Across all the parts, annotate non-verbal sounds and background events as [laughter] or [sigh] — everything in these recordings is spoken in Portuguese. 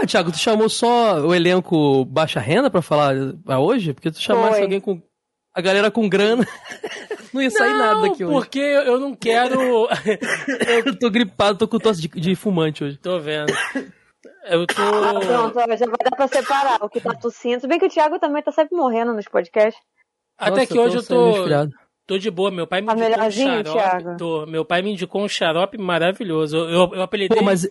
cá, Thiago, tu chamou só o elenco baixa renda pra falar pra hoje? Porque tu chamasse alguém com. A galera com grana. [laughs] não ia sair nada daqui hoje. porque eu não quero. [laughs] Eu tô gripado, tô com tosse de, de fumante hoje. tô vendo. Eu tô. Ah, pronto, ó, já vai dar pra separar o que tá tossindo. Se bem que o Thiago também tá sempre morrendo nos podcasts. Até Nossa, que hoje eu tô. resfriado. Tô de boa, meu pai me Tá indicou um melhorzinho, xarope. Thiago? Tô. Meu pai me indicou um xarope maravilhoso. Eu, eu, eu apelidei Pô, mas,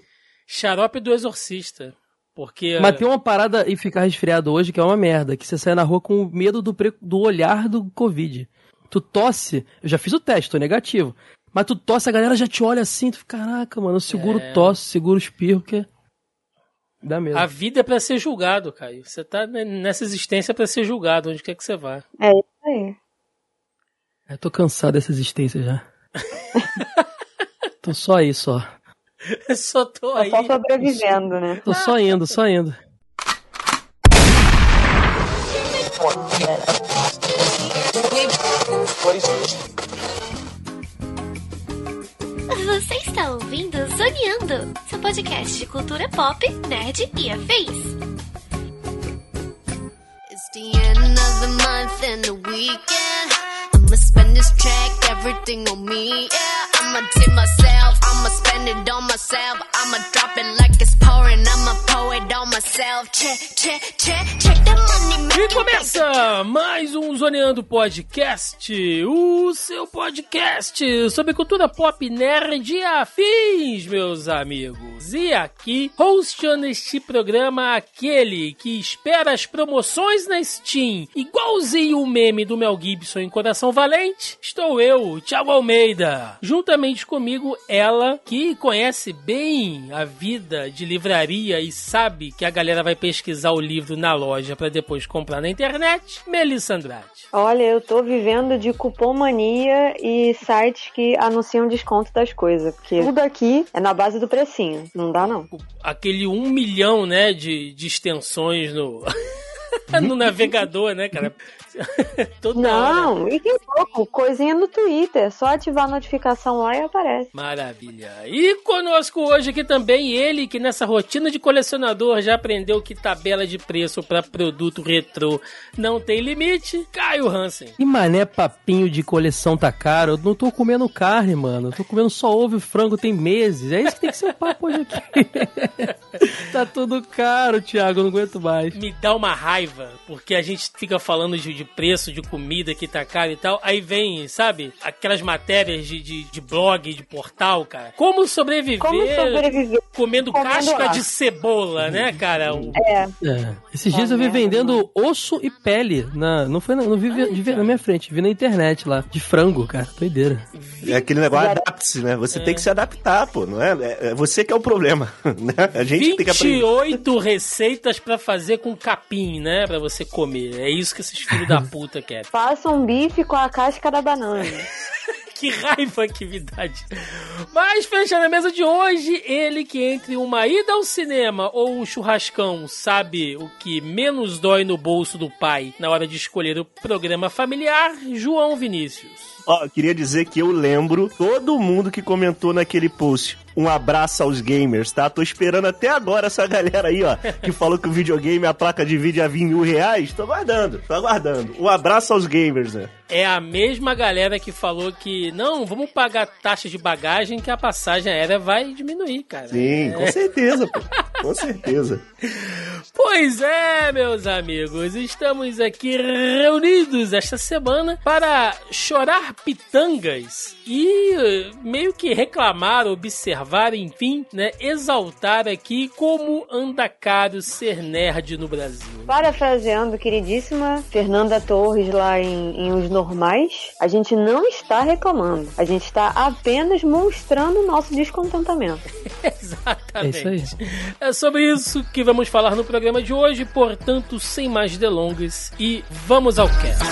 xarope do exorcista. Porque. mas tem uma parada em ficar resfriado hoje que é uma merda, que você sai na rua com medo do, pre- do olhar do Covid. Tu tosse, eu já fiz o teste, tô negativo. Mas tu tosse, a galera já te olha assim, tu fica, caraca, mano, eu seguro É. tosse, seguro espirro, porque dá medo. A vida é pra ser julgado, Caio. Você tá nessa existência pra ser julgado, onde quer que você vá. É isso aí. Eu tô cansado dessa existência já. [laughs] tô só aí, só. [laughs] Eu só tô aí. só sobrevivendo, né? Tô só indo, só indo. Você está ouvindo Zoneando, seu podcast de cultura pop, nerd e afins. It's the end of the month and the weekend. I'ma spend this check, everything on me. Yeah, I'ma tip myself, I'ma spend it on myself. I'ma drop it like it's pouring, I'ma pour it on myself. Check, check, check, check the money. E começa mais um Zoneando Podcast, o seu podcast sobre cultura pop nerd e afins, meus amigos. E aqui, hosteando este programa, aquele que espera as promoções na Steam, igualzinho o meme do Mel Gibson em Coração Valente, estou eu, Thiago Almeida. Juntamente comigo, ela que conhece bem a vida de livraria e sabe que a galera vai pesquisar o livro na loja para depois comprar na internet, Melissa Andrade. Olha, eu tô vivendo de cupom mania e sites que anunciam desconto das coisas. Porque tudo aqui é na base do precinho. Não dá, não. Aquele um milhão, né, de, de extensões no, [laughs] no navegador, né, cara? [laughs] Toda hora. Não, e que louco. Coisinha no Twitter. Só ativar a notificação lá e aparece. Maravilha. E conosco hoje aqui também ele que nessa rotina de colecionador já aprendeu que tabela de preço para produto retrô não tem limite, Caio Hansen. E mané papinho de coleção tá caro, eu não tô comendo carne, mano. Eu tô comendo só ovo e frango tem meses. É isso que tem que ser o papo hoje aqui. [laughs] tá tudo caro, Thiago, eu não aguento mais. Me dá uma raiva, porque a gente fica falando de, de preço de comida que tá caro e tal, aí vem, sabe, aquelas matérias de, de, de blog, de portal, cara. Como sobreviver, Como sobreviver? comendo, Comendo casca ar. de cebola, né, cara? O- É. É, esses dias eu vi vendendo osso e pele. Na, não foi na, não vi, vi- vi na minha frente, vi na internet lá. De frango, cara. Doideira. É aquele negócio, adapte-se, né? Você tem que se adaptar, pô, não é? É- é você que é o problema, [laughs] né? A gente tem que aprender. 28 receitas pra fazer com capim, né? Pra você comer. É isso que esses filhos da puta querem. Faça um bife com a casca da banana. [laughs] Que raiva que me dá de... Mas fechando a mesa de hoje, ele que entre uma ida ao cinema ou um churrascão sabe o que menos dói no bolso do pai na hora de escolher o programa familiar, João Vinícius. Ó, eu queria dizer que eu lembro todo mundo que comentou naquele post. Um abraço aos gamers, tá? Tô esperando até agora essa galera aí, ó, que [laughs] falou que o videogame, a placa de vídeo ia vir mil reais. Tô aguardando, tô aguardando. Um abraço aos gamers, né? É a mesma galera que falou que não, vamos pagar taxa de bagagem que a passagem aérea vai diminuir, cara. Sim, com certeza, pô. [laughs] Com certeza. Pois é, meus amigos, estamos aqui reunidos esta semana para chorar pitangas e eh, meio que reclamar, observar, enfim, né, exaltar aqui como anda caro ser nerd no Brasil. Parafraseando, queridíssima Fernanda Torres lá em, em Os Normais, a gente não está reclamando. A gente está apenas mostrando o nosso descontentamento. [laughs] Exatamente. É isso É sobre isso que vamos falar no programa de hoje, portanto, sem mais delongas e vamos ao cast.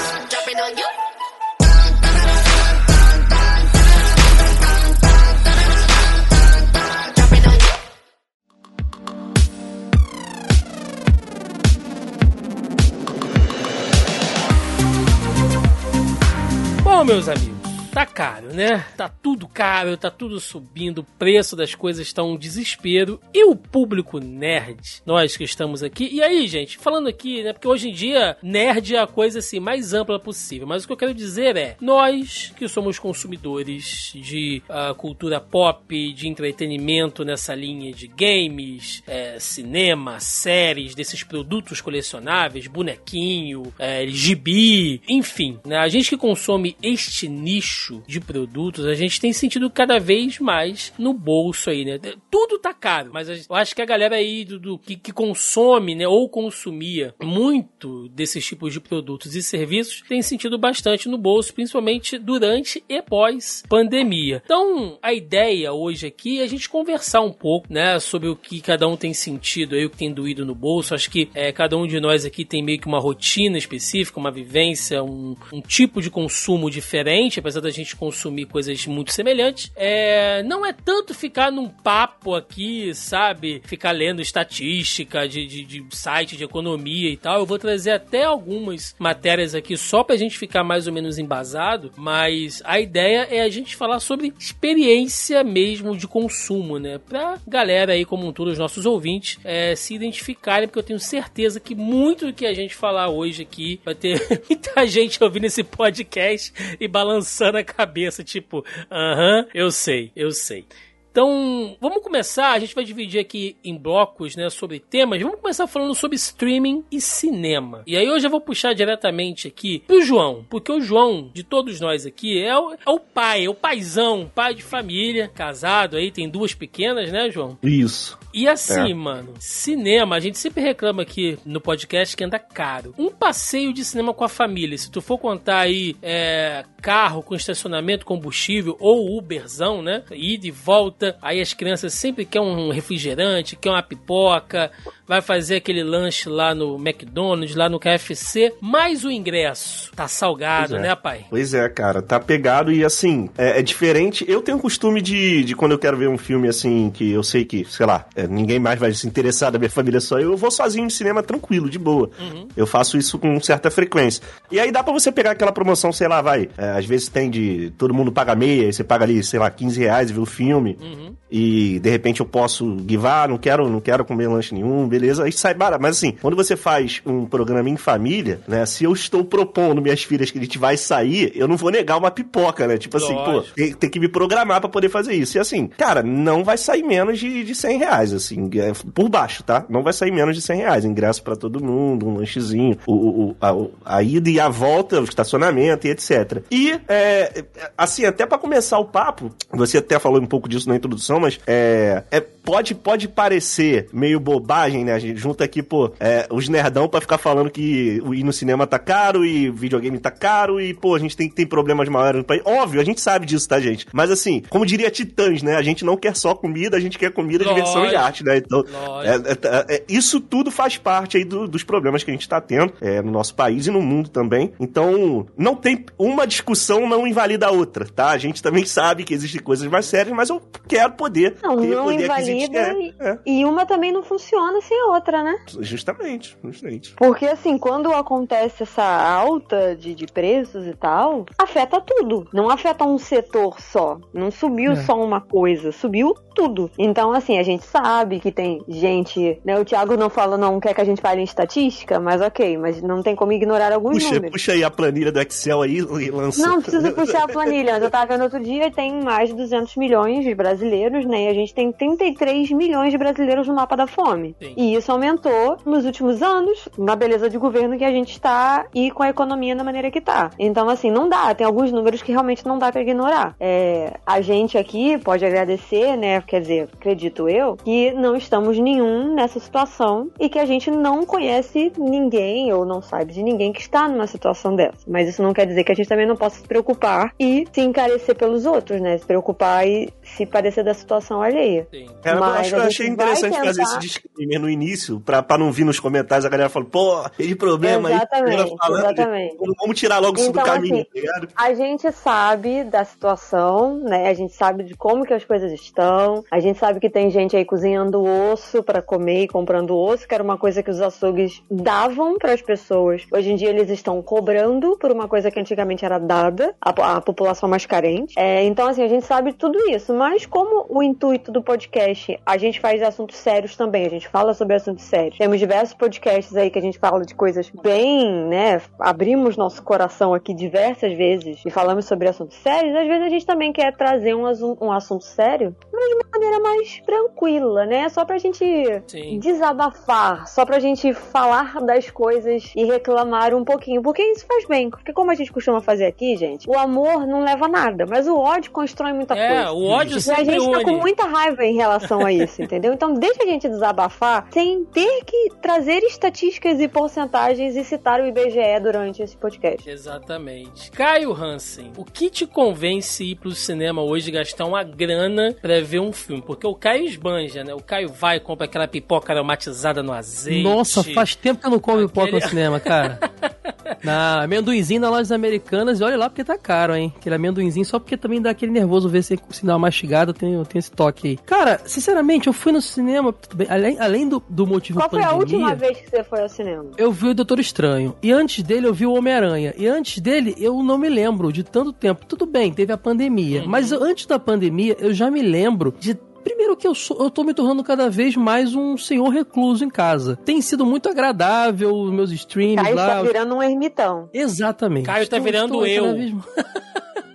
Meus amigos, Tá caro, né? Tá tudo caro, tá tudo subindo, o preço das coisas está um desespero. E o público nerd, nós que estamos aqui. E aí, gente, falando aqui, né? Porque hoje em dia, nerd é a coisa assim mais ampla possível. Mas o que eu quero dizer é: nós que somos consumidores de uh, cultura pop, de entretenimento nessa linha de games, é, cinema, séries, desses produtos colecionáveis, bonequinho, é, gibi, enfim, né? A gente que consome este nicho nicho de produtos, a gente tem sentido cada vez mais no bolso aí, né? Tudo tá caro, mas eu acho que a galera aí do, do que, que, consome, né, ou consumia muito desses tipos de produtos e serviços tem sentido bastante no bolso, principalmente durante e pós pandemia. Então, a ideia hoje aqui é a gente conversar um pouco, né, sobre o que cada um tem sentido aí, o que tem doído no bolso. Acho que é, cada um de nós aqui tem meio que uma rotina específica, uma vivência, um, um tipo de consumo diferente, apesar da gente consumir coisas muito semelhantes. É, não é tanto ficar num papo aqui, sabe? Ficar lendo estatística de, de, de site de economia e tal. Eu vou trazer até algumas matérias aqui só pra gente ficar mais ou menos embasado, mas a ideia é a gente falar sobre experiência mesmo de consumo, né? Pra galera aí, como um todo, os nossos ouvintes, é, se identificarem, porque eu tenho certeza que muito do que a gente falar hoje aqui vai ter [laughs] muita gente ouvindo esse podcast e balançando a cabeça, tipo, aham, eu sei, eu sei. Então, vamos começar. A gente vai dividir aqui em blocos, né, sobre temas. Vamos começar falando sobre streaming e cinema. E aí eu já vou puxar diretamente aqui pro João, porque o João, de todos nós aqui, é o, é o pai, é o paizão, pai de família, casado aí, tem duas pequenas, né, João? Isso. E assim, é. mano, cinema, a gente sempre reclama aqui no podcast que anda caro. Um passeio de cinema com a família, se tu for contar aí é, carro com estacionamento, combustível ou Uberzão, né? Ida e volta, aí as crianças sempre querem um refrigerante, querem uma pipoca, vai fazer aquele lanche lá no McDonald's, lá no KFC, mais o ingresso. Tá salgado, é. né, pai? Pois é, cara, tá pegado e assim, é, é, diferente. Eu tenho o costume de, de quando eu quero ver um filme assim, que eu sei que, sei lá, é, ninguém mais vai se interessar da minha família só eu, eu vou sozinho no cinema tranquilo, de boa. Uhum. Eu faço isso com certa frequência. E aí dá pra você pegar aquela promoção, sei lá, vai. É, às vezes tem de. Todo mundo paga meia, você paga ali, sei lá, 15 reais e vê o filme. Uhum. E de repente eu posso guivar, não quero, não quero comer lanche nenhum, beleza? Aí sai barato. Mas assim, quando você faz um programa em família, né? Se eu estou propondo minhas filhas que a gente vai sair, eu não vou negar uma pipoca, né? Tipo assim, Lógico. pô, tem, tem, que me programar para poder fazer isso. E assim, cara, não vai sair menos de, de 100 reais, assim, é, por baixo, tá? Não vai sair menos de 100 reais. Ingresso para todo mundo, um lanchezinho, o, o, a, a, ida e a volta, o estacionamento e etc. E, é, assim, até para começar o papo, você até falou um pouco disso na introdução, mas é, é pode, pode parecer meio bobagem, né? A gente junta aqui, pô, é, os nerdão pra ficar falando que ir no cinema tá caro e videogame tá caro e, pô, a gente tem, tem problemas maiores no país. Óbvio, a gente sabe disso, tá, gente? Mas assim, como diria Titãs, né? A gente não quer só comida, a gente quer comida, Lógico. diversão e arte, né? Então, é, é, é, isso tudo faz parte aí do, dos problemas que a gente tá tendo é, no nosso país e no mundo também. Então, não tem uma discussão não invalida a outra, tá? A gente também sabe que existem coisas mais sérias, mas eu quero poder não, ter não poder invalida e, é. e uma também não funciona sem a outra, né? Justamente, justamente. Porque assim, quando acontece essa alta de, de preços e tal, afeta tudo. Não afeta um setor só. Não subiu é. só uma coisa, subiu tudo. Então, assim, a gente sabe que tem gente, né? O Thiago não fala, não quer que a gente fale em estatística, mas ok, mas não tem como ignorar alguns puxa, números. Puxa aí a planilha do Excel aí e lança. Não precisa [laughs] puxar a planilha, mas eu tava vendo outro dia, tem mais de 200 milhões de brasileiros, né? E a gente tem 33 milhões de brasileiros no mapa da fome. Sim. E isso aumentou nos últimos anos, na beleza de governo que a gente está e com a economia da maneira que tá. Então, assim, não dá. Tem alguns números que realmente não dá para ignorar. É, a gente aqui pode agradecer, né? Quer dizer, acredito eu, que não estamos nenhum nessa situação e que a gente não conhece ninguém ou não sabe de ninguém que está numa situação dessa. Mas isso não quer dizer que a gente também não possa se preocupar e se encarecer pelos outros, né? Se preocupar e se parecer da situação alheia. Sim. Cara, eu, acho, eu achei interessante tentar... fazer esse disclaimer no início, pra, pra não vir nos comentários a galera falando, pô, de problema exatamente, aí. Falando, exatamente. Vamos tirar logo isso então, do caminho, assim, tá ligado? A gente sabe da situação, né? A gente sabe de como que as coisas estão. A gente sabe que tem gente aí cozinhando osso para comer e comprando osso, que era uma coisa que os açougues davam para as pessoas. Hoje em dia eles estão cobrando por uma coisa que antigamente era dada à, à população mais carente. É, então, assim, a gente sabe tudo isso. Mas como o intuito do podcast, a gente faz assuntos sérios também. A gente fala sobre assuntos sérios. Temos diversos podcasts aí que a gente fala de coisas bem, né? Abrimos nosso coração aqui diversas vezes e falamos sobre assuntos sérios. Às vezes a gente também quer trazer um, um assunto sério, mas de uma maneira mais tranquila, né? Só pra gente Sim. desabafar, só pra gente falar das coisas e reclamar um pouquinho. Porque isso faz bem. Porque como a gente costuma fazer aqui, gente, o amor não leva a nada, mas o ódio constrói muita é, coisa. É, o ódio sempre E a gente une. tá com muita raiva em relação a isso, [laughs] entendeu? Então deixa a gente desabafar sem ter que trazer estatísticas e porcentagens e citar o IBGE durante esse podcast. Exatamente. Caio Hansen, o que te convence ir pro cinema hoje gastar uma grana pra ver um filme? Porque o Caio esbanja, né? O Caio vai e compra aquela pipoca aromatizada no azeite. Nossa, faz tempo que eu não como Aquele... pipoca no cinema, cara. [laughs] na amendoinzinho na lojas americanas, e olha lá porque tá caro, hein? Aquele amendoinzinho só porque também dá aquele nervoso ver se se mastigada, tem, tem esse toque aí. Cara, sinceramente, eu fui no cinema, bem, além, além do, do motivo Qual pandemia, foi a última vez que você foi ao cinema? Eu vi o Doutor Estranho. E antes dele eu vi o Homem-Aranha. E antes dele eu não me lembro de tanto tempo. Tudo bem, teve a pandemia. Uhum. Mas antes da pandemia eu já me lembro de Primeiro que eu, sou, eu tô me tornando cada vez mais um senhor recluso em casa. Tem sido muito agradável os meus streams Caio lá. tá virando um ermitão. Exatamente. Caio tá virando eu. [laughs]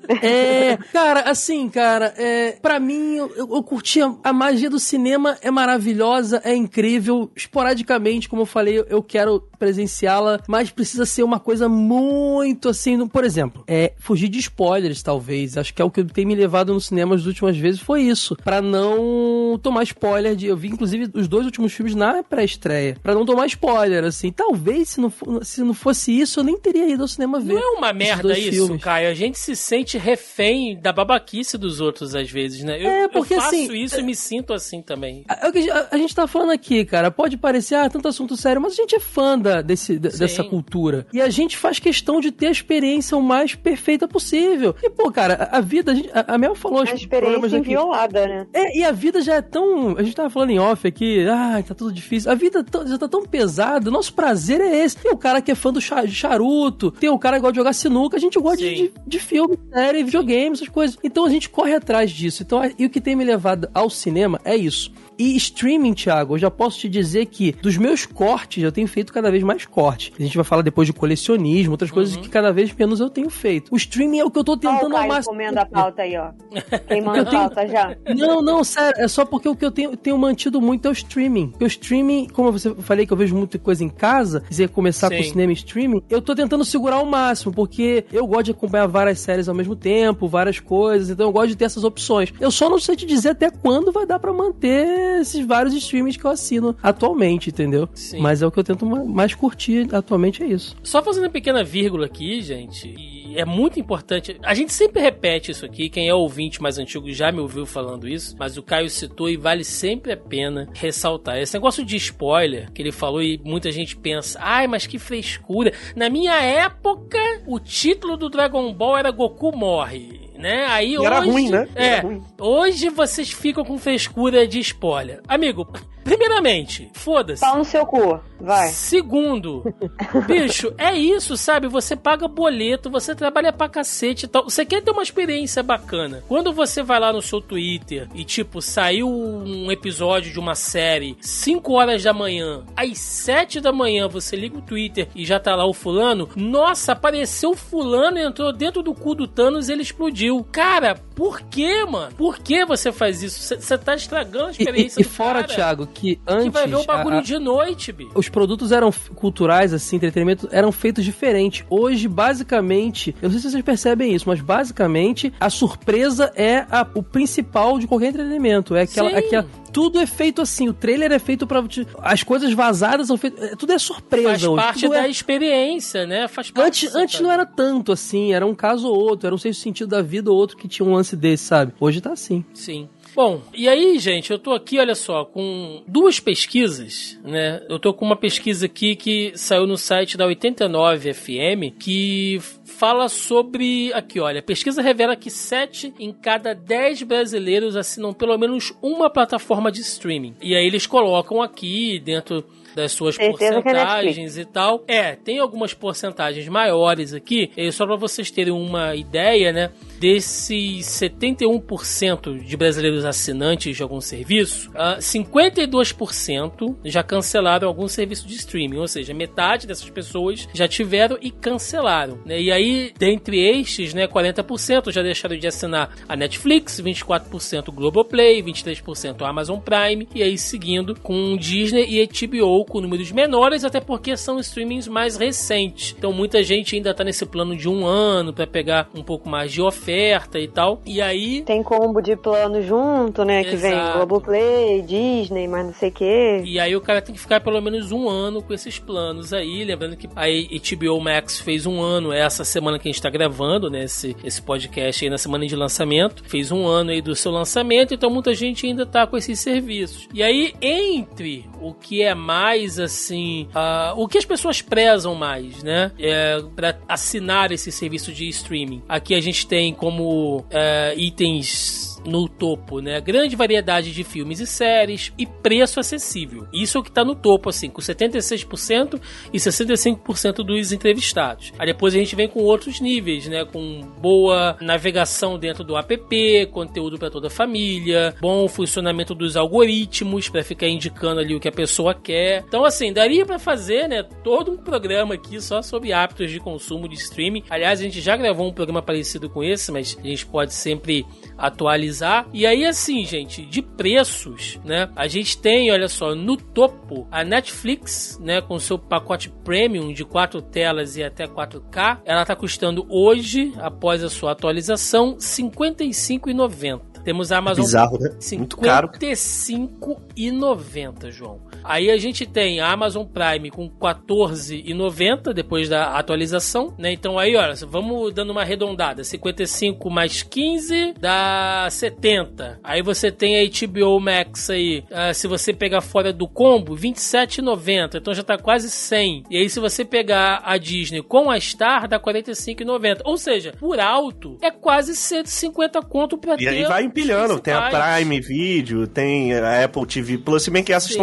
É, cara, assim, cara, é, para mim, eu, eu curti a, a, magia do cinema, é maravilhosa, é incrível. Esporadicamente, como eu falei, eu quero presenciá-la, mas precisa ser uma coisa muito assim, por exemplo, é fugir de spoilers, talvez. Acho que é o que tem me levado no cinema as últimas vezes foi isso, para não tomar spoiler de, eu vi inclusive os dois últimos filmes na pré-estreia, para não tomar spoiler, assim. Talvez se não, se não fosse isso, eu nem teria ido ao cinema ver. Não é uma merda isso, filmes. Caio. A gente se sente refém da babaquice dos outros às vezes, né? Eu, é, porque eu faço assim, isso e me sinto assim também. É o que a, a, gente tá falando aqui, cara. Pode parecer, ah, tanto assunto sério, mas a gente é fã da, desse, dessa cultura. E a gente faz questão de ter a experiência o mais perfeita possível. E, pô, cara, a, vida, a, gente, a, a Mel falou... A experiência inviolada, né? É, e a vida já é tão... A gente tava falando em off aqui, ah, tá tudo difícil. A vida já tá tão pesada, nosso prazer é esse. Tem o cara que é fã do charuto, tem o cara que gosta de jogar sinuca, a gente gosta de, de, de filme, série, videogame, essas coisas. Então a gente corre atrás disso. Então, e o que tem me levado ao cinema é isso. E streaming, Thiago, eu já posso te dizer que dos meus cortes, eu tenho feito cada vez mais cortes. A gente vai falar depois de colecionismo, outras uhum. coisas que cada vez menos eu tenho feito. O streaming é o que eu tô tentando ao máximo. comendo a pauta aí, ó. [laughs] Queimando a pauta já. Não, não, sério. É só porque o que eu tenho, tenho mantido muito é o streaming. Porque o streaming, como eu falei que eu vejo muita coisa em casa, quiser começar Sim. com o cinema e streaming, eu tô tentando segurar ao máximo, porque eu gosto de acompanhar várias séries ao mesmo tempo, várias coisas, então eu gosto de ter essas opções. Eu só não sei te dizer até quando vai dar para manter esses vários streams que eu assino atualmente, entendeu? Sim. Mas é o que eu tento mais curtir atualmente, é isso. Só fazendo uma pequena vírgula aqui, gente, e é muito importante. A gente sempre repete isso aqui, quem é ouvinte mais antigo já me ouviu falando isso, mas o Caio citou e vale sempre a pena ressaltar. Esse negócio de spoiler que ele falou e muita gente pensa, ai, mas que frescura. Na minha época, o título do Dragon Ball era Goku morre né? Aí e hoje, era ruim, né? É, ruim. hoje vocês ficam com frescura de spoiler. Amigo, primeiramente, foda-se. Pau no seu cu, vai. Segundo, [laughs] bicho, é isso, sabe? Você paga boleto, você trabalha pra cacete e tal. Você quer ter uma experiência bacana. Quando você vai lá no seu Twitter e, tipo, saiu um episódio de uma série 5 horas da manhã, às 7 da manhã você liga o Twitter e já tá lá o fulano, nossa, apareceu o fulano, entrou dentro do cu do Thanos e ele explodiu explodiu. Cara, por que, mano? Por que você faz isso? Você tá estragando a experiência e, e, e fora, cara. Thiago, que antes. Que vai ver o bagulho a- a- de noite, bicho. os produtos eram culturais, assim, entretenimento, eram feitos diferente. Hoje, basicamente, eu não sei se vocês percebem isso, mas basicamente a surpresa é a- o principal de qualquer entretenimento. É aquela, Sim. aquela. Tudo é feito assim, o trailer é feito pra. As coisas vazadas são feitas. é, Tudo é surpresa Faz hoje. parte tudo da é- experiência, né? Faz parte Antes, antes cara. não era tanto assim, era um caso ou outro, era um sexto sentido da vida ou outro que tinha um lance desse, sabe? Hoje tá assim. Sim. Bom, e aí, gente, eu tô aqui, olha só, com duas pesquisas, né? Eu tô com uma pesquisa aqui que saiu no site da 89 FM, que fala sobre. Aqui, olha, a pesquisa revela que 7 em cada 10 brasileiros assinam pelo menos uma plataforma de streaming. E aí eles colocam aqui dentro das suas Certeza é porcentagens e tal. É, tem algumas porcentagens maiores aqui, só para vocês terem uma ideia, né? Desses 71% de brasileiros assinantes de algum serviço, ah, 52% já cancelaram algum serviço de streaming, ou seja, metade dessas pessoas já tiveram e cancelaram. Né? E aí, dentre estes, né, 40% já deixaram de assinar a Netflix, 24% o Globoplay, 23% o Amazon Prime, e aí seguindo com o Disney e HBO com números menores, até porque são streamings mais recentes. Então muita gente ainda tá nesse plano de um ano para pegar um pouco mais de oferta e tal. E aí Tem combo de plano junto, né? Que vem Exato. Globoplay, Disney, mas não sei o quê. E aí o cara tem que ficar pelo menos um ano com esses planos aí. Lembrando que a HBO Max fez um ano essa semana que a gente tá gravando, né? Esse, esse podcast aí na semana de lançamento. Fez um ano aí do seu lançamento, então muita gente ainda tá com esses serviços. E aí, entre o que é mais assim. ah, o que as pessoas prezam mais, né? É, pra assinar esse serviço de streaming. Aqui a gente tem como eh, itens no topo, né? Grande variedade de filmes e séries e preço acessível. Isso é o que tá no topo, assim, com 76% e 65% dos entrevistados. Aí depois a gente vem com outros níveis, né? Com boa navegação dentro do app, conteúdo para toda a família, bom funcionamento dos algoritmos para ficar indicando ali o que a pessoa quer. Então, assim, daria para fazer, né? Todo um programa aqui só sobre hábitos de consumo de streaming. Aliás, a gente já gravou um programa parecido com esse, mas a gente pode sempre atualizar. E aí, assim, gente, de preços, né? A gente tem, olha só, no topo, a Netflix, né? Com seu pacote premium de quatro telas e até 4K. Ela tá custando hoje, após a sua atualização, R$ 55,90. Temos a Amazon Bizarro, né? Muito caro. 55,90, João. Aí a gente tem a Amazon Prime com 14,90 depois da atualização, né? Então aí, olha, vamos dando uma arredondada, 55 mais 15 dá 70. Aí você tem a HBO Max aí, ah, se você pegar fora do combo, 27,90. Então já tá quase 100. E aí se você pegar a Disney com a Star, dá 45,90. Ou seja, por alto, é quase 150 conto pra E ter aí vai empilhando. Tem a. Prime Video, tem a Apple TV Plus, se bem que essas Sim,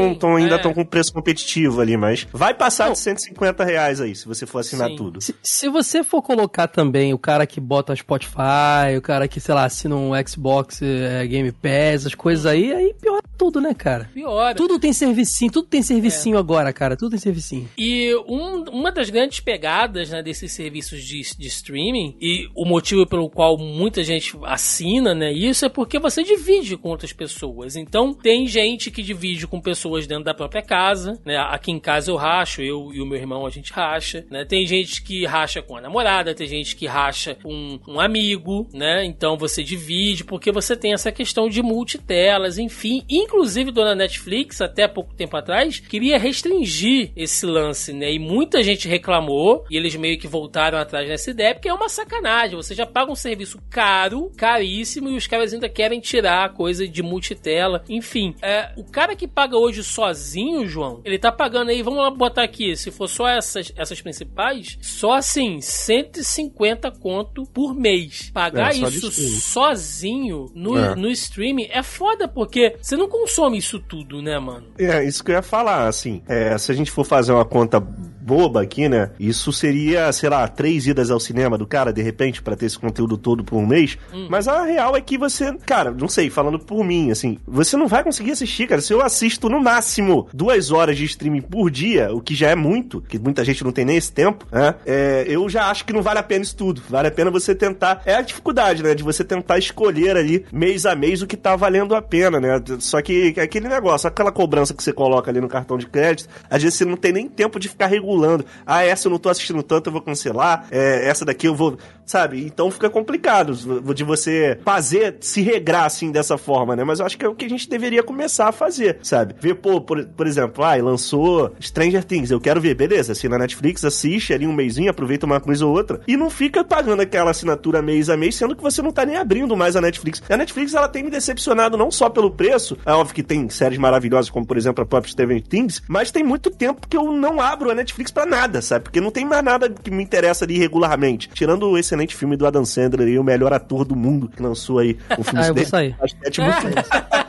ainda é. estão com preço competitivo ali, mas vai passar Não. de 150 reais aí, se você for assinar Sim. tudo. Se, se você for colocar também o cara que bota Spotify, o cara que, sei lá, assina um Xbox é, Game Pass, as coisas aí, aí piora tudo, né, cara? Piora. Tudo tem servicinho, tudo tem servicinho agora, cara. Tudo tem servicinho. E um- uma das grandes pegadas né, desses serviços de, de streaming, e o motivo pelo qual muita gente assina né, isso, é porque você divide com outras pessoas. Então, tem gente que divide com pessoas dentro da própria casa. Né? Aqui em casa eu racho, eu e o meu irmão a gente racha. Né? Tem gente que racha com a namorada, tem gente que racha com um amigo. né? Então, você divide, porque você tem essa questão de multitelas, enfim. Inclusive, dona Netflix, até pouco tempo atrás, queria restringir esse lance, né? E muita gente reclamou, e eles meio que voltaram atrás nessa ideia, porque é uma sacanagem. Você já paga um serviço caro, caríssimo, e os caras ainda querem tirar a coisa de multitela. Enfim, é, o cara que paga hoje sozinho, João, ele tá pagando aí, vamos lá botar aqui, se for só essas, essas principais, só assim, 150 conto por mês. Pagar É, isso sozinho no, É. no streaming é foda, porque você não consome isso tudo, né, mano? É, isso que eu ia falar, assim. é, se a gente for fazer uma conta boba aqui, né? Isso seria, sei lá, três idas ao cinema do cara, de repente, para ter esse conteúdo todo por um mês. Hum. Mas a real é que você, cara, não sei, falando por mim, assim, você não vai conseguir assistir, cara. Se eu assisto no máximo duas horas de streaming por dia, o que já é muito, que muita gente não tem nem esse tempo, né? É, eu já acho que não vale a pena isso tudo. Vale a pena você tentar. É a dificuldade, né? De você tentar escolher ali, mês a mês, o que tá valendo a pena, né? Só que aquele negócio, aquela cobrança que você coloca ali no cartão de crédito, às vezes você não tem nem tempo de ficar regulando. Ah, essa eu não tô assistindo tanto, eu vou cancelar. É, essa daqui eu vou. Sabe? Então fica complicado de você fazer, se regrar assim dessa forma, né? Mas eu acho que é o que a gente deveria começar a fazer, sabe? Ver, pô, por, por exemplo, ah, lançou Stranger Things, eu quero ver, beleza, assim na Netflix, assiste ali um mêsinho, aproveita uma coisa ou outra, e não fica pagando aquela assinatura mês a mês, sendo que você não tá nem abrindo mais a Netflix. A Netflix, ela tem me decepcionado não só pelo preço, é óbvio que tem séries maravilhosas, como por exemplo a Pop Steven Things, mas tem muito tempo que eu não abro a Netflix para nada, sabe? Porque não tem mais nada que me interessa ali regularmente. Tirando o excelente filme do Adam Sandler aí, o melhor ator do mundo, que lançou aí o filme ah, eu vou sair. Basquete [laughs] muito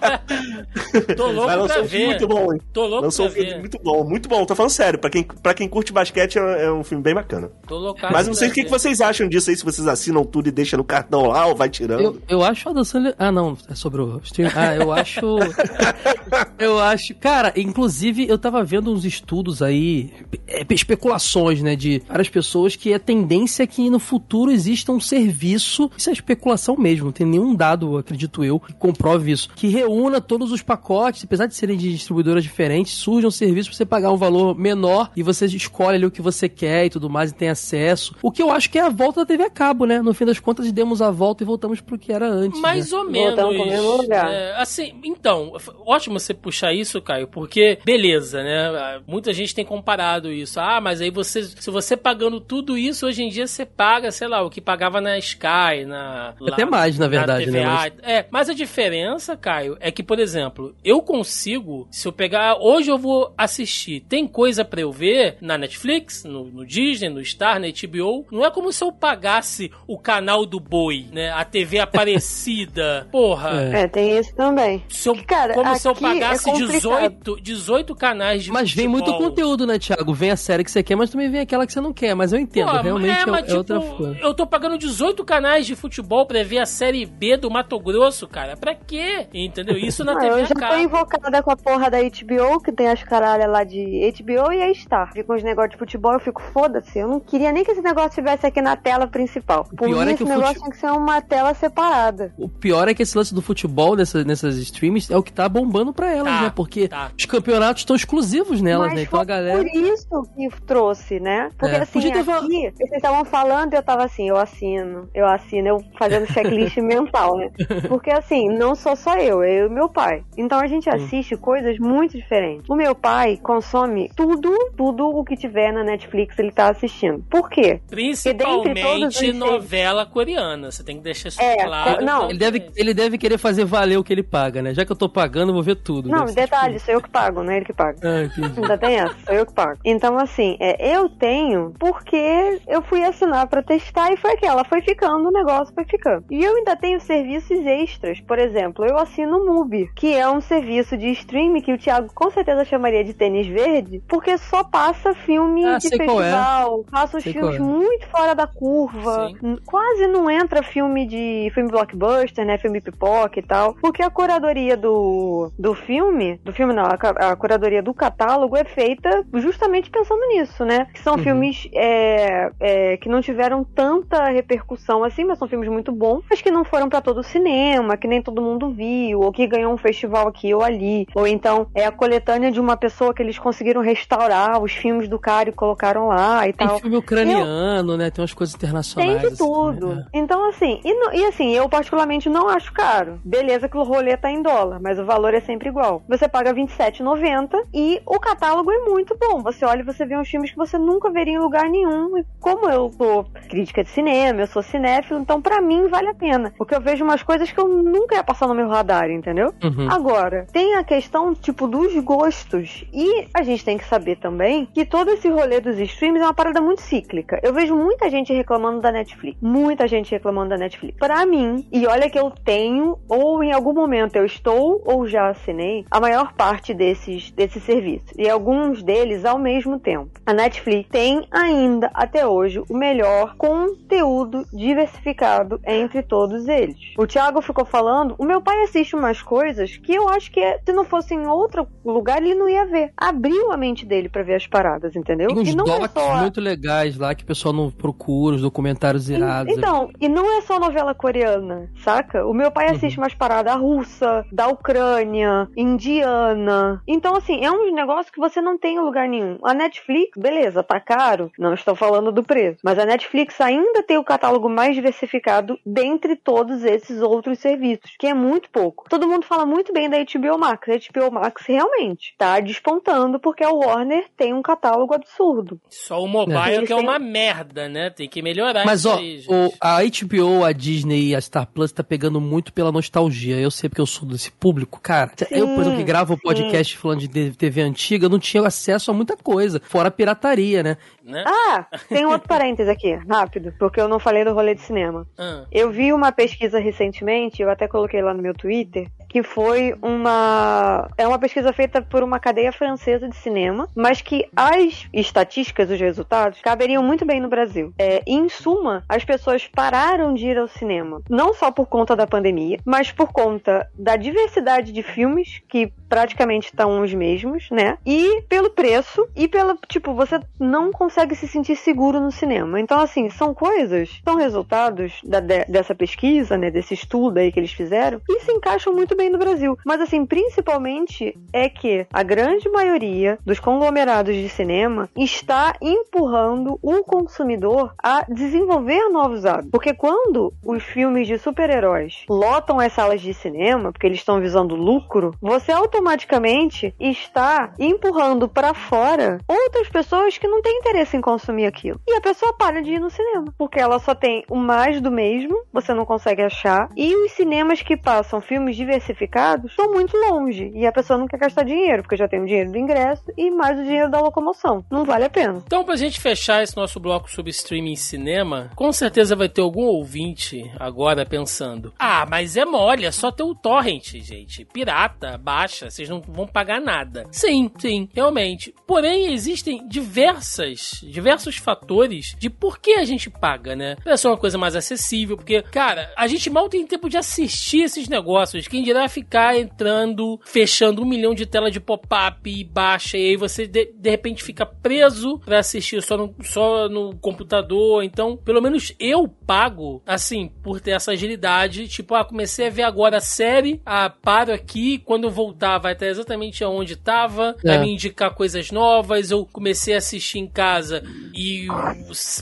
Tô louco Mas lançou pra um ver. muito bom, hein? Tô louco lançou pra um filme ver. muito bom, muito bom. Tô falando sério, pra quem, pra quem curte basquete é, é um filme bem bacana. Tô louco Mas não sei o que, que vocês acham disso aí, se vocês assinam tudo e deixam no cartão lá ou vai tirando. Eu, eu acho a Sandler... Ah, não, é sobre o stream. Ah, eu acho... [laughs] eu acho... Cara, inclusive, eu tava vendo uns estudos aí, é, especulações, né, de várias pessoas que a tendência é que no futuro exista um serviço, isso é especulação mesmo, não tem nenhum dado, acredito eu, que comprove isso, que reúna todos os pacotes, apesar de serem de distribuidoras diferentes, surge um serviço pra você pagar um valor menor e você escolhe ali o que você quer e tudo mais e tem acesso. O que eu acho que é a volta da TV a cabo, né? No fim das contas, demos a volta e voltamos pro que era antes. Mais né? ou menos. É, assim, então, ótimo você puxar isso, Caio, porque, beleza, né? Muita gente tem comparado isso. Ah, mas aí você, se você pagando tudo isso, hoje em dia você paga, sei lá, o que pagava na Sky, na. Até lá, mais, na verdade, na TVA. né? Mas... É, mas a diferença, Caio, é que, por exemplo, eu consigo, se eu pegar. Hoje eu vou assistir. Tem coisa para eu ver na Netflix, no, no, Disney, no Star, na HBO. Não é como se eu pagasse o canal do boi, né? A TV Aparecida. [laughs] Porra. É. é, tem isso também. Se eu, Cara, como se eu é pagasse é 18, 18 canais de Mas vem muito conteúdo, né, Thiago? Vem a série que você quer, mas também vem aquela que você não quer. Mas eu entendo, Pô, realmente é, é, mas, é tipo, outra coisa. Eu tô pagando 18 canais de futebol pra ver a série B do Mato Grosso, cara. Pra quê? Entendeu? Isso na ah, TV Eu já tô invocada com a porra da HBO, que tem as caralhas lá de HBO e a Star. Fica uns negócios de futebol, eu fico foda-se. Eu não queria nem que esse negócio estivesse aqui na tela principal. Por mim, é esse negócio fute... tem que ser uma tela separada. O pior é que esse lance do futebol nessas, nessas streams é o que tá bombando pra elas, tá, né? Porque tá. os campeonatos estão exclusivos nelas, Mas né? Então a galera. Por isso que trouxe, né? Porque é. assim, aqui, vocês estavam falando e eu tava assim, eu assino, eu assino, eu fazendo checklist [laughs] mental, né? Porque assim, não sou só eu, é eu e meu pai. Então a gente assiste coisas muito diferentes. O meu pai consome tudo, tudo o que tiver na Netflix ele tá assistindo. Por quê? Principalmente novela coreana. Você tem que deixar isso é, claro. Não, ele deve, ele deve querer fazer valer o que ele paga, né? Já que eu tô pagando, eu vou ver tudo. Não, detalhe, sou eu que pago, não é ele que paga. Ah, [laughs] Ainda tem essa, sou eu que pago. Então, assim, é, eu tenho porque eu fui assinar pra testar e foi aquela, foi ficando, o negócio foi ficando. E eu ainda tenho serviços extras. Por exemplo, eu assino MUBI, que é um serviço de streaming que o Thiago com certeza chamaria de tênis verde, porque só passa filme ah, de é. festival, é. passa os sei filmes é. muito fora da curva, Sim. quase não entra filme de filme blockbuster, né, filme pipoca e tal, porque a curadoria do, do filme, do filme não, a, a curadoria do catálogo é feita justamente pensando nisso, né, que são uhum. filmes é, é, que não tiveram tanta repercussão assim, mas são filmes muito bons, mas que não foram para todo o cinema, que nem todo mundo viu, ou que ganhou um festival aqui ou ali, ou então é a coletânea de uma pessoa que eles conseguiram restaurar os filmes do cara e colocaram lá e Tem tal. filme ucraniano, eu... né? Tem umas coisas internacionais. Tem de assim, tudo. Né? Então, assim, e, e, assim, eu particularmente não acho caro. Beleza que o rolê tá em dólar, mas o valor é sempre igual. Você paga R$27,90 e o catálogo é muito bom. Você olha e você vê uns filmes que você nunca veria em lugar nenhum. E como eu sou crítica de cinema, eu sou cinéfilo, então para mim vale a pena. Porque eu vejo umas coisas que eu nunca ia passar no meu radar, entendeu? Uhum. Agora, tem a questão, tipo, dos gostos. E a gente tem que saber também que todo esse rolê dos streams é uma parada muito cíclica. Eu vejo muita gente reclamando da Netflix. Muita gente reclamando da Netflix. Para mim, e olha que eu tenho, ou em algum momento eu estou, ou já assinei, a maior parte desses, desses serviços. E alguns deles ao mesmo tempo. a Netflix tem ainda, até hoje, o melhor conteúdo diversificado entre todos eles. O Thiago ficou falando, o meu pai assiste umas coisas que eu acho que se não fosse em outro lugar, ele não ia ver. Abriu a mente dele para ver as paradas, entendeu? Tem uns e não é docs só... muito legais lá que o pessoal não procura, os documentários irados. Então, e não é só novela coreana, saca? O meu pai assiste umas paradas russa, da Ucrânia, indiana. Então, assim, é um negócio que você não tem em lugar nenhum. A Netflix, beleza, tá caro, não estou falando do preço, mas a Netflix ainda tem o catálogo mais diversificado dentre todos esses outros serviços, que é muito pouco. Todo mundo fala muito bem da HBO Max. A HBO Max realmente tá despontando porque a Warner tem um catálogo absurdo. Só o mobile Eles que é uma merda, né? Tem que melhorar Mas isso ó, aí, gente. o, a HBO, a Disney e a Star Plus tá pegando muito pela nostalgia. Eu sei porque eu sou desse público, cara. eu, por exemplo, que gravo o podcast falando de TV antiga, não tinha acesso a muita coisa, fora a pirataria, né? Né? Ah, tem um outro parêntese aqui, rápido, porque eu não falei do rolê de cinema. Ah. Eu vi uma pesquisa recentemente, eu até coloquei lá no meu Twitter, que foi uma. É uma pesquisa feita por uma cadeia francesa de cinema, mas que as estatísticas, os resultados, caberiam muito bem no Brasil. É, em suma, as pessoas pararam de ir ao cinema, não só por conta da pandemia, mas por conta da diversidade de filmes, que praticamente estão os mesmos, né? E pelo preço, e pelo. Tipo, você não consegue se sentir seguro no cinema. Então, assim, são coisas, são resultados da- de- dessa pesquisa, né? Desse estudo aí que eles fizeram, e se encaixam muito bem no Brasil. Mas, assim, principalmente é que a grande maioria dos conglomerados de cinema está empurrando o consumidor a desenvolver novos hábitos. Porque quando os filmes de super-heróis lotam as salas de cinema, porque eles estão visando lucro, você automaticamente está empurrando para fora outras pessoas que não têm interesse em consumir aquilo. E a pessoa para de ir no cinema, porque ela só tem o mais do mesmo, você não consegue achar, e os cinemas que passam filmes diversificados estão muito longe, e a pessoa não quer gastar dinheiro, porque já tem o dinheiro do ingresso e mais o dinheiro da locomoção. Não vale a pena. Então, pra gente fechar esse nosso bloco sobre streaming cinema, com certeza vai ter algum ouvinte agora pensando: Ah, mas é mole, é só ter o torrent, gente. Pirata, baixa, vocês não vão pagar nada. Sim, sim, realmente. Porém, existem diversas, diversos fatores de por que a gente paga, né? Pra ser uma coisa mais acessível, porque, cara, a gente mal tem tempo de assistir esses negócios. Quem dirá ficar entrando, fechando um milhão de tela de pop-up e baixa, e aí você de, de repente fica preso pra assistir só no, só no computador. Então, pelo menos eu pago, assim, por ter essa agilidade. Tipo, ah, comecei a ver agora a série, ah, paro aqui, quando eu voltar vai estar exatamente aonde tava, vai É. me indicar coisas novas. Eu comecei a assistir em casa e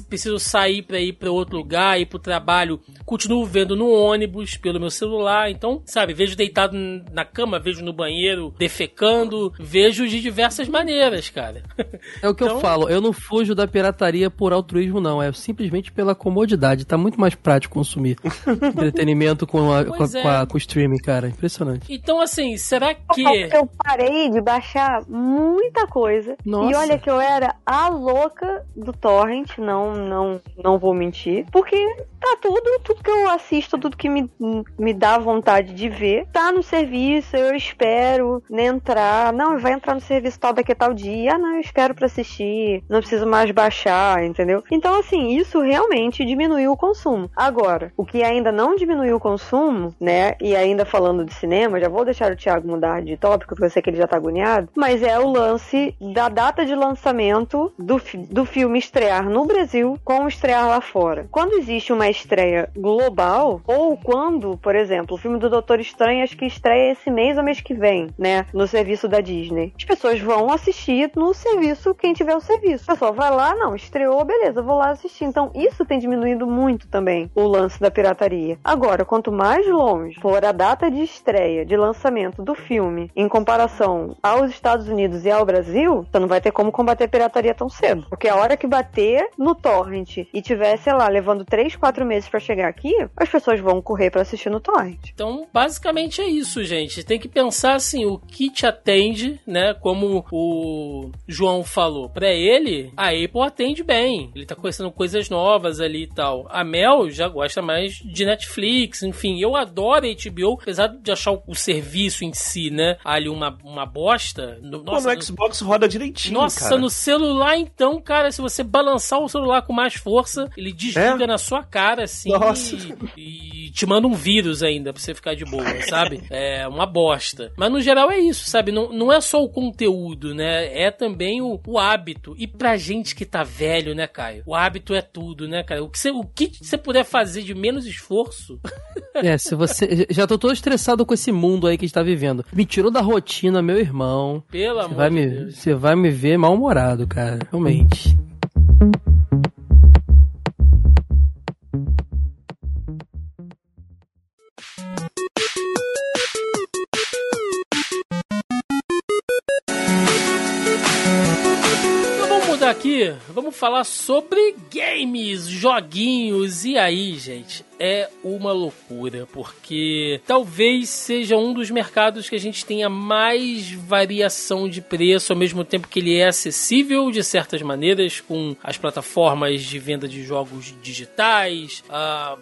preciso sair pra ir pra outro lugar, ir pro trabalho. Continuo vendo no ônibus, pelo meu celular. Então, sabe, vejo deitado na cama, vejo no banheiro, defecando, vejo de diversas maneiras, cara. [laughs] É o que Então- eu falo, eu não fujo da pirataria por altruísmo, não. É simplesmente pela comodidade. Tá muito mais prático consumir [laughs] entretenimento com, a, com, a- é. com a- com o streaming, cara. Impressionante. Então, assim, será que. Porque eu parei de baixar muita coisa. Nossa. E olha que eu era a louca do torrent, não, não, não vou mentir. Porque tá tudo, tudo que eu assisto, tudo que me, me dá vontade de ver, tá no serviço, eu espero né, entrar. Não, vai entrar no serviço tal daqui a tal dia. Ah, não, eu espero pra assistir. Não preciso mais baixar, entendeu? Então, assim, isso realmente diminuiu o consumo. Agora, o que ainda não diminuiu o consumo, né? E ainda falando de cinema, já vou deixar o Thiago mudar de tópico, porque eu sei que ele já tá agoniado. Mas é o lance da data de lançamento do, fi- do filme estrear no Brasil com estrear lá fora. Quando existe uma estreia global, ou quando, por exemplo, o filme do Doutor Estranho que estreia esse mês ou mês que vem, né? No serviço da Disney. As pessoas vão assistir no serviço, quem tiver o serviço. A pessoa vai lá, não, estreou, beleza, vou lá assistir. Então, isso tem diminuído muito também o lance da pirataria. Agora, quanto mais longe for a data de estreia, de lançamento do filme, em comparação aos Estados Unidos e ao Brasil, você não vai ter como combater a pirataria tão cedo. Porque a hora que bater no torrent e tiver, sei lá, levando 3, 4 meses pra chegar aqui, as pessoas vão correr pra assistir no torrent. Então, basicamente é isso, gente. Tem que pensar assim, o que te atende, né? Como o João falou. Pra ele, a Apple atende bem. Ele tá conhecendo coisas novas ali e tal. A Mel já gosta mais de Netflix, enfim. Eu adoro HBO, apesar de achar o, o serviço em si, né? Ali uma, uma bosta. No, Pô, nossa, no Xbox roda direitinho, nossa, cara. no celular, então, cara, se você balançar o celular com mais força, ele desliga É? na sua cara, assim, Nossa. e, e te manda um vírus ainda pra você ficar de boa, sabe? É uma bosta. Mas no geral é isso, sabe? Não, não é só o conteúdo, né? É também o, o hábito. E pra gente que tá velho, né, Caio? O hábito é tudo, né, cara? O que você, o que você puder fazer de menos esforço, É, se você. Já tô todo estressado com esse mundo aí que a gente tá vivendo. Me tirou da rotina, meu irmão. pelo Você amor vai, de me, Deus. você vai me ver mal-humorado, cara. Realmente. Vamos falar sobre games, joguinhos. E aí, gente, é uma loucura, porque talvez seja um dos mercados que a gente tenha mais variação de preço, ao mesmo tempo que ele é acessível de certas maneiras, com as plataformas de venda de jogos digitais,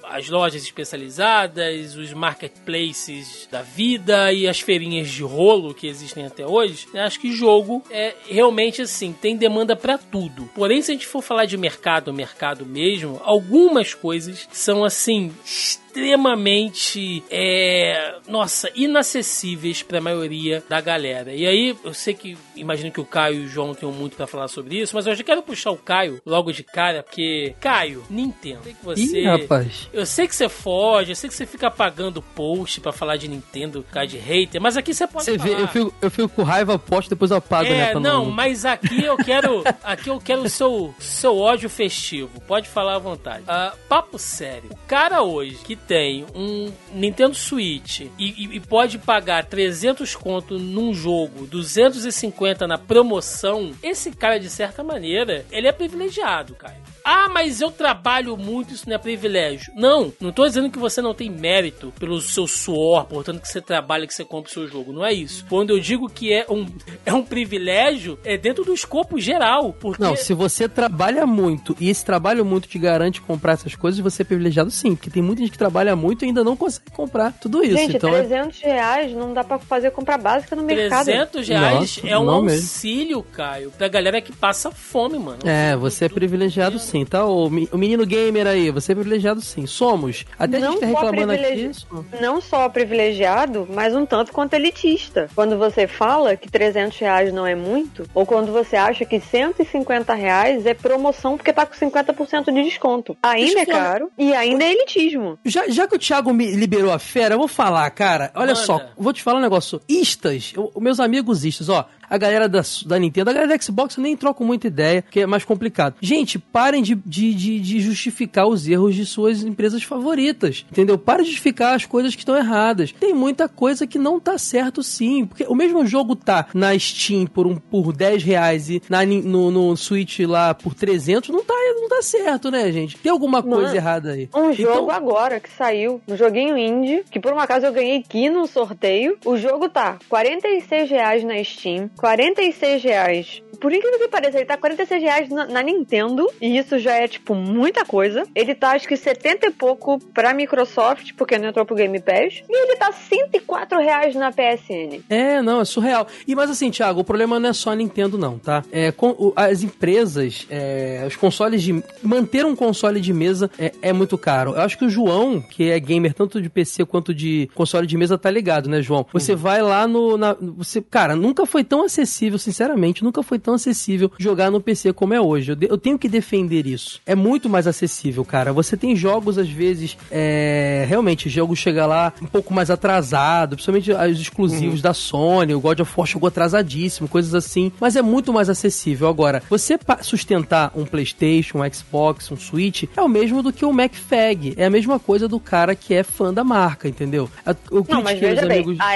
as lojas especializadas, os marketplaces da vida e as feirinhas de rolo que existem até hoje. Acho que jogo é realmente assim, tem demanda pra tudo. Porém, se a gente for falar de mercado, mercado mesmo, algumas coisas são assim shh, extremamente é, nossa, inacessíveis pra maioria da galera. E aí, eu sei que imagino que o Caio e o João tenham muito pra falar sobre isso, mas eu já quero puxar o Caio logo de cara, porque Caio, Nintendo, eu sei que você Ih, rapaz. eu sei que você foge, eu sei que você fica apagando post pra falar de Nintendo, causa de hater, mas aqui você pode Você falar. vê, eu fico, eu fico com raiva, posto, depois eu apago, né? É, pra não, mas aqui eu quero. [laughs] Aqui eu quero o seu, seu ódio festivo. Pode falar à vontade. Ah, papo sério. O cara hoje que tem um Nintendo Switch e, e- e pode pagar 300 conto num jogo, 250 na promoção, esse cara, de certa maneira, ele é privilegiado, cara. Ah, mas eu trabalho muito, isso não é privilégio. Não, não tô dizendo que você não tem mérito pelo seu suor, portanto que você trabalha, que você compra o seu jogo. Não é isso. Quando eu digo que é um, [laughs] é um privilégio, é dentro do escopo geral. Porque Não, se você trabalha muito e esse trabalho muito te garante comprar essas coisas, você é privilegiado sim, porque tem muita gente que trabalha muito e ainda não consegue comprar tudo isso. Gente, então é 300 reais não dá pra fazer compra básica no mercado. 300 reais Nossa, é um não mesmo. auxílio, Caio, pra galera que passa fome, mano. É, você é privilegiado sim, tá? O, menino gamer aí, você é privilegiado sim. Somos. Até a Não gente tá reclamando aqui. privilegi- isso- Não só privilegiado, mas um tanto quanto elitista. Quando você fala que 300 reais não é muito, ou quando você acha que 150 reais é promoção porque tá com 50% de desconto. Ainda é eu falar- caro e ainda é elitismo. Já, já que o Thiago me liberou a fera, eu vou falar, cara. Olha Manda. só, vou te falar um negócio. Istas, eu- meus amigos istas, ó. A galera da, da Nintendo, a galera da Xbox, eu nem troco muita ideia, que é mais complicado. Gente, parem de, de, de, de justificar os erros de suas empresas favoritas. Entendeu? Parem de justificar as coisas que estão erradas. Tem muita coisa que não tá certo, sim. Porque o mesmo jogo tá na Steam por, um, por 10 reais e na, no, no Switch lá por 300, não tá, não tá certo, né, gente? Tem alguma coisa é. errada aí. Um jogo Então- agora que saiu, um joguinho indie, que por um acaso eu ganhei aqui num sorteio. O jogo tá 46 reais na Steam, 46 reais. Por incrível que pareça, ele tá 46 reais na, na Nintendo, e isso já é, tipo, muita coisa. Ele tá, acho que 70 e pouco pra Microsoft, porque não entrou pro Game Pass. E ele tá 104 reais na PSN. É, não, é surreal. E mas assim, Thiago, o problema não é só a Nintendo, não, tá? É, com, o- as empresas, é, os consoles de. Manter um console de mesa é, é muito caro. Eu acho que o João, que é gamer tanto de PC quanto de console de mesa, tá ligado, né, João? Você vai lá no. na- você, cara, nunca foi tão acessível, sinceramente, nunca foi tão acessível jogar no PC como é hoje. Eu, de- eu tenho que defender isso. É muito mais acessível, cara. Você tem jogos, às vezes, é, realmente, o jogo chega lá um pouco mais atrasado, principalmente os exclusivos da Sony, o God of War chegou atrasadíssimo, coisas assim, mas é muito mais acessível. Agora, você sustentar um PlayStation, um Xbox, um Switch, é o mesmo do que o MacFag. É a mesma coisa do cara que é fã da marca, entendeu? A- Eu Não, mas veja bem, amigos. a,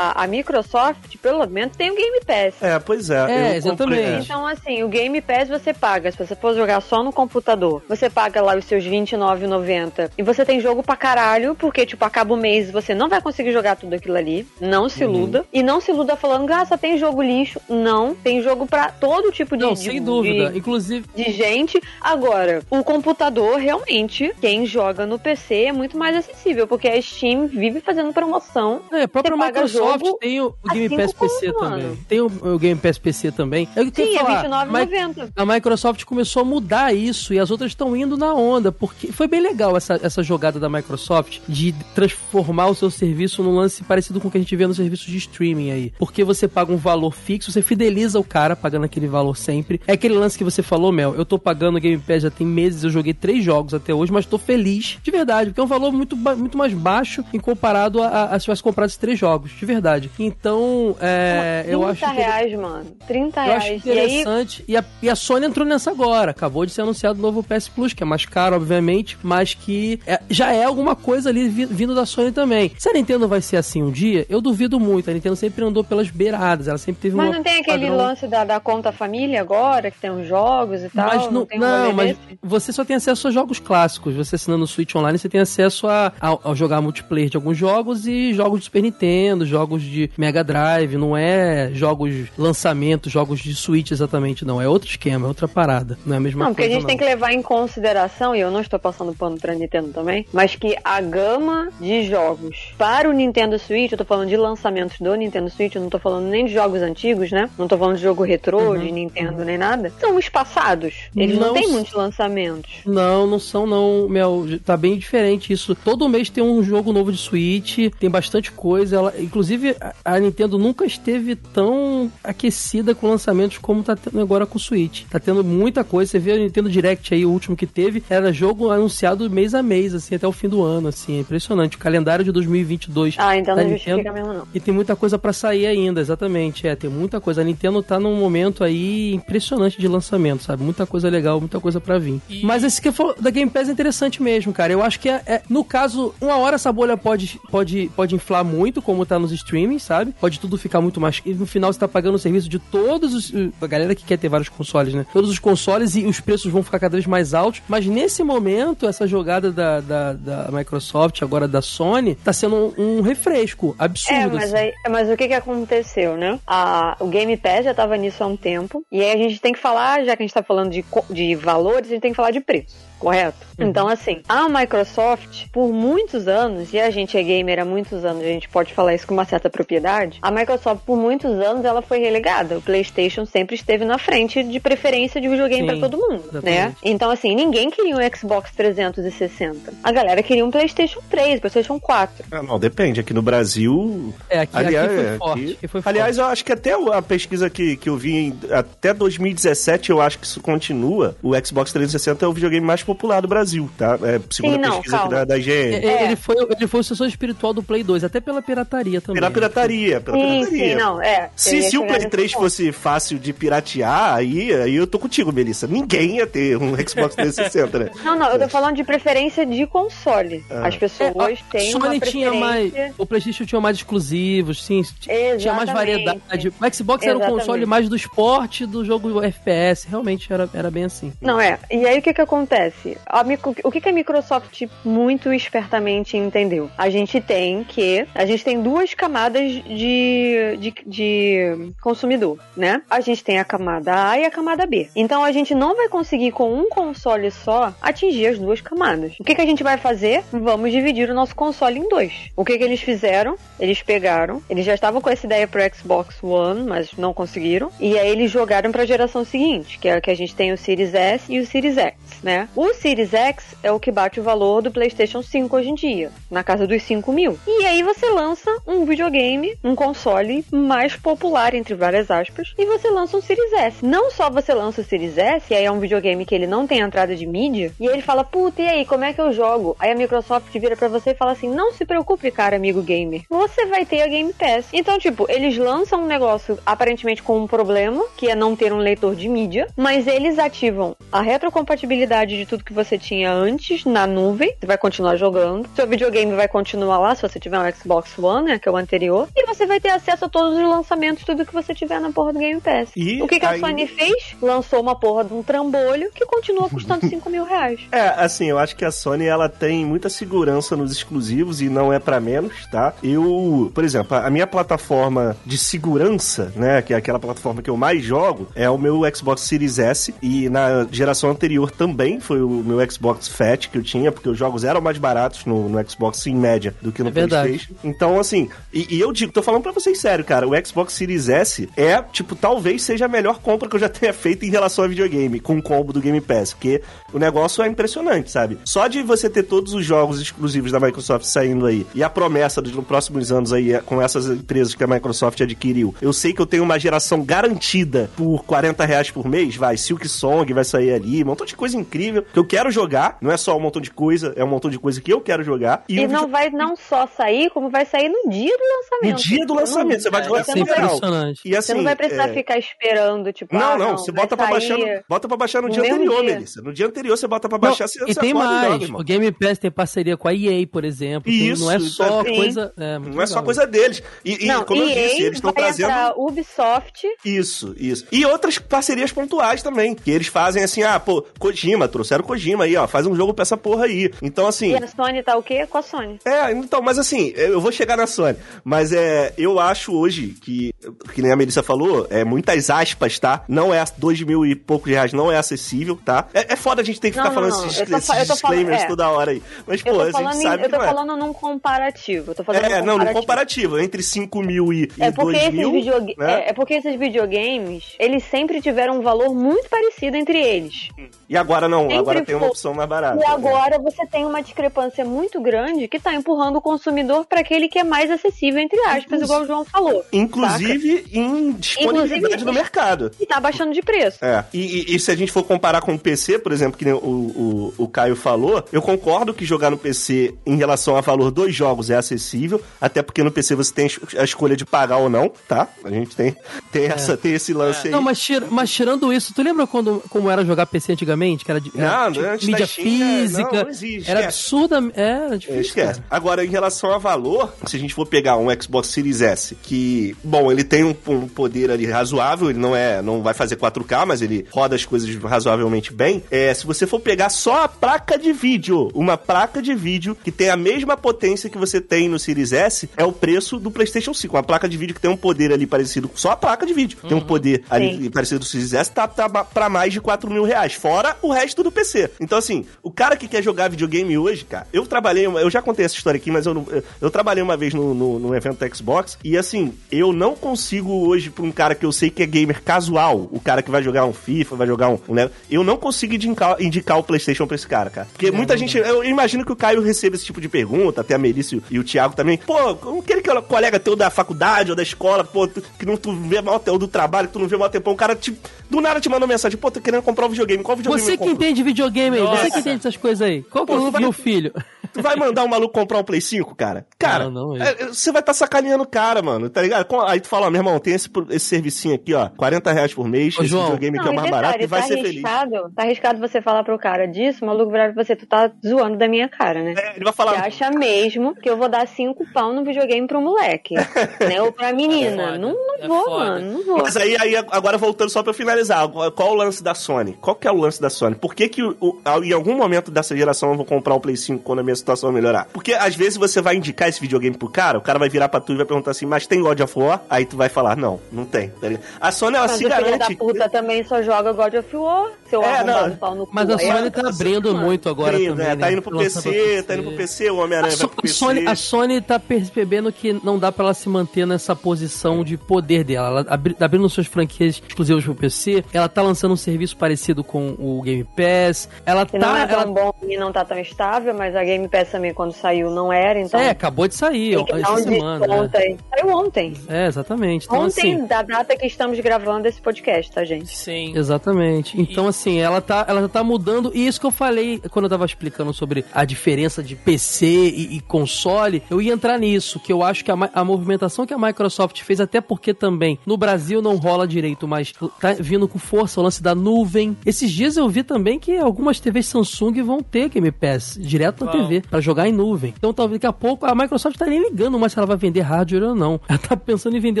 a, a Microsoft, pelo menos, tem o Game Pass. É, pois é. É, eu exatamente. comprei- é. Então, assim, o Game Pass você paga. Se você for jogar só no computador, você paga lá os seus R$29,90. E você tem jogo pra caralho, porque, tipo, acaba o mês você não vai conseguir jogar tudo aquilo ali. Não se iluda. E não se iluda falando, ah, só tem jogo lixo. Não, tem jogo pra todo tipo de, Não, de- sem dúvida. de- Inclusive, de gente. Agora, o computador, realmente, quem joga no PC é muito mais acessível, porque a Steam vive fazendo promoção. É, a própria Microsoft jogo tem o, o Game Pass PC conto, também. mano. Tem o o, Game Pass PC também. Eu Sim, é falar. Mi- R$29,90. a Microsoft começou a mudar isso e as outras estão indo na onda, porque foi bem legal essa, essa jogada da Microsoft de transformar o seu serviço num lance parecido com o que a gente vê nos serviços de streaming aí. Porque você paga um valor fixo, você fideliza o cara pagando aquele valor sempre. É aquele lance que você falou, Mel, eu tô pagando o Game Pass já tem meses, eu joguei três jogos até hoje, mas tô feliz de verdade, porque é um valor muito, muito mais baixo em comparado a, a, a se tivesse comprado esses três jogos, de verdade. Então, é, eu 30 acho que reais, mano. 30 eu acho reais. E aí, interessante. E, a, e a Sony entrou nessa agora. Acabou de ser anunciado o novo PS Plus, que é mais caro, obviamente, mas que é- já é alguma coisa ali vi- vindo da Sony também. Se a Nintendo vai ser assim um dia, eu duvido muito. A Nintendo sempre andou pelas beiradas. Ela sempre teve mas não tem aquele padrão- lance da, da conta família agora, que tem os jogos e tal? Mas não, tem um não, rolê mas desse? você só tem acesso a jogos clássicos. Você assinando o Switch Online, você tem acesso a, a, a jogar multiplayer de alguns jogos e jogos de Super Nintendo, jogos de Mega Drive. Não é jogos lançamentos, jogos de Switch exatamente, não. É outro esquema, é outra parada. Não é a mesma Não, porque coisa. a gente tem que levar em consideração, e eu não estou passando pano pra Nintendo também, mas que a gama de jogos para o Nintendo Switch, eu tô falando de lançamentos do Nintendo Switch, eu não tô falando nem de jogos antigos, né? Não tô falando de jogo retrô, de Nintendo, nem nada. São espaçados. Eles não, Não têm muitos lançamentos. Não, não são não, Mel. Tá bem diferente isso. Todo mês tem um jogo novo de Switch, tem bastante coisa. Ela, inclusive, a Nintendo nunca esteve tão aquecida com lançamentos como tá tendo agora com o Switch. Tá tendo muita coisa. Você vê o Nintendo Direct aí, o último que teve, era jogo anunciado mês a mês, assim, até o fim do ano, assim. É impressionante. O calendário de 2022 Ah, então não Nintendo justifica mesmo, não. e tem muita coisa pra sair ainda, exatamente. É, tem muita coisa. A Nintendo tá num momento aí impressionante de lançamento, sabe? Muita coisa legal, muita coisa pra vir. E- Mas esse que falou da Game Pass é interessante mesmo, cara. Eu acho que é, é- no caso, uma hora essa bolha pode, pode, pode inflar muito, como tá nos streamings, sabe? Pode tudo ficar muito mais. E no final você tá pagando o serviço de todos os. A galera que quer ter vários consoles, né? Todos os consoles e os preços vão ficar cada vez mais altos. Mas nesse momento, essa jogada da, da, da Microsoft, agora da Sony, tá sendo um, um refresco absurdo. É, mas, assim. aí, mas o que que aconteceu, né? A, o Game Pass já tava nisso há um tempo. E aí a gente tem que falar, já que a gente tá falando de, de valores, a gente tem que falar de preço. Correto? Uhum. Então, assim, a Microsoft, por muitos anos, e a gente é gamer há muitos anos, a gente pode falar isso com uma certa propriedade, a Microsoft, por muitos anos, ela foi relegada. O PlayStation sempre esteve na frente de preferência de videogame pra todo mundo, né? exatamente. Então, assim, ninguém queria um Xbox 360. A galera queria um PlayStation 3, PlayStation 4. Ah, não, depende. Aqui no Brasil. É, aqui, aliás, aqui foi é, forte. aqui- aqui foi aliás, forte. eu acho que até a pesquisa que, que eu vi em- até 2017, eu acho que isso continua. O Xbox 360 é o videogame mais popular do Brasil, tá? É, segundo Sim, a não, pesquisa aqui da, da IGN. É, É. Ele, foi, ele foi o sucessor espiritual do Play 2, até pela pirataria também. Pela pirataria, pela Sim, pirataria. sim, não, é. Se, se o Play nesse 3 ponto. fosse fácil de piratear, aí, aí eu tô contigo, Melissa. Ninguém ia ter um [laughs] Xbox 360, né? Não, não, eu tô falando de preferência de console. Ah. As pessoas têm uma Sony preferência... tinha mais. O PlayStation tinha mais exclusivos, sim. t- Tinha mais Exatamente. variedade. O Xbox era um Exatamente. console mais do esporte do jogo FPS. Realmente era, era bem assim. Não, é. E aí o que que acontece? A o que que a Microsoft muito espertamente entendeu? A gente tem que... A gente tem duas camadas de, de, de consumidor, né? A gente tem a camada A e a camada B. Então a gente não vai conseguir com um console só atingir as duas camadas. O que que a gente vai fazer? Vamos dividir o nosso console em dois. O que que eles fizeram? Eles pegaram, eles já estavam com essa ideia pro Xbox One, mas não conseguiram. E aí eles jogaram pra geração seguinte, que é a que a gente tem o Series S e o Series X, né? O Series X é o que bate o valor do PlayStation 5 hoje em dia, na casa dos 5 mil. E aí você lança um videogame, um console mais popular, entre várias aspas, e você lança um Series S. Não só você lança o Series S, e aí é um videogame que ele não tem entrada de mídia, e ele fala, puta, e aí, como é que eu jogo? Aí a Microsoft vira pra você e fala assim, não se preocupe, cara, amigo gamer. Você vai ter a Game Pass. Então, tipo, eles lançam um negócio aparentemente com um problema, que é não ter um leitor de mídia, mas eles ativam a retrocompatibilidade de tudo que você tinha antes na nuvem. Você vai continuar jogando. Seu videogame vai continuar lá, se você tiver um Xbox One, né, que é o anterior. E você vai ter acesso a todos os lançamentos, tudo que você tiver na porra do Game Pass. E o que, que aí- a Sony fez? Lançou uma porra de um trambolho que continua custando [laughs] 5 mil reais. É, assim, eu acho que a Sony ela tem muita segurança nos exclusivos e não é pra menos, tá? Eu, por exemplo, a minha plataforma de segurança, né, que é aquela plataforma que eu mais jogo, é o meu Xbox Series S e na geração anterior também foi o meu Xbox Fat que eu tinha, porque os jogos eram mais baratos no, no Xbox em média do que no É. PlayStation. Então, assim, e, e eu digo, tô falando pra vocês sério, cara, o Xbox Series Series S é, tipo, talvez seja a melhor compra que eu já tenha feito em relação a videogame, com o combo do Game Pass, porque o negócio é impressionante, sabe? Só de você ter todos os jogos exclusivos da Microsoft saindo aí e a promessa dos próximos anos aí é, com essas empresas que a Microsoft adquiriu, eu sei que eu tenho uma geração garantida por 40 reais por mês, vai, Silk Song vai sair ali, um montão de coisa incrível que eu quero jogar, não é só um montão de coisa, é um montão de coisa que eu quero jogar. E, e não video... vai não só sair, como vai sair no dia do lançamento. No dia do lançamento, você vai jogar é, impressionante. E assim, você não vai precisar é... ficar esperando, tipo, não, ah, não, não, você bota pra baixar, no, bota pra baixar no, no dia anterior, dia. Melissa. No dia anterior você bota pra baixar, não, você, E você tem mais, joga, o Game Pass tem parceria com a EA, por exemplo. Isso. não é só sim. coisa... É, não legal. é só coisa deles. E, não, como EA eu disse, eles estão trazendo... Ubisoft. Isso, isso. E outras parcerias pontuais também, que eles fazem assim, ah, pô, Kojima, trouxeram Kojima aí, ó, faz um jogo pra essa porra aí. Então, assim... E a Sony tá o quê? Com a Sony. É, então, mas assim, eu vou chegar na Sony. Mas é, eu acho hoje que, que nem a Melissa falou, é muitas aspas, tá? Não é dois mil e poucos reais, não é acessível, tá? É, é foda a gente ter que ficar não, falando não, esses, esses disclaimers é. toda hora aí. Mas, pô, a gente sabe Eu tô é. falando num comparativo. Eu tô falando é, não, num comparativo. Entre 5 mil e, é e 2 mil. Videog... Né? É, é, porque esses videogames, eles sempre tiveram um valor muito parecido entre eles. E agora não, sempre agora tem uma opção mais barata. E agora você tem uma discrepância muito grande que tá empurrando o consumidor para aquele que é mais acessível, entre aspas, Inclusive, igual o João falou. Inclusive saca? em disponibilidade Inclusive, no mercado. E tá baixando de preço. É. E, e, e, se a gente for comparar com o PC, por exemplo, que o, o, o Caio falou, eu concordo que jogar no PC em relação a valor dos jogos é acessível, até porque no PC você tem a escolha de pagar ou não, tá? A gente tem, tem, é. essa, tem esse lance é. aí. Não, mas, tira, mas tirando isso, tu lembra quando, como era jogar PC antigamente? Que era, era tipo, mídia física. Não, não existe, era absurda. Era difícil. Esquece. Agora, em relação a valor, se a gente for pegar um Xbox Series S, que, bom, ele tem um, um poder ali razoável, ele não é, não vai fazer 4K, mas ele roda as coisas razoavelmente bem. É, se você for pegar só a placa de vídeo, uma placa de vídeo que tem a mesma potência que você tem no Series S, é o preço do PlayStation 5. Uma placa de vídeo que tem um poder ali parecido, só a placa de vídeo, uhum. tem um uhum. poder ali Sim. parecido do Series S, tá, tá pra mais de 4 mil reais, fora o resto do PC. Então, assim, o cara que quer jogar videogame hoje, cara, eu trabalhei, eu já contei essa história aqui, mas eu, eu, eu trabalhei uma vez no, no, no evento da Xbox e, assim, eu não consigo hoje pra um cara que eu sei que é gamer casual, o cara que vai jogar um FIFA, vai jogar um. um eu não consigo indicar, indicar o PlayStation pra esse cara, cara. Porque muita não, gente. Eu imagino que o Caio receba esse tipo de pergunta, até a Melissa e o Thiago também. Pô, aquele que é colega teu da faculdade ou da escola, pô, tu, que não tu vê mal ou do trabalho, que tu não vê mal tempo, um cara te, do nada te manda uma mensagem, pô, tô querendo comprar um videogame. Qual videogame Você que entende videogame aí, Nossa. você que entende essas coisas aí. Qual que é o meu filho? Tu vai mandar um maluco comprar um Play 5, cara? Cara, não, não, é, você vai estar tá sacaneando o cara, mano, tá ligado? Aí tu fala, ó, meu irmão, tem esse, esse servicinho aqui, ó, 40 reais por mês, Ô, esse João, videogame não, que é o mais barato e vai tá ser feliz. Tá arriscado você falar pro cara disso, o maluco virar pra você, tu tá zoando da minha cara, né? É, ele vai falar... Você acha mesmo que eu vou dar cinco pau no videogame pro moleque, [laughs] né? Ou pra menina. É não, não é vou, foda. mano, não vou. Mas aí, aí, agora voltando só pra finalizar, qual o lance da Sony? Qual que é o lance da Sony? Por que que o, em algum momento dessa geração eu vou comprar o Play 5 quando a minha situação melhorar? Porque às vezes você vai indicar esse videogame pro cara, o cara vai virar pra tu e vai perguntar assim, mas tem God of War? Aí tu vai falar, não, não tem. Tá a Sony, ela mas se o garante... da puta também só joga God of War, seu é, não. pau no cu. Mas a Sony tá abrindo muito agora Abrindo, também, é, Tá né? indo pro PC, PC, tá indo pro PC, o Homem-Aranha vai pro PC. Sony, a Sony tá percebendo que não dá pra ela se manter nessa posição de poder dela. Ela abri, abrindo suas franquias exclusivas pro PC, ela tá lançando um serviço parecido com o Game Pass. Ela que tá... não é tão ela... bom e não tá tão estável, mas a Game Pass também quando saiu não era, então... É, acabou de sair, essa um semana. Né? Ontem. Saiu ontem. É, exatamente. Então, ontem, assim... da data que estamos gravando esse podcast, tá, gente? Sim. Exatamente. Então, e... assim, ela tá, ela tá mudando, e isso que eu falei quando eu tava explicando sobre a diferença de PC e, e console, eu ia entrar nisso, que eu acho que a, a movimentação que a Microsoft fez, até porque também no Brasil não rola direito, mas tá vindo com força o lance da nuvem. Esses dias eu vi também que algumas TVs Samsung vão ter Game Pass direto na TV para jogar em nuvem. Então talvez daqui a pouco a Microsoft tá nem ligando mais se ela vai vender hardware ou não. Ela tá pensando em vender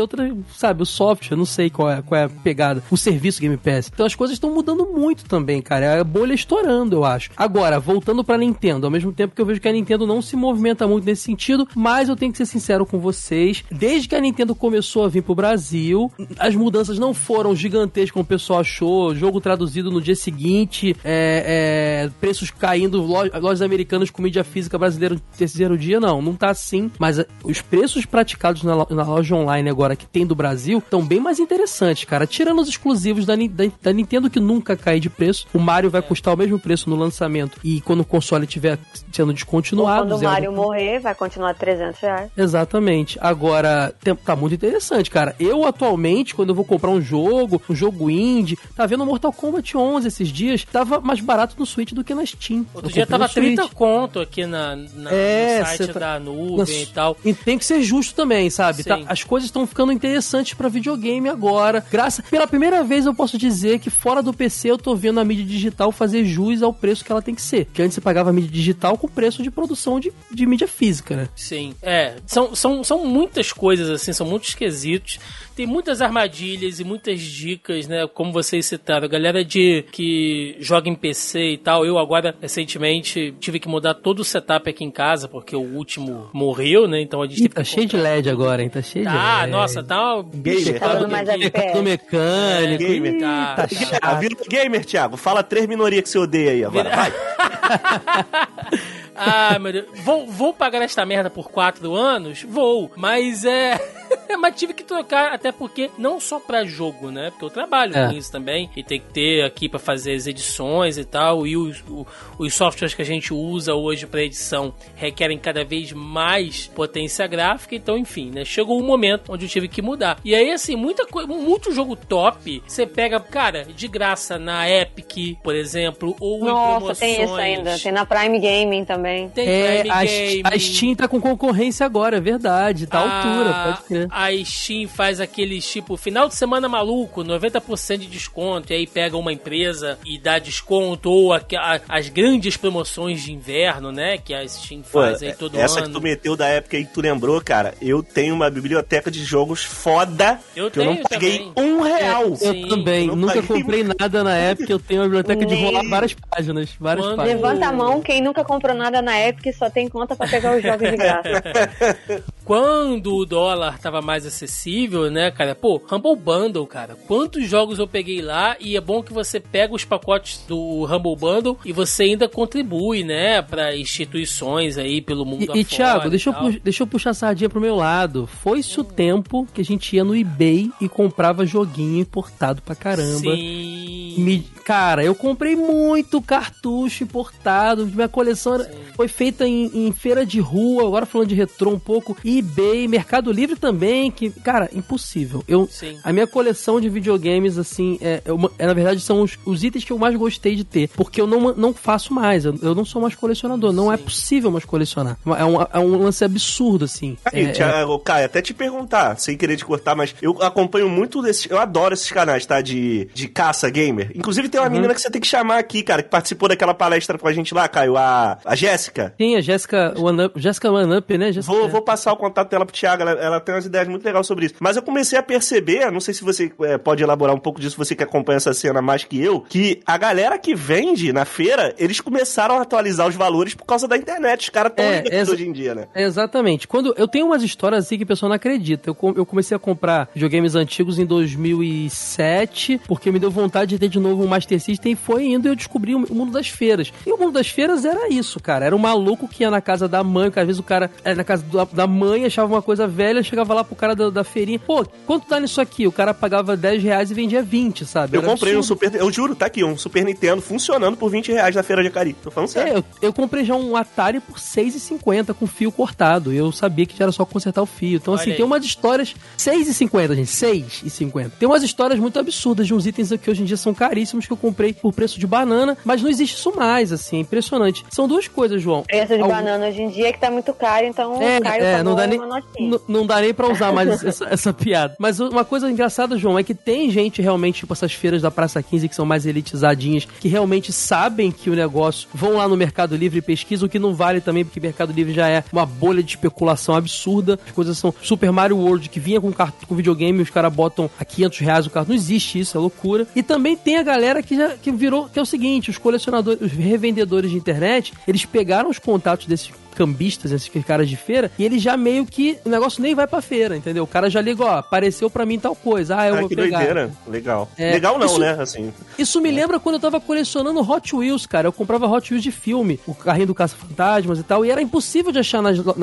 outra, sabe, o software, não sei qual é, qual é a pegada, o serviço Game Pass. Então as coisas estão mudando muito muito também, cara. É a bolha estourando, eu acho. Agora, voltando pra Nintendo, ao mesmo tempo que eu vejo que a Nintendo não se movimenta muito nesse sentido, mas eu tenho que ser sincero com vocês. Desde que a Nintendo começou a vir pro Brasil, as mudanças não foram gigantescas como o pessoal achou. Jogo traduzido no dia seguinte, é, é, preços caindo, lo- lojas americanas com mídia física brasileira no terceiro dia, não. Não tá assim. Mas é, os preços praticados na, na loja online agora que tem do Brasil estão bem mais interessantes, cara. Tirando os exclusivos da, da, da Nintendo que nunca cai de preço. O Mario vai custar o mesmo preço no lançamento e quando o console estiver sendo Ou descontinuado. quando o zero- Mario morrer, vai continuar 300 reais. Exatamente. Agora, tá muito interessante, cara. Eu, atualmente, quando eu vou comprar um jogo, um jogo indie, tá vendo Mortal Kombat 11 esses dias, tava mais barato no Switch do que na Steam. Outro Eu dia tava no Switch. 30 conto aqui na, na- É, no site tá- da nuvem Nossa, e tal. E tem que ser justo também, sabe? Tá- as coisas estão ficando interessantes pra videogame agora. Graças, pela primeira vez eu posso dizer que fora do PC eu tô vendo a mídia digital fazer jus ao preço que ela tem que ser. Que antes você pagava a mídia digital com preço de produção de, de mídia física, né? Sim, é. São, são, são muitas coisas, assim, são muitos quesitos. Tem muitas armadilhas e muitas dicas, né? Como vocês citaram. A galera de que joga em PC e tal. Eu agora, recentemente, tive que mudar todo o setup aqui em casa, porque o último morreu, né? Então a gente Ih, tá que cheio de LED agora, hein? Tá cheio de Tá, LED. nossa, tá Gamer. Tá do mecânico. É, Gamer. Tá, tá tá. chato. Ah, vira gamer, Thiago. Fala três minorias que você odeia aí agora. Vai. [laughs] Ah, meu Deus. Vou, vou pagar esta merda por quatro anos? Vou. Mas é. [laughs] mas tive que trocar, até porque não só pra jogo, né? Porque eu trabalho É. com isso também. E tem que ter aqui pra fazer as edições e tal. E os, o- os softwares que a gente usa hoje pra edição requerem cada vez mais potência gráfica. Então, enfim, né? Chegou um momento onde eu tive que mudar. E aí, assim, muita coisa, muito jogo top. Você pega, cara, de graça na Epic, por exemplo, ou em Nossa, promoções. tem isso ainda. Tem na Prime Gaming também. Tem É, Prime a, Gaming. a Steam tá com concorrência agora, é verdade. Tá à altura, pode crer. A Steam faz aqueles tipo final de semana maluco, 90% de desconto, e aí pega uma empresa e dá desconto, ou a- a- as grandes promoções de inverno, né? Que a Steam Pô, faz aí todo essa ano. que tu meteu da época aí que tu lembrou, cara, eu tenho uma biblioteca de jogos foda Eu que eu não paguei também. um real. Eu Sim. também, Eu nunca paguei comprei nada na época, eu tenho uma biblioteca de rolar várias páginas, várias Quando- páginas. Levanta a mão, quem nunca comprou nada na Epic só tem conta pra pegar os jogos de graça. [laughs] Quando o dólar tava mais acessível, né, cara? Pô, Humble Bundle, cara. Quantos jogos eu peguei lá e é bom que você pega os pacotes do Humble Bundle e você ainda contribui, né, pra instituições aí pelo mundo E, afora e Thiago, e deixa eu, tal. pu- deixa eu puxar a sardinha pro meu lado. Foi-se o tempo que a gente ia no eBay e comprava joguinho importado pra caramba. Sim. Me- cara, eu comprei muito cartucho importado. Minha coleção era- foi feita em, em feira de rua. Agora falando de retrô um pouco. eBay, Mercado Livre também. Que, cara, impossível. Eu, Sim. a minha coleção de videogames, assim, é, é uma- é, na verdade são os, os itens que eu mais gostei de ter. Porque eu não, não faço mais. Eu, eu não sou mais colecionador. Não é possível mais colecionar. É um, é um lance absurdo, assim. Aí, É, Caio, até te perguntar, sem querer te cortar, mas eu acompanho muito desses. Eu adoro esses canais, tá? De, de caça gamer. Inclusive, Uhum. tem uma menina que você tem que chamar aqui, cara, que participou daquela palestra com a gente lá, Caio, a, a Jéssica. Tem a Jéssica One Up, Jéssica One Up, né? Jéssica- Vou, vou passar o contato dela pro Thiago, ela, ela tem umas ideias muito legais sobre isso. Mas eu comecei a perceber, não sei se você é, pode elaborar um pouco disso, você que acompanha essa cena mais que eu, que a galera que vende na feira, eles começaram a atualizar os valores por causa da internet. Os caras estão É, hoje em dia, né? É, Exatamente. Quando eu tenho umas histórias assim que o pessoal não acredita. Eu, com- eu comecei a comprar videogames antigos em 2007, porque me deu vontade de ter de novo um Master System e foi indo e eu descobri o mundo das feiras. E o mundo das feiras era isso, cara. Era um maluco que ia na casa da mãe, que às vezes o cara era na casa da, da mãe, achava uma coisa velha, chegava lá pro cara da, da feirinha, pô, quanto dá nisso aqui? O cara pagava 10 reais e vendia 20, sabe? Eu Era comprei um absurdo. Super. Eu juro, tá aqui, um Super Nintendo funcionando por 20 reais na feira de Acari. Tô falando sério. É, eu, eu comprei já um Atari por 6,50 com fio cortado. Eu sabia que já era só consertar o fio. Então, Olha assim, aí. tem umas histórias. 6,50, gente. 6,50. Tem umas histórias muito absurdas de uns itens que hoje em dia são caríssimos que eu comprei por preço de banana, mas não existe isso mais, assim. É impressionante. São duas coisas, João. Preço de Algum- banana hoje em dia que tá muito caro, então É, Caio é, não dá dá nem, uma notinha. n- não dá nem pra usar mais essa, [laughs] essa piada. Mas uma coisa engraçada, João, é que tem gente realmente, tipo essas feiras da Praça 15 que são mais elitizadinhas, que realmente sabem que o negócio vão lá no Mercado Livre e pesquisam, o que não vale também, porque Mercado Livre já é uma bolha de especulação absurda. As coisas são Super Mario World, que vinha com, com videogame, os caras botam a 500 reais o carro. Não existe isso, é loucura. E também tem a galera que já que virou, que é o seguinte, os colecionadores, os revendedores de internet, eles pegaram os contatos desses cambistas, esses caras de feira, e ele já meio que o negócio nem vai pra feira, entendeu? O cara já liga, ó, apareceu pra mim tal coisa, ah, eu Ah, vou que pegar. doideira. Legal. É, Legal não, isso- né? Assim. Isso me lembra quando eu tava colecionando Hot Wheels, cara. Eu comprava Hot Wheels de filme, o carrinho do Caça-Fantasmas e tal, e era impossível de achar nas, nas,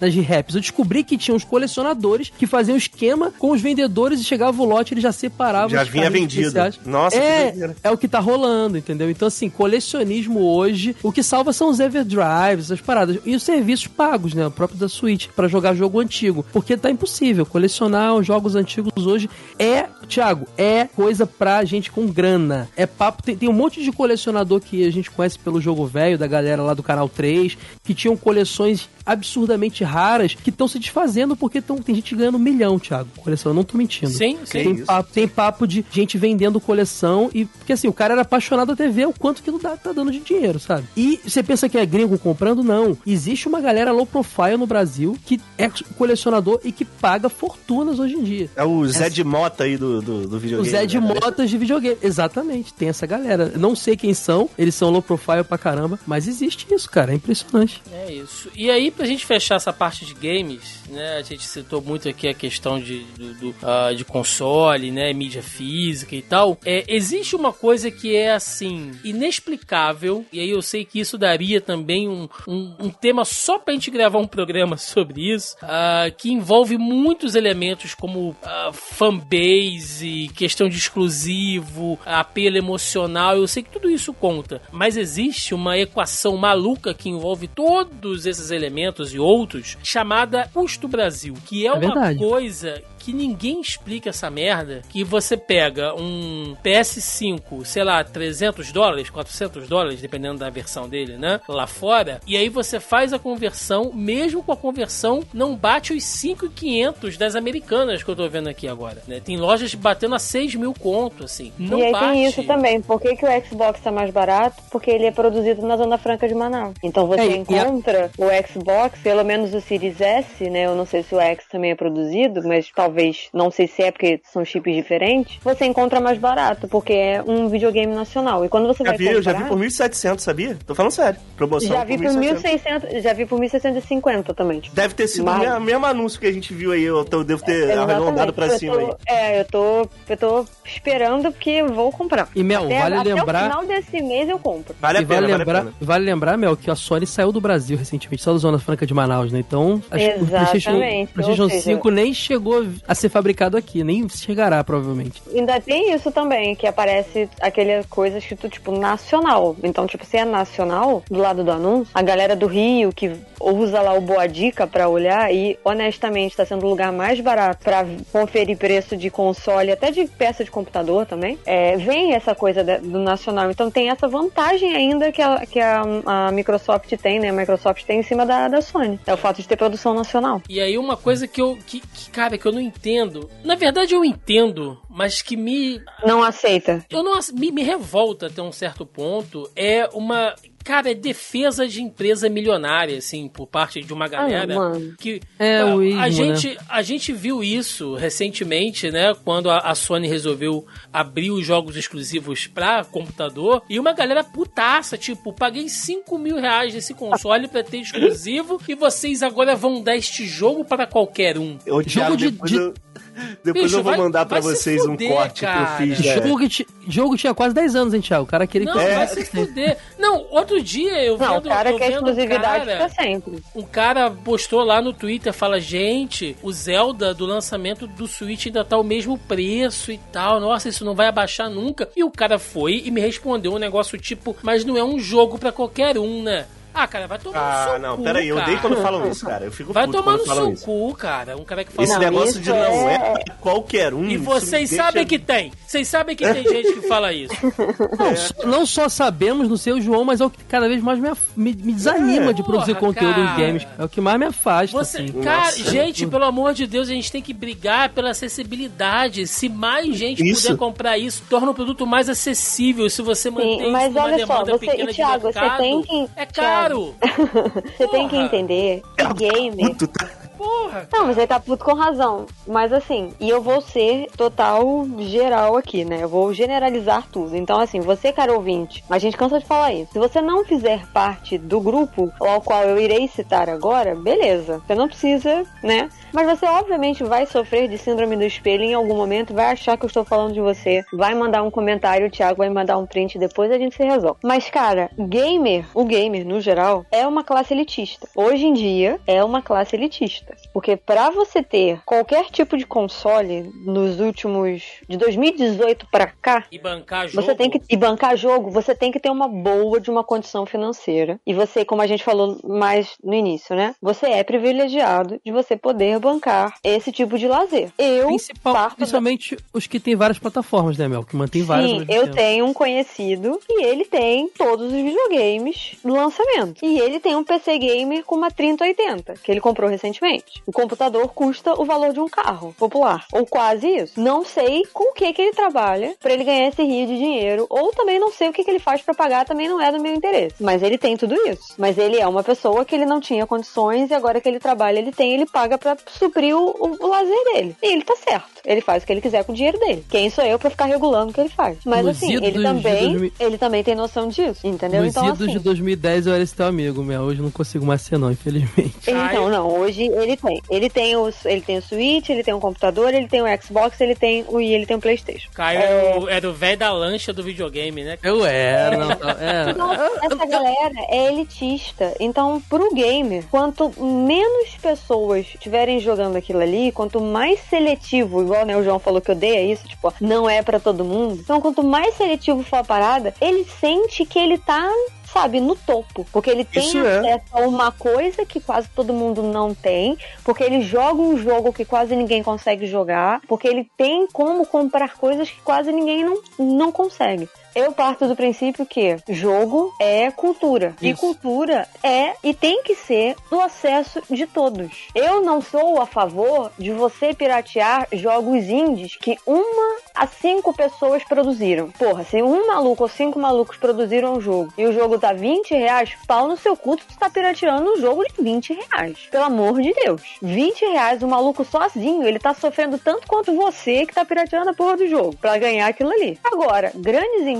nas raps. Eu descobri que tinha uns colecionadores que faziam esquema com os vendedores e chegava o lote, ele já separava Já os vinha vendido. especiais. Nossa, que é, doideira. é o que tá rolando, entendeu? Então, assim, colecionismo hoje, o que salva são os Everdrives, essas paradas. E os serviços pagos, né? O próprio da Switch, pra jogar jogo antigo. Porque tá impossível. Colecionar os jogos antigos hoje é, Thiago, é coisa pra gente com grana. É papo. Tem, tem um monte de colecionador que a gente conhece pelo jogo velho, da galera lá do canal 3, que tinham coleções absurdamente raras que estão se desfazendo porque tão, tem gente ganhando um milhão, Thiago. Coleção, eu não tô mentindo. Sim, sim. Tem papo, tem papo de gente vendendo coleção e porque assim, o cara era apaixonado até ver o quanto que dá, tá dando de dinheiro, sabe? E você pensa que é gringo comprando? Não. Existe uma galera low profile no Brasil que é colecionador e que paga fortunas hoje em dia. É o Zé de Mota aí do, do, do O videogame. Zé de né? Motas de videogame. Exatamente, tem essa galera. Não sei quem são, eles são low profile pra caramba, mas existe isso, cara. É impressionante. É isso. E aí, pra gente fechar essa parte de games, né? A gente citou muito aqui a questão de, do, do, ah, de console, né? Mídia física e tal. É, existe uma coisa que é assim, inexplicável, e aí eu sei que isso daria também um, um, um tema só pra gente gravar um programa [laughs] sobre isso, ah, que envolve muitos elementos como ah, fanbase, questão de exclusivo, apelo emocional. Eu sei que tudo isso conta, mas existe uma equação maluca que envolve todos esses elementos e outros, chamada custo Brasil, que é, É uma verdade. coisa que ninguém explica essa merda, que você pega um PS5, sei lá, 300 dólares, 400 dólares, dependendo da versão dele, né, lá fora, e aí você faz a conversão, mesmo com a conversão, não bate os 5,500 das americanas que eu tô vendo aqui agora, né, tem lojas batendo a 6 mil conto, assim, não e aí bate. tem isso também. Por que, que o Xbox tá mais barato? Porque ele é produzido na Zona Franca de Manaus. Então você É, encontra o Xbox, pelo menos o Series S, né? Eu não sei se o X também é produzido, mas talvez, não sei se é porque são chips diferentes. Você encontra mais barato, porque é um videogame nacional. E quando você Já vai vi, comprar... eu já vi por 1.700, sabia? Tô falando sério. Promoção Já vi por 1.700. 1.600, já vi por 1.650 também. tipo. Deve ter sido o Mas- mesmo, anúncio que a gente viu aí. Eu tô- devo ter arredondado pra Eu cima tô- aí. É, eu tô, eu tô esperando porque eu vou comprar. E, Mel, até, vale até lembrar- o final desse mês eu compro. Vale a pena, vale vale a lembrar, pena. vale lembrar, Mel, que a Sony saiu do Brasil recentemente, só da Zona Franca de Manaus, né? Então, acho que o PlayStation, Exatamente, PlayStation ou seja- 5 nem chegou a ser fabricado aqui, nem chegará, provavelmente. Ainda tem isso também, que aparece aquele coisa escrito, tipo, nacional. Então, tipo, se é nacional, do lado do anúncio, a galera do Rio que usa lá o Boa Dica pra olhar e, honestamente, tá sendo o lugar mais barato pra conferir preço de console, até de peça de computador também, é, vem essa coisa do nacional. Então tem essa vantagem ainda que a, que a, a Microsoft tem, né? A Microsoft tem em cima da, da Sony. É o fato de ter produção nacional. E aí uma coisa que eu, que, que, cara, que eu não entendo, na verdade eu entendo, mas que me, Não aceita. eu não me, me revolta até um certo ponto é uma cara é defesa de empresa milionária assim por parte de uma galera mano. que É, a, ismo, a né? gente a gente viu isso recentemente né quando a, a Sony resolveu abrir os jogos exclusivos pra computador e uma galera putaça tipo paguei 5 mil reais nesse console pra ter exclusivo e vocês agora vão dar este jogo para qualquer um Eu, Thiago, de- depois de- eu, [laughs] depois Bicho, eu vou vai- mandar se vocês um fuder, corte cara. que eu fiz. né? Jogo, que jogo tinha quase 10 anos, hein, Thiago? O cara queria Não, que... vai se fuder. Não, outro dia eu Não, vendo, o cara quer um exclusividade cara, pra sempre. um cara postou lá no Twitter, fala, gente, o Zelda do lançamento do Switch ainda tá o mesmo preço e tal, nossa, isso não vai abaixar nunca. E o cara foi e me respondeu um negócio tipo, mas não é um jogo pra qualquer um, né? Ah, cara, vai tomar Ah, no seu não, cu, peraí, eu odeio quando falam isso, cara. Eu fico Vai puto tomar no seu isso. cu, cara. Um cara que fala Esse Não, negócio isso de não é- é qualquer um. E isso vocês me sabem deixa- que tem. Vocês sabem que tem gente que fala isso. [laughs] Não, só- não só sabemos no seu João, mas é o que cada vez mais me, me, me desanima É. de produzir Porra, conteúdo cara. em games. É o que mais me afasta. Você, assim. cara, Nossa. gente, pelo amor de Deus, a gente tem que brigar pela acessibilidade. Se mais gente Isso. puder comprar isso, torna o produto mais acessível. Se você mantém isso mas numa olha só, demanda você- pequena e, Thiago, de você mercado, tem que- é Thiago, caro. [laughs] Você tem que entender que gamer. Puto, tá? Porra. Não, mas ele tá puto com razão. Mas assim, e eu vou ser total geral aqui, né? Eu vou generalizar tudo. Então, assim, você, cara ouvinte, a gente cansa de falar isso. Se você não fizer parte do grupo ao qual eu irei citar agora, beleza. Você não precisa, né? Mas você obviamente vai sofrer de síndrome do espelho em algum momento, vai achar que eu estou falando de você, vai mandar um comentário, o Thiago vai mandar um print depois a gente se resolve. Mas, cara, gamer, o gamer no geral, é uma classe elitista. Hoje em dia, é uma classe elitista. Porque pra você ter qualquer tipo de console nos últimos. de 2018 pra cá, E bancar jogo. você tem que e bancar jogo, você tem que ter uma boa de uma condição financeira. E você, como a gente falou mais no início, né? Você é privilegiado de você poder bancar esse tipo de lazer. Eu Principal- parto da- principalmente os que tem várias plataformas, né, Mel? Que mantém várias. Sim, eu tenho um conhecido e ele tem todos os videogames do lançamento. E ele tem um PC gamer com uma 3080, que ele comprou recentemente. O computador custa o valor de um carro popular, ou quase isso. Não sei com o que que ele trabalha pra ele ganhar esse rio de dinheiro, ou também não sei o que que ele faz pra pagar, também não é do meu interesse. Mas ele tem tudo isso. Mas ele é uma pessoa que ele não tinha condições e agora que ele trabalha, ele tem, ele paga pra suprir o, o- o lazer dele. E ele tá certo. Ele faz o que ele quiser com o dinheiro dele. Quem sou eu pra ficar regulando o que ele faz? Mas Nos assim, ele também, 2000 ele também tem noção disso, entendeu? Nos então idos assim, de 2010 eu era esse teu amigo, Mel. Hoje eu não consigo mais ser, não, infelizmente. então não, hoje ele tem. Ele tem o ele tem o Switch, ele tem o computador, ele tem o Xbox, ele tem o e ele tem o PlayStation. Caio é, o- é do velho da lancha do videogame, né? Eu era, não, [laughs] é. Então, essa galera é elitista. Então, pro gamer, quanto menos pessoas estiverem jogando aquilo ali, quanto mais seletivo, igual né, o João falou que odeia isso, tipo, não é pra todo mundo. Então, quanto mais seletivo for a parada, ele sente que ele tá sabe, no topo. Porque ele tem Isso é. acesso a uma coisa que quase todo mundo não tem. Porque ele joga um jogo que quase ninguém consegue jogar. Porque ele tem como comprar coisas que quase ninguém não, não consegue. Eu parto do princípio que jogo é cultura. E Isso. cultura é e tem que ser do acesso de todos. Eu não sou a favor de você piratear jogos indies que uma a cinco pessoas produziram. Porra, se um maluco ou cinco malucos produziram um jogo e o jogo tá 20 reais, pau no seu cu, tu tá pirateando um jogo de 20 reais. Pelo amor de Deus. 20 reais, o maluco sozinho, ele tá sofrendo tanto quanto você que tá pirateando a porra do jogo pra ganhar aquilo ali. Agora, grandes empresas,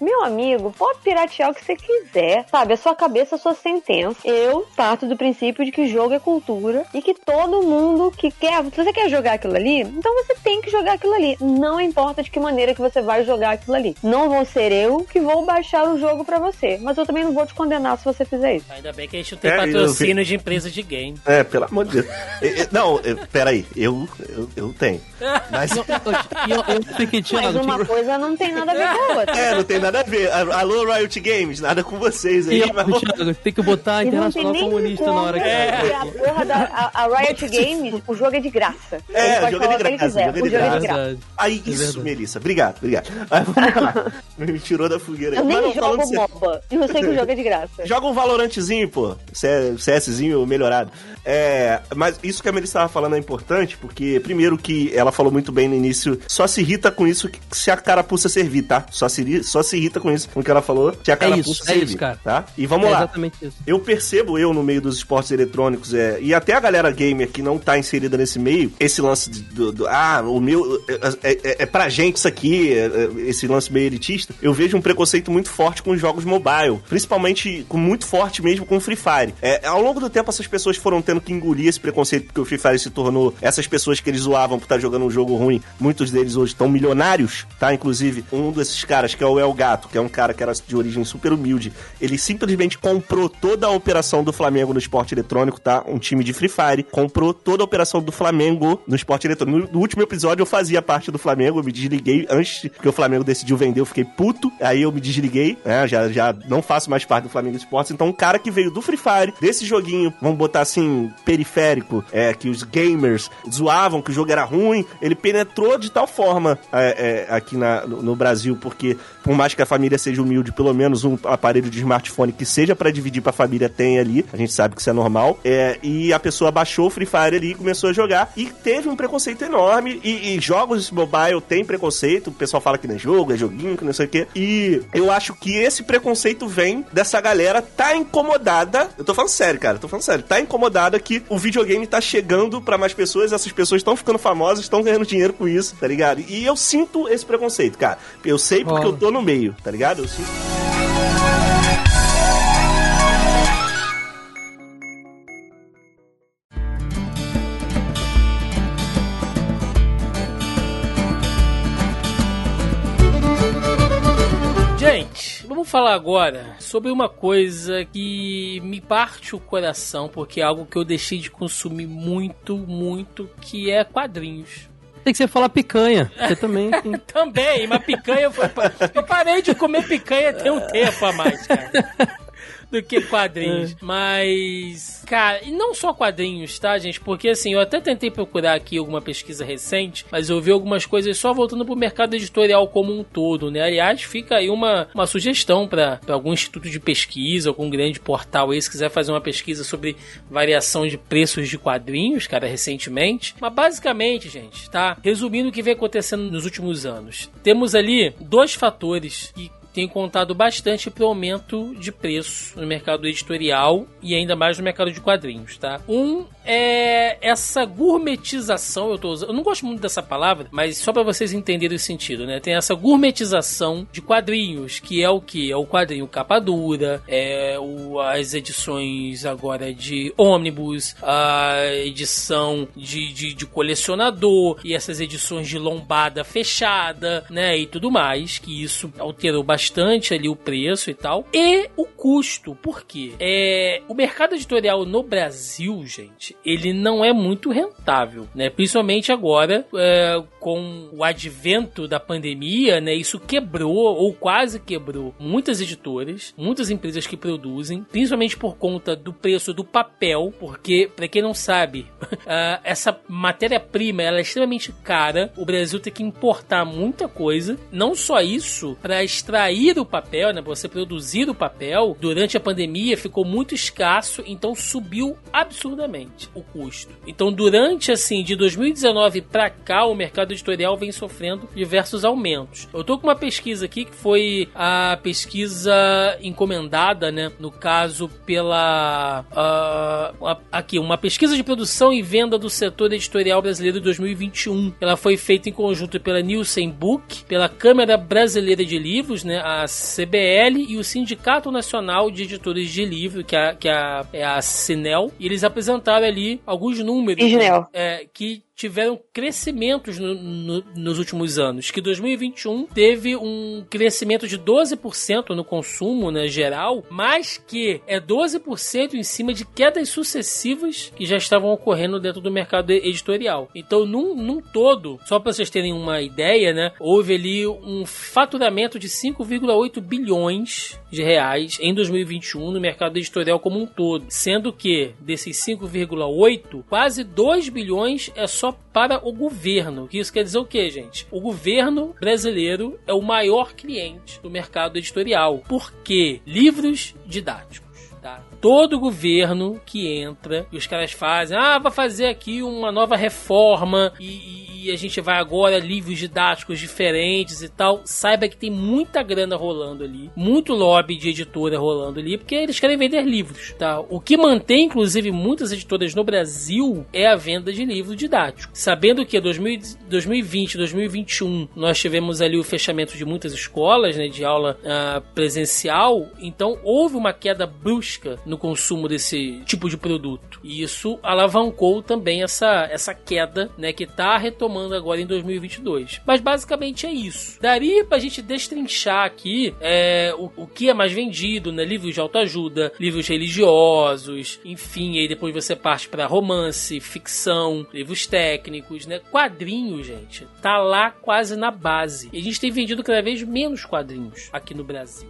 meu amigo, pode piratear o que você quiser, sabe? A sua cabeça, a sua sentença. Eu parto do princípio de que jogo é cultura e que todo mundo que quer, se você quer jogar aquilo ali, então você tem que jogar aquilo ali. Não importa de que maneira que você vai jogar aquilo ali. Não vou ser eu que vou baixar o jogo pra você, mas eu também não vou te condenar se você fizer isso. Ainda bem que a gente não tem É, eu patrocínio de empresa de game. É, pelo amor de Deus. [laughs] Não, peraí, eu, eu, eu tenho. [laughs] Mas. Eu, eu Mas uma coisa não tem nada a ver com a outra. É, não tem nada a ver. Alô, Riot Games, nada com vocês aí. e mas- Thiago, tem que botar a não tem Internacional Comunista como na hora que porque a porra da a, a Riot [laughs] Games, o jogo é de graça. É, Ele o pode jogo é de o que ele graça, quiser. o jogo é de é graça. Aí, É isso, verdade. Melissa. Obrigado, obrigado. Aí, vamos lá. [laughs] Me tirou da fogueira. Eu Mas nem não, jogo MOBA. E eu sei que o jogo é de graça. Joga um Valorantezinho, pô. CSzinho melhorado. É, mas isso que a Melissa estava falando é importante, porque, primeiro, que ela falou muito bem no início, só se irrita com isso que- se a carapuça servir, tá? Só se, só se irrita com isso, com o que ela falou, se a carapuça isso, é servir. isso, cara. Tá? E vamos é lá. exatamente isso. Eu percebo, eu, no meio dos esportes eletrônicos, é, e até a galera gamer que não tá inserida nesse meio, esse lance do, do- ah, o meu, é, é, é pra gente isso aqui, é, é, esse lance meio elitista, eu vejo um preconceito muito forte com os jogos mobile, principalmente, com, muito forte mesmo com o Free Fire. É, ao longo do tempo, essas pessoas foram tendo que engolir esse preconceito, porque o Free Fire se tornou, essas pessoas que eles zoavam por estar jogando um jogo ruim, muitos deles hoje estão milionários, tá? Inclusive, um desses caras que é o El Gato, que é um cara que era de origem super humilde, ele simplesmente comprou toda a operação do Flamengo no esporte eletrônico, tá? Um time de Free Fire, comprou toda a operação do Flamengo no esporte eletrônico. No, no último episódio eu fazia parte do Flamengo, eu me desliguei antes que o Flamengo decidiu vender, eu fiquei puto, aí eu me desliguei, né? Já, já não faço mais parte do Flamengo Esportes. Então, um cara que veio do Free Fire, desse joguinho, vamos botar assim, periférico, é, que os gamers zoavam que o jogo era ruim, ele penetrou de tal forma é, é, aqui na, no, no Brasil, porque por mais que a família seja humilde, pelo menos um aparelho de smartphone que seja para dividir pra família tem ali. A gente sabe que isso é normal. É, e a pessoa baixou o Free Fire ali e começou a jogar. E teve um preconceito enorme. E, e jogos mobile tem preconceito. O pessoal fala que não é jogo, é joguinho, que não sei o quê. E eu acho que esse preconceito vem dessa galera tá incomodada. Eu tô falando sério, cara. Tô falando sério. Tá incomodada que o videogame tá chegando para mais pessoas. Essas pessoas estão ficando famosas, estão ganhando dinheiro com isso, tá ligado? E eu sinto esse preconceito, cara. Eu sei porque oh. eu tô no meio, tá ligado? Eu sinto. Falar agora sobre uma coisa que me parte o coração, porque é algo que eu deixei de consumir muito, muito, que é quadrinhos. Tem que ser falar picanha. Você também. [laughs] também, mas picanha. Eu parei de comer picanha tem um tempo a mais, cara [laughs] do que quadrinhos. É. Mas, cara, e não só quadrinhos, tá, gente? Porque assim, eu até tentei procurar aqui alguma pesquisa recente, mas eu vi algumas coisas só voltando pro mercado editorial como um todo, né? Aliás, fica aí uma, uma sugestão para algum instituto de pesquisa, algum grande portal aí, se quiser fazer uma pesquisa sobre variação de preços de quadrinhos, cara, recentemente. Mas basicamente, gente, tá? Resumindo o que vem acontecendo nos últimos anos, temos ali dois fatores que tem contado bastante para o aumento de preço no mercado editorial e ainda mais no mercado de quadrinhos, tá? Um é essa gourmetização, eu tô usando, eu não gosto muito dessa palavra, mas só para vocês entenderem o sentido, né? Tem essa gourmetização de quadrinhos, que é o que? É o quadrinho capa dura, é o, as edições agora de ônibus, a edição de, de, de colecionador e essas edições de lombada fechada, né? E tudo mais, que isso alterou bastante ali o preço e tal. E o custo, por quê? É, o mercado editorial no Brasil, gente, ele não é muito rentável, né? Principalmente agora, é, com o advento da pandemia, né? Isso quebrou, ou quase quebrou, muitas editoras, muitas empresas que produzem, principalmente por conta do preço do papel, porque, para quem não sabe, uh, [laughs] essa matéria-prima ela é extremamente cara, o Brasil tem que importar muita coisa, não só isso, para extrair extrair o papel, né, você produzir o papel, durante a pandemia ficou muito escasso, então subiu absurdamente o custo. Então, durante assim, de 2019 para cá, o mercado editorial vem sofrendo diversos aumentos. Eu tô com uma pesquisa aqui que foi a pesquisa encomendada, né, no caso pela uh, aqui uma pesquisa de produção e venda do setor editorial brasileiro de 2021. Ela foi feita em conjunto pela Nielsen Book, pela Câmara Brasileira de Livros, né, a CBL e o Sindicato Nacional de Editores de Livro, que é, que é, é a Sinel, e eles apresentaram ali alguns números né, é, que tiveram crescimentos no, no, nos últimos anos. Que 2021 teve um crescimento de 12% no consumo né, geral, mas que é 12% em cima de quedas sucessivas que já estavam ocorrendo dentro do mercado editorial. Então, num, num todo, só para vocês terem uma ideia, né, houve ali um faturamento de 5,8 bilhões de reais em 2021 no mercado editorial como um todo, sendo que desses 5,8, quase 2 bilhões é só para o governo. Isso quer dizer o que, gente? O governo brasileiro é o maior cliente do mercado editorial. Porque livros didáticos. Tá? Todo governo que entra e os caras fazem, ah, vai fazer aqui uma nova reforma e, e a gente vai agora livros didáticos diferentes e tal, saiba que tem muita grana rolando ali, muito lobby de editora rolando ali, porque eles querem vender livros, tá? O que mantém, inclusive, muitas editoras no Brasil é a venda de livros didáticos. Sabendo que 2020, 2021 nós tivemos ali o fechamento de muitas escolas, né, de aula uh, presencial, então houve uma queda brusca no consumo desse tipo de produto. E isso alavancou também essa, essa queda, né, que está retomando retomando agora em 2022. Mas basicamente é isso. Daria pra gente destrinchar aqui é, o, o que é mais vendido, né? Livros de autoajuda, livros religiosos, enfim, aí depois você parte para romance, ficção, livros técnicos, né? Quadrinhos, gente, tá lá quase na base. E a gente tem vendido cada vez menos quadrinhos aqui no Brasil.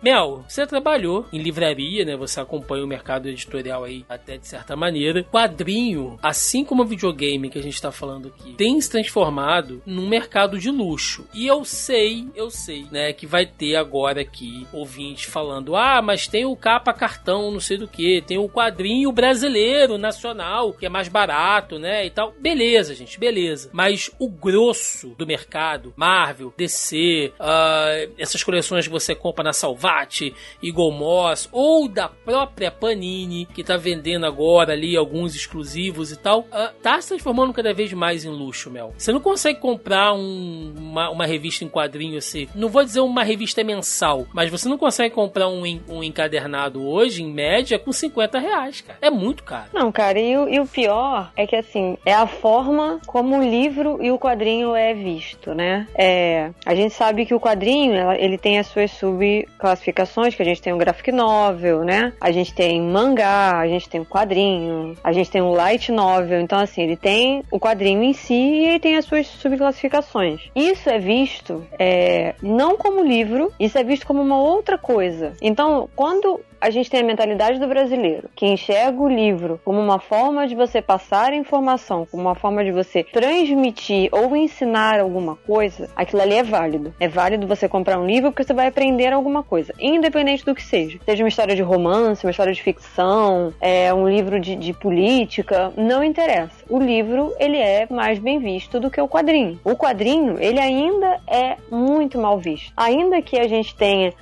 Mel, você trabalhou em livraria, né? Você acompanha o mercado editorial aí até de certa maneira. Quadrinho, assim como o videogame que a gente tá falando aqui, tem se transformado num mercado de luxo. E eu sei, eu sei, né, que vai ter agora aqui ouvinte falando: "Ah, mas tem o capa cartão, não sei do que, tem o quadrinho brasileiro nacional, que é mais barato, né, e tal". Beleza, gente, beleza. Mas o grosso do mercado, Marvel, DC, uh, essas coleções que você compra na Salvat, Eagle Moss, ou da própria Panini, que tá vendendo agora ali alguns exclusivos e tal, uh, tá se transformando cada vez mais em luxo, Mel. Você não consegue comprar um, uma, uma, revista em quadrinho assim, não vou dizer uma revista mensal, mas você não consegue comprar um, um encadernado hoje, em média, com 50 reais, cara. É muito caro. Não, cara, e o, e o pior é que assim, é a forma como o livro e o quadrinho é visto, né? É, a gente sabe que o quadrinho, ele tem as suas subclassificações classificações, que a gente tem um graphic novel, né? A gente tem mangá, a gente tem um quadrinho, a gente tem um light novel. Então, assim, ele tem o quadrinho em si e ele tem as suas subclassificações. Isso é visto é, não como livro, isso é visto como uma outra coisa. Então, quando a gente tem a mentalidade do brasileiro, que enxerga o livro como uma forma de você passar informação, como uma forma de você transmitir ou ensinar alguma coisa, aquilo ali é válido. É válido você comprar um livro porque você vai aprender alguma coisa, independente do que seja. Seja uma história de romance, uma história de ficção, é um livro de, de política, não interessa. O livro, ele é mais bem visto do que o quadrinho. O quadrinho, ele ainda é muito mal visto. Ainda que a gente tenha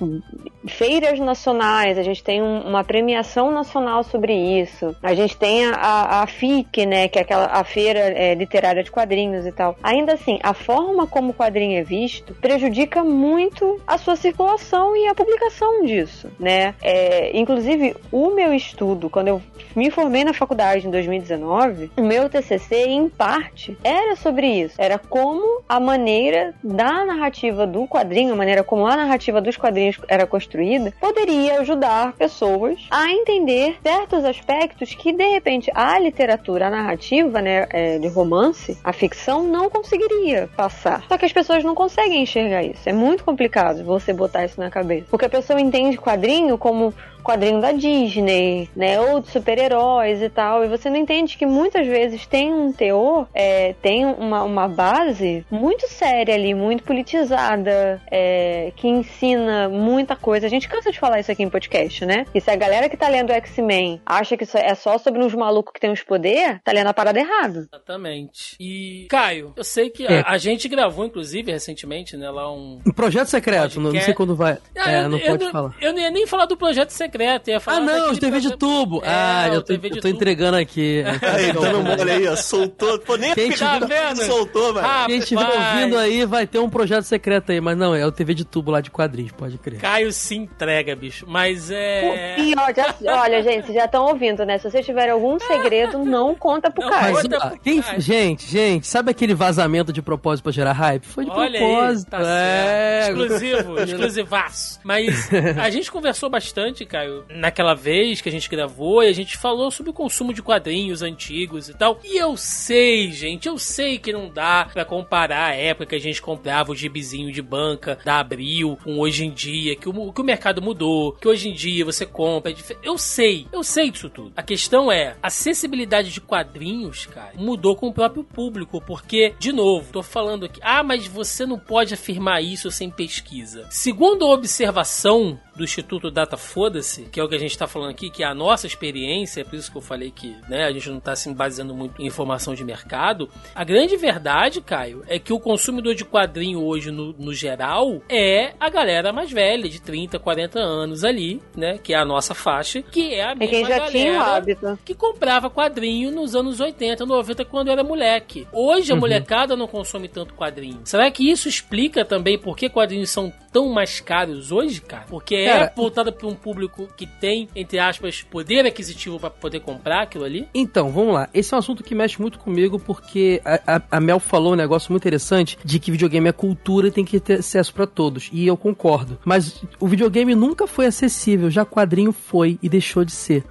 feiras nacionais, a gente tem um, uma premiação nacional sobre isso. A gente tem a, a FIC, né, que é aquela a feira é, literária de quadrinhos e tal. Ainda assim, a forma como o quadrinho é visto prejudica muito a sua circulação e a publicação disso, né? É, inclusive, o meu estudo, quando eu me formei na faculdade em 2019, o meu TCC, em parte, era sobre isso. Era como a maneira da narrativa do quadrinho, a maneira como a narrativa dos quadrinhos era construída, poderia ajudar pessoas a entender certos aspectos que, de repente, a literatura, a narrativa, né, é, de romance, a ficção, não conseguiria passar. Só que as pessoas não conseguem enxergar isso. É muito complicado você botar isso na cabeça. Porque a pessoa entende quadrinho como quadrinho da Disney, né? Ou de super-heróis e tal. E você não entende que muitas vezes tem um teor, é, tem uma, uma base muito séria ali, muito politizada, é, que ensina muita coisa. A gente cansa de falar isso aqui em podcast, né? E se a galera que tá lendo X-Men acha que isso é só sobre uns malucos que tem uns poder, tá lendo a parada errada. Exatamente. E, Caio, eu sei que é. a, a, gente gravou, inclusive, recentemente, né, lá um... Um projeto secreto, não, não, sei quando vai... Ah, é, não pode eu, falar. Eu não ia nem falar do projeto secreto. Ia falar ah, não, de TV de tubo. É, ah, eu tô, eu tô entregando aqui. Aí, [laughs] dando mole aí, ó. Soltou. Pô, nem Quem tá vendo? soltou, mano. Quem estiver ouvindo aí vai ter um projeto secreto aí. Mas não, é o TV de tubo lá de quadrinhos, pode crer. Caio se entrega, bicho. Mas é. Pior, já, olha, gente, vocês já estão ouvindo, né? Se vocês tiverem algum segredo, não conta pro não, quem, Caio. Gente, gente, sabe aquele vazamento de propósito pra gerar hype? Foi de olha propósito. Aí, tá é. Exclusivo, [laughs] exclusivaço. Mas [laughs] a gente conversou bastante, Caio, naquela vez vez que a gente gravou e a gente falou sobre o consumo de quadrinhos antigos e tal. E eu sei, gente, eu sei que não dá para comparar a época que a gente comprava o gibizinho de banca da Abril com hoje em dia, que o, que o mercado mudou, que hoje em dia você compra. É eu sei, eu sei disso tudo. A questão é, a acessibilidade de quadrinhos, cara, mudou com o próprio público, porque, de novo, tô falando aqui, ah, mas você não pode afirmar isso sem pesquisa. Segundo a observação do Instituto Data Foda-se, que é o que a gente está falando aqui, que é a nossa experiência, é por isso que eu falei que né, a gente não está se baseando muito em informação de mercado. A grande verdade, Caio, é que o consumidor de quadrinho hoje, no, no geral, é a galera mais velha, de 30, 40 anos ali, né? Que é a nossa faixa, que é a mesma é quem já tinha o hábito. que comprava quadrinho nos anos 80, 90, quando era moleque. Hoje a uhum. molecada não consome tanto quadrinho. Será que isso explica também por que quadrinhos são tão mais caros hoje, cara? Porque Cara, é voltada para um público que tem, entre aspas, poder aquisitivo para poder comprar aquilo ali? Então, vamos lá. Esse é um assunto que mexe muito comigo porque a, a- a Mel falou um negócio muito interessante de que videogame é cultura e tem que ter acesso pra todos. E eu concordo. Mas o videogame nunca foi acessível, já quadrinho foi e deixou de ser.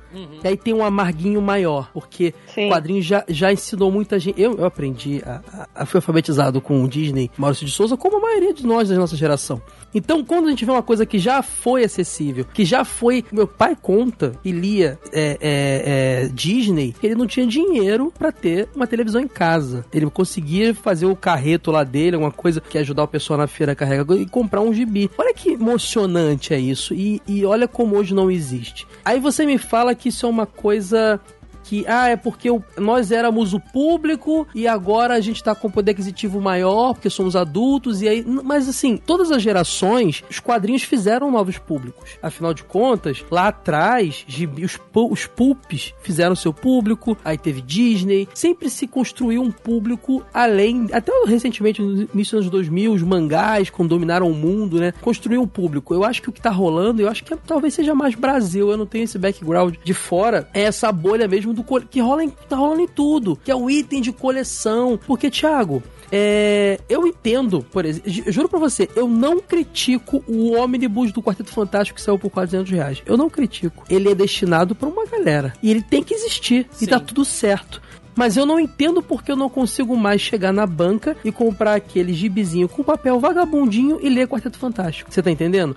E aí tem um amarguinho maior, porque Sim. quadrinho já, já ensinou muita gente. Eu, eu aprendi, a, a, a- fui alfabetizado com o Disney, Maurício de Souza, como a maioria de nós da nossa geração. Então, quando a gente vê uma coisa que já foi acessível, que já foi. Meu pai conta e lia é, é, é, Disney, que ele não tinha dinheiro pra ter uma televisão em casa. Ele conseguia fazer o carreto lá dele, alguma coisa que ajudar o pessoal na feira a carregar e comprar um gibi. Olha que emocionante é isso. E, e olha como hoje não existe. Aí você me fala que isso é uma coisa que, ah, é porque nós éramos o público e agora a gente tá com poder aquisitivo maior porque somos adultos e aí. Mas assim, todas as gerações, os quadrinhos fizeram novos públicos. Afinal de contas, lá atrás, os, os pulps fizeram seu público, aí teve Disney. Sempre se construiu um público além. Até recentemente, no início dos anos 2000, os mangás, quando dominaram o mundo, né? Construiu um público. Eu acho que o que tá rolando, eu acho que é- talvez seja mais Brasil. Eu não tenho esse background de fora. É essa bolha mesmo do que rola em, tá rolando em tudo, que é o item de coleção. Porque, Thiago, é, eu entendo, por exemplo, ju- juro pra você, eu não critico o ônibus do Quarteto Fantástico que saiu por 400 reais. Eu não critico. Ele é destinado pra uma galera. E ele tem que existir. Sim. E tá tudo certo. Mas eu não entendo porque eu não consigo mais chegar na banca e comprar aquele gibizinho com papel vagabundinho e ler Quarteto Fantástico. Você tá entendendo?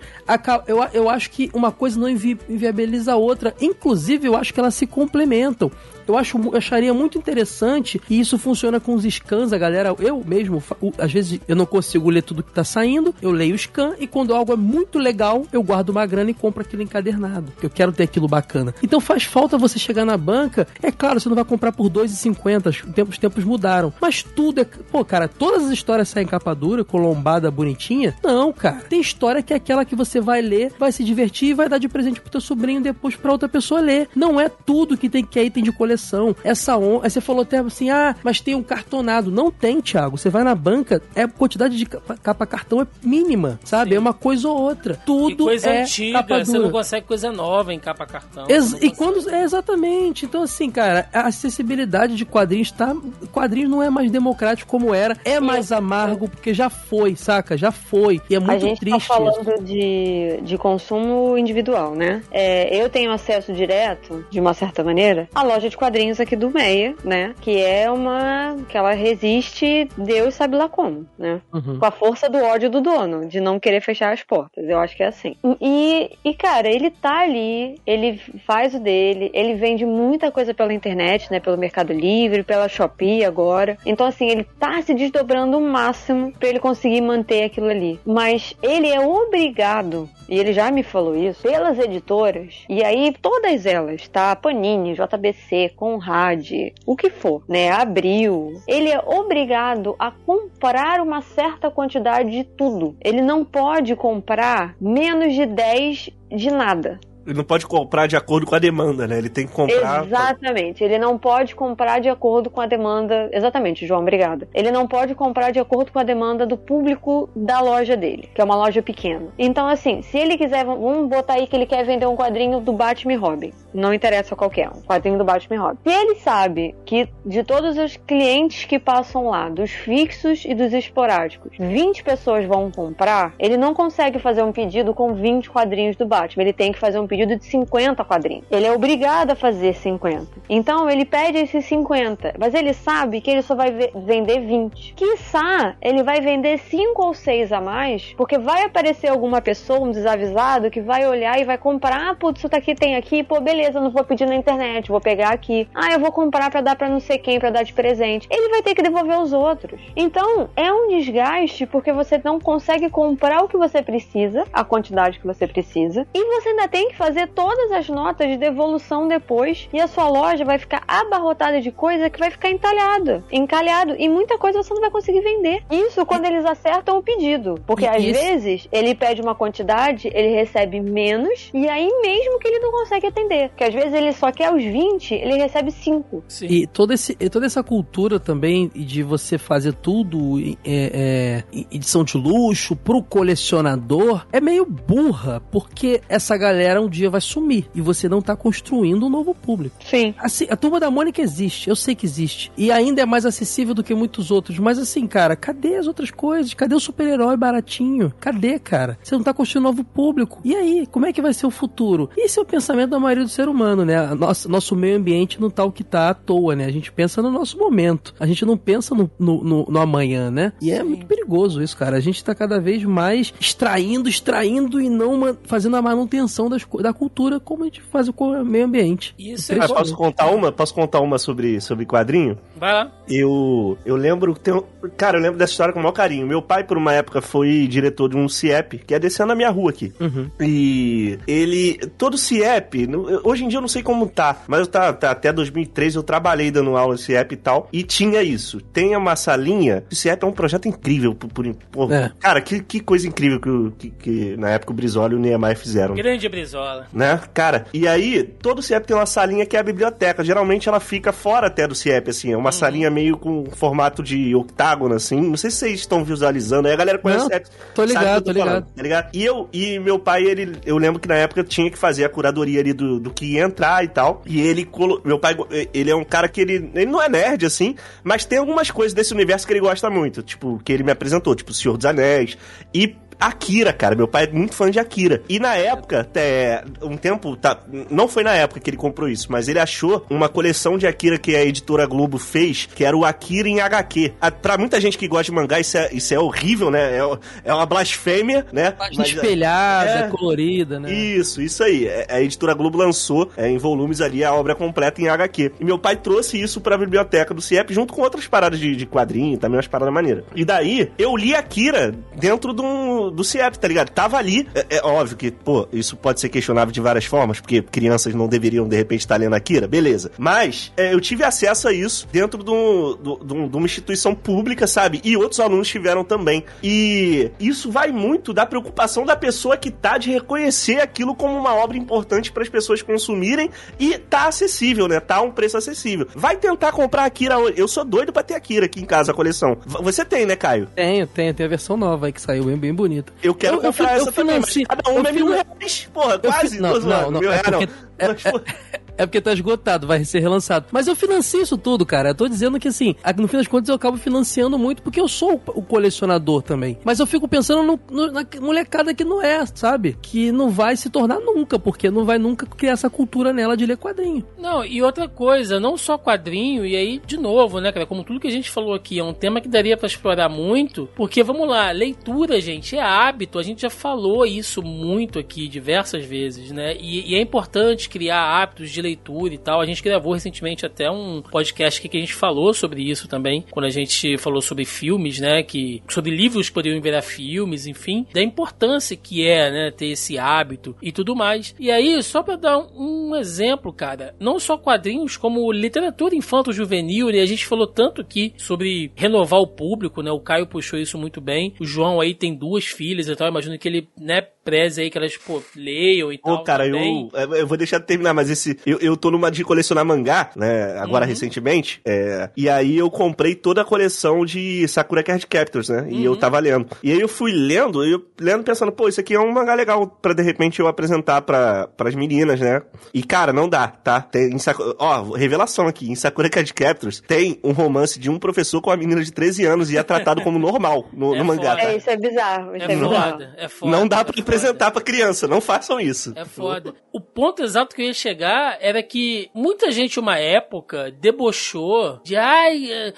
Eu, eu acho que uma coisa não invi- inviabiliza a outra. Inclusive, eu acho que elas se complementam. Eu, acho, acharia muito interessante e isso funciona com os scans, a galera. Eu mesmo, às vezes eu não consigo ler tudo que tá saindo, eu leio o scan e quando algo é muito legal, eu guardo uma grana e compro aquilo encadernado. Eu quero ter aquilo bacana. Então faz falta você chegar na banca. É claro, você não vai comprar por 2,50, os tempos, os tempos mudaram. Mas tudo é. Pô, cara, todas as histórias saem em capa dura, com lombada bonitinha? Não, cara. Tem história que é aquela que você vai ler, vai se divertir e vai dar de presente pro teu sobrinho depois pra outra pessoa ler. Não é tudo que tem que é item de coleção. Essa on... Aí você falou até assim, ah, mas tem um cartonado. Não tem, Thiago. Você vai na banca, é a quantidade de capa, cartão é mínima, sabe? Sim. É uma coisa ou outra. E Tudo coisa é antiga, capa você dura. não consegue coisa nova em capa cartão. Ex- você e quando. É, exatamente. Então, assim, cara, a acessibilidade de quadrinhos tá. Quadrinhos não é mais democrático como era. É mais amargo, porque já foi, saca? Já foi. E é A muito gente triste. tá falando de, de consumo individual, né? É, eu tenho acesso direto, de uma certa maneira, à loja de quadrinhos aqui do Meia, né? Que é uma. que ela resiste, Deus sabe lá como, né? Uhum. Com a força do ódio do dono, de não querer fechar as portas. Eu acho que é assim. E, e, cara, ele tá ali, ele faz o dele, ele vende muita coisa pela internet, né? Pelo Mercado Livre, pela Shopee agora. Então, assim, ele tá se desdobrando o máximo pra ele conseguir manter aquilo ali. Mas ele é obrigado, e ele já me falou isso, pelas editoras, e aí todas elas, tá? Panini, JBC, Conrad, o que for, né? Abril. Ele é obrigado a comprar uma certa quantidade de tudo. Ele não pode comprar menos de 10 de nada. Ele não pode comprar de acordo com a demanda, né? Ele tem que comprar. Exatamente. Ele não pode comprar de acordo com a demanda. Exatamente, João, obrigada. Ele não pode comprar de acordo com a demanda do público da loja dele, que é uma loja pequena. Então, assim, se ele quiser, vamos botar aí que ele quer vender um quadrinho do Batman e Robin. Não interessa qualquer um, quadrinho do Batman e Robin. Se ele sabe que de todos os clientes que passam lá, dos fixos e dos esporádicos, 20 pessoas vão comprar, ele não consegue fazer um pedido com 20 quadrinhos do Batman. Ele tem que fazer um pedido de 50 quadrinhos. Ele é obrigado a fazer 50. Então ele pede esses 50, mas ele sabe que ele só vai ve- vender 20. Quiçá ele vai vender 5 ou 6 a mais, porque vai aparecer alguma pessoa, um desavisado, que vai olhar e vai comprar, ah, putz, isso daqui tem aqui, pô, beleza, não vou pedir na internet, vou pegar aqui. Ah, eu vou comprar pra dar pra não sei quem, pra dar de presente. Ele vai ter que devolver os outros. Então, é um desgaste porque você não consegue comprar o que você precisa, a quantidade que você precisa, e você ainda tem que fazer todas as notas de devolução depois, e a sua loja vai ficar abarrotada de coisa que vai ficar entalhada, encalhado, e muita coisa você não vai conseguir vender. Isso quando eles acertam o pedido, porque às isso- vezes ele pede uma quantidade, ele recebe menos, e aí mesmo que ele não consegue atender. Fazer. Porque às vezes ele só quer os 20, ele recebe 5. Sim. E, todo esse, e toda essa cultura também de você fazer tudo é, é, edição de luxo pro colecionador é meio burra, porque essa galera um dia vai sumir e você não tá construindo um novo público. Sim. Assim, a turma da Mônica existe, eu sei que existe. E ainda é mais acessível do que muitos outros. Mas assim, cara, cadê as outras coisas? Cadê o super-herói baratinho? Cadê, cara? Você não tá construindo um novo público. E aí, como é que vai ser o futuro? Esse é o pensamento da maioria do ser humano, né? Nosso, nosso meio ambiente não tá o que tá à toa, né? A gente pensa no nosso momento. A gente não pensa no, no, no, no amanhã, né? E é muito perigoso isso, cara. A gente tá cada vez mais extraindo, extraindo e não fazendo a manutenção das, da cultura como a gente faz com o meio ambiente. Isso é posso contar uma? Posso contar uma sobre, sobre quadrinho? Vai lá. Eu, eu lembro. Tem, cara, eu lembro dessa história com o maior carinho. Meu pai, por uma época, foi diretor de um CIEP, que é descendo na minha rua aqui. Uhum. E ele. Todo CIEP, hoje em dia eu não sei como tá, mas eu tá, tá, até 2003 eu trabalhei dando aula de CIEP e tal. E tinha isso. Tem uma salinha. O CIEP é um projeto incrível. Por, por, por é. Cara, que, que coisa incrível que, que, que, na época o Brizola e o Niemeyer fizeram. Grande Brizola. Né? Cara, e aí, todo CIEP tem uma salinha que é a biblioteca. Geralmente ela fica fora até do CIEP, assim. É uma uhum. salinha meio com formato de octágono, assim. Não sei se vocês estão visualizando. Aí a galera conhece Não, CIEP. Tô ligado, tô, tô ligado. Falando, tá ligado? E eu, e meu pai, ele, eu lembro que na época tinha que fazer a curadoria ali do, do que ia entrar e tal. E ele, meu pai, ele é um cara que ele, ele não é nerd, assim, mas tem algumas coisas desse universo que ele gosta muito. Tipo, que ele me apresentou, tipo, Senhor dos Anéis. E Akira, cara. Meu pai é muito fã de Akira. E na época, até um tempo, tá, não foi na época que ele comprou isso, mas ele achou uma coleção de Akira que a editora Globo fez, que era o Akira em HQ. A, pra muita gente que gosta de mangá, isso é, isso é horrível, né? É, é uma blasfêmia, né? Página espelhada, é, colorida, né? Isso, isso aí. É, a editora Globo lançou é, em volumes ali a obra completa em HQ. E meu pai trouxe isso pra biblioteca do CIEP junto com outras paradas de, de quadrinho, também umas paradas maneiras. E daí, eu li Akira dentro de um do, CIEP, tá ligado? Tava ali. É, é, óbvio que, pô, isso pode ser questionável de várias formas, porque crianças não deveriam, de repente, estar lendo Akira, beleza. Mas é, eu tive acesso a isso dentro de, um, de, de uma instituição pública, sabe? E outros alunos tiveram também. E isso vai muito da preocupação da pessoa que tá de reconhecer aquilo como uma obra importante para as pessoas consumirem e tá acessível, né? Tá a um preço acessível. Vai tentar comprar Akira hoje. Eu sou doido pra ter Akira aqui em casa, a coleção. Você tem, né, Caio? Tenho, tenho. Tem a versão nova aí que saiu bem, bem bonita bonito. Eu quero eu, comprar eu, essa eu também, financio, cada um é mil reais. Porra, quase. Não, não, não, é porque, é, é, porque tá esgotado, vai ser relançado. Mas eu financio isso tudo, cara. Eu tô dizendo que assim, no fim das contas eu acabo financiando muito porque eu sou o colecionador também. Mas eu fico pensando no, no, na molecada que não é, sabe? Que não vai se tornar nunca, porque não vai nunca criar essa cultura nela de ler quadrinho. Não, e outra coisa, não só quadrinho, e aí, de novo, né, cara? Como tudo que a gente falou aqui, é um tema que daria para explorar muito, porque vamos lá, leitura, gente, é hábito. A gente já falou isso muito aqui diversas vezes, né? E, e é importante criar hábitos de leitura leitura e tal. A gente gravou recentemente até um podcast que a gente falou sobre isso também, quando a gente falou sobre filmes, né, que sobre livros que poderiam virar filmes, enfim, da importância que é, né, ter esse hábito e tudo mais. E aí, só para dar um exemplo, cara, não só quadrinhos como literatura infanto-juvenil, né, a gente falou tanto aqui sobre renovar o público, né, o Caio puxou isso muito bem. O João aí tem duas filhas e tal, imagino que ele, né, preze aí que elas, pô, leiam e tal. Pô, cara, eu, eu vou deixar de terminar, mas esse. Eu, eu tô numa de colecionar mangá, né? Agora uhum. recentemente. É, e aí eu comprei toda a coleção de Sakura Card Captors, né? E uhum. eu tava lendo. E aí eu fui lendo, e eu lendo pensando, pô, isso aqui é um mangá legal pra de repente eu apresentar pra, pras meninas, né? E cara, não dá, tá? Tem, Sakura, ó, revelação aqui. Em Sakura Card Captors tem um romance de um professor com uma menina de 13 anos e é tratado como normal no, [laughs] é no mangá. Tá? É, isso é bizarro. Isso é, é bizarro. foda, é foda. Não dá pra é apresentar pra criança, não façam isso. É foda. O ponto exato que eu ia chegar era que muita gente, uma época, debochou de ai, eh,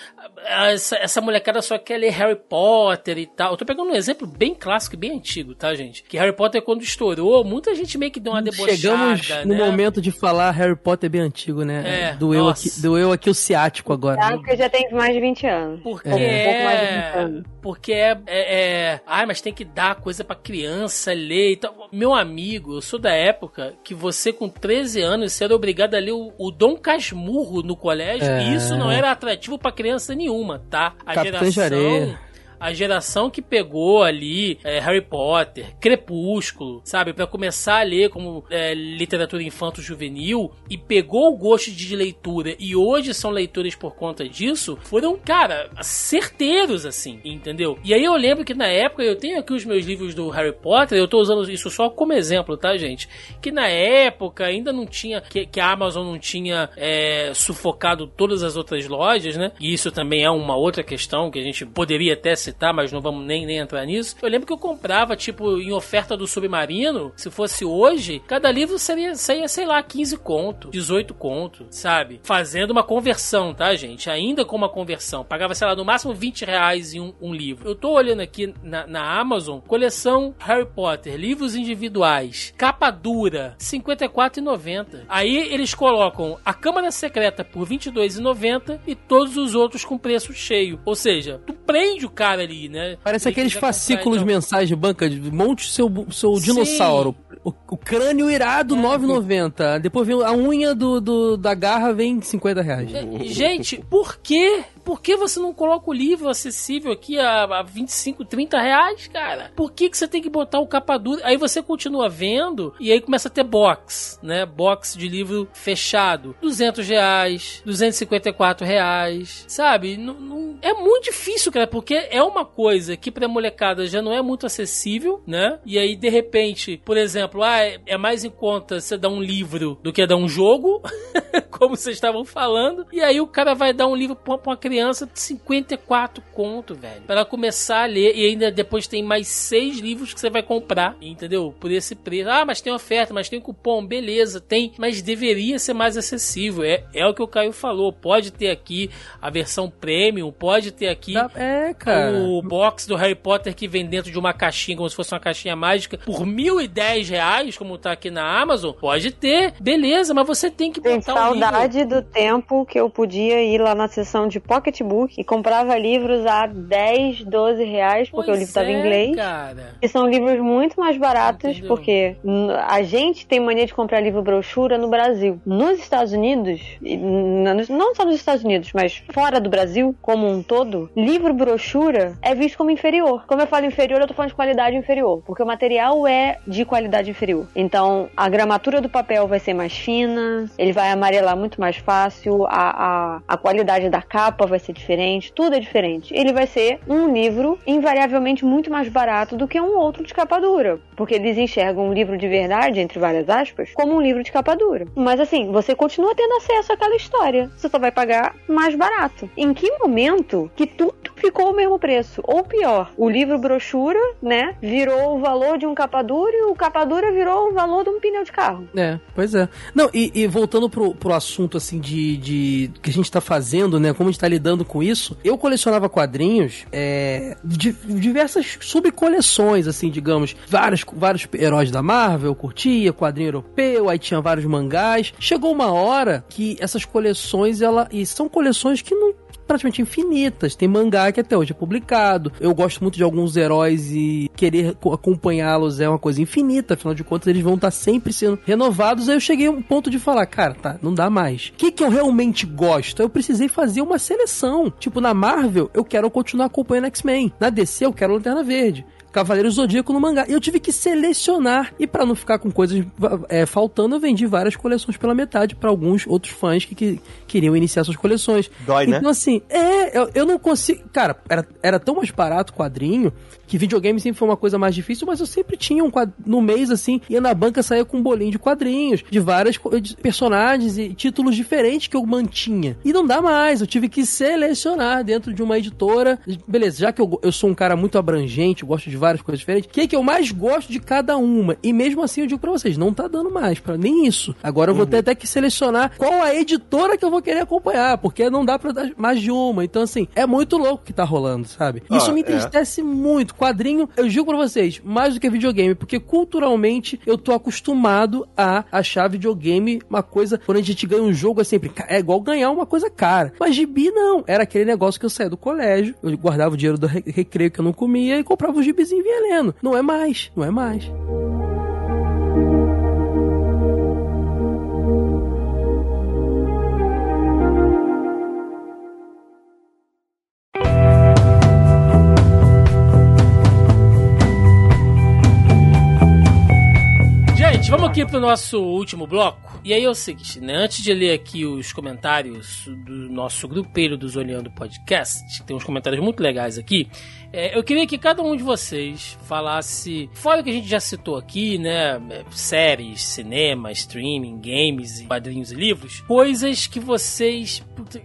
essa, essa molecada só quer ler Harry Potter e tal. Eu tô pegando um exemplo bem clássico e bem antigo, tá, gente? Que Harry Potter, quando estourou, muita gente meio que deu uma debochada. Chegamos né? no momento de falar Harry Potter bem antigo, né? É, doeu, aqui, doeu aqui o ciático agora. Tá, porque já tem mais de 20 anos. Porque é. Um pouco mais de 20 anos. Porque é, é, é. Ai, mas tem que dar coisa pra criança ler e tal. Meu amigo, eu sou da época que você com 13 anos você era obrigado a ler o, o Dom Casmurro no colégio é. e isso não era atrativo para criança nenhuma, tá? A Capitã geração A geração que pegou ali é, Harry Potter, Crepúsculo, sabe? para começar a ler como é, literatura infanto-juvenil e pegou o gosto de leitura e hoje são leitores por conta disso, foram, cara, certeiros, assim, entendeu? E aí eu lembro que na época, eu tenho aqui os meus livros do Harry Potter, eu tô usando isso só como exemplo, tá, gente? Que na época ainda não tinha, que, que a Amazon não tinha é, sufocado todas as outras lojas, né? E isso também é uma outra questão que a gente poderia até citar, mas não vamos nem, nem entrar nisso. Eu lembro que eu comprava, tipo, em oferta do Submarino, se fosse hoje, cada livro seria, seria sei lá, 15 conto, 18 conto, sabe? Fazendo uma conversão, tá, gente? Ainda com uma conversão. Pagava, sei lá, no máximo 20 reais em um, um livro. Eu tô olhando aqui na, na Amazon, coleção Harry Potter, livros individuais, capa dura, R$ 54,90. Aí eles colocam a Câmara Secreta por R$ 22,90 e todos os outros com preço cheio. Ou seja, tu prende o cara ali, né? Parece aqueles fascículos então. mensais de banca, de monte seu, seu dinossauro. O, o, crânio irado, é. 9,90. Depois vem a unha do, do, da garra, vem 50 reais. Gente, por que por que você não coloca o livro acessível aqui a, a 25, 30 reais, cara? Por que, que você tem que botar o capa dura? Aí você continua vendo e aí começa a ter box, né? Box de livro fechado. 200 reais, 254 reais, sabe? Não, não... É muito difícil, cara, porque é uma coisa que pra molecada já não é muito acessível, né? E aí, de repente, por exemplo, ah, é mais em conta você dar um livro do que dar um jogo, [laughs] como vocês estavam falando. E aí o cara vai dar um livro pra uma criança criança de 54 conto, velho. Para começar a ler e ainda depois tem mais seis livros que você vai comprar, entendeu? Por esse preço. Ah, mas tem oferta, mas tem cupom, beleza, tem, mas deveria ser mais acessível. É, é o que o Caio falou. Pode ter aqui a versão premium, pode ter aqui é, cara. o box do Harry Potter que vem dentro de uma caixinha, como se fosse uma caixinha mágica, por mil e dez reais, como tá aqui na Amazon. Pode ter, beleza, mas você tem que botar tem saudade do tempo que eu podia ir lá na sessão de Pocketbook e comprava livros a 10, 12 reais, porque pois o livro estava é, em inglês. Cara. E são livros muito mais baratos, Entendeu? porque a gente tem mania de comprar livro brochura no Brasil. Nos Estados Unidos, não só nos Estados Unidos, mas fora do Brasil, como um todo, livro brochura é visto como inferior. Como eu falo inferior, eu tô falando de qualidade inferior, porque o material é de qualidade inferior. Então, a gramatura do papel vai ser mais fina, ele vai amarelar muito mais fácil, a, a, a qualidade da capa vai ser diferente, tudo é diferente. Ele vai ser um livro invariavelmente muito mais barato do que um outro de capa dura, porque eles enxergam um livro de verdade, entre várias aspas, como um livro de capa dura. Mas assim, você continua tendo acesso àquela história, você só vai pagar mais barato. Em que momento que tudo ficou o mesmo preço? Ou pior, o livro brochura, né, virou o valor de um capa dura e o capa dura virou o valor de um pneu de carro. É, pois é. Não, e, e voltando pro, pro assunto assim de, de que a gente tá fazendo, né, como a gente tá lidando lidando com isso, eu colecionava quadrinhos é, de diversas subcoleções, assim, digamos. Vários, vários heróis da Marvel, curtia, quadrinho europeu, aí tinha vários mangás. Chegou uma hora que essas coleções, ela, e são coleções que não praticamente infinitas. Tem mangá que até hoje é publicado. Eu gosto muito de alguns heróis e querer acompanhá-los é uma coisa infinita. Afinal de contas, eles vão estar sempre sendo renovados. Aí eu cheguei a um ponto de falar, cara, tá, não dá mais. O que, que eu realmente gosto? Eu precisei fazer uma seleção. Tipo, na Marvel, eu quero continuar acompanhando X-Men. Na DC, eu quero Lanterna Verde. Cavaleiro Zodíaco no mangá. E eu tive que selecionar. E para não ficar com coisas é, faltando, eu vendi várias coleções pela metade para alguns outros fãs que, que, queriam iniciar suas coleções. Dói, então, né? Então, assim, é, eu, eu não consigo. Cara, era, era tão mais barato o quadrinho que videogame sempre foi uma coisa mais difícil, mas eu sempre tinha um quadro, no mês, assim, ia na banca, saía com um bolinho de quadrinhos, de vários personagens e títulos diferentes que eu mantinha. E não dá mais, eu tive que selecionar dentro de uma editora. Beleza, já que eu, eu sou um cara muito abrangente, gosto de várias coisas diferentes, o que, é que eu mais gosto de cada uma? E mesmo assim eu digo pra vocês, não tá dando mais, para nem isso. Agora eu vou uhum. ter até que selecionar qual a editora que eu vou querer acompanhar, porque não dá pra dar mais de uma. Então, assim, é muito louco que tá rolando, sabe? Isso ah, me é. entristece é. muito quadrinho, eu digo pra vocês, mais do que videogame, porque culturalmente eu tô acostumado a achar videogame uma coisa, quando a gente ganha um jogo é sempre, é igual ganhar uma coisa cara. Mas gibi não, era aquele negócio que eu saía do colégio, eu guardava o dinheiro do recreio que eu não comia e comprava um gibizinho e vinha lendo. Não é mais, não é mais. Aqui pro nosso último bloco. E aí é o seguinte, né? Antes de ler aqui os comentários do nosso grupeiro dos Olhando Podcast, tem uns comentários muito legais aqui. É, eu queria que cada um de vocês falasse, fora o que a gente já citou aqui, né? Séries, cinema, streaming, games, quadrinhos e livros, coisas que vocês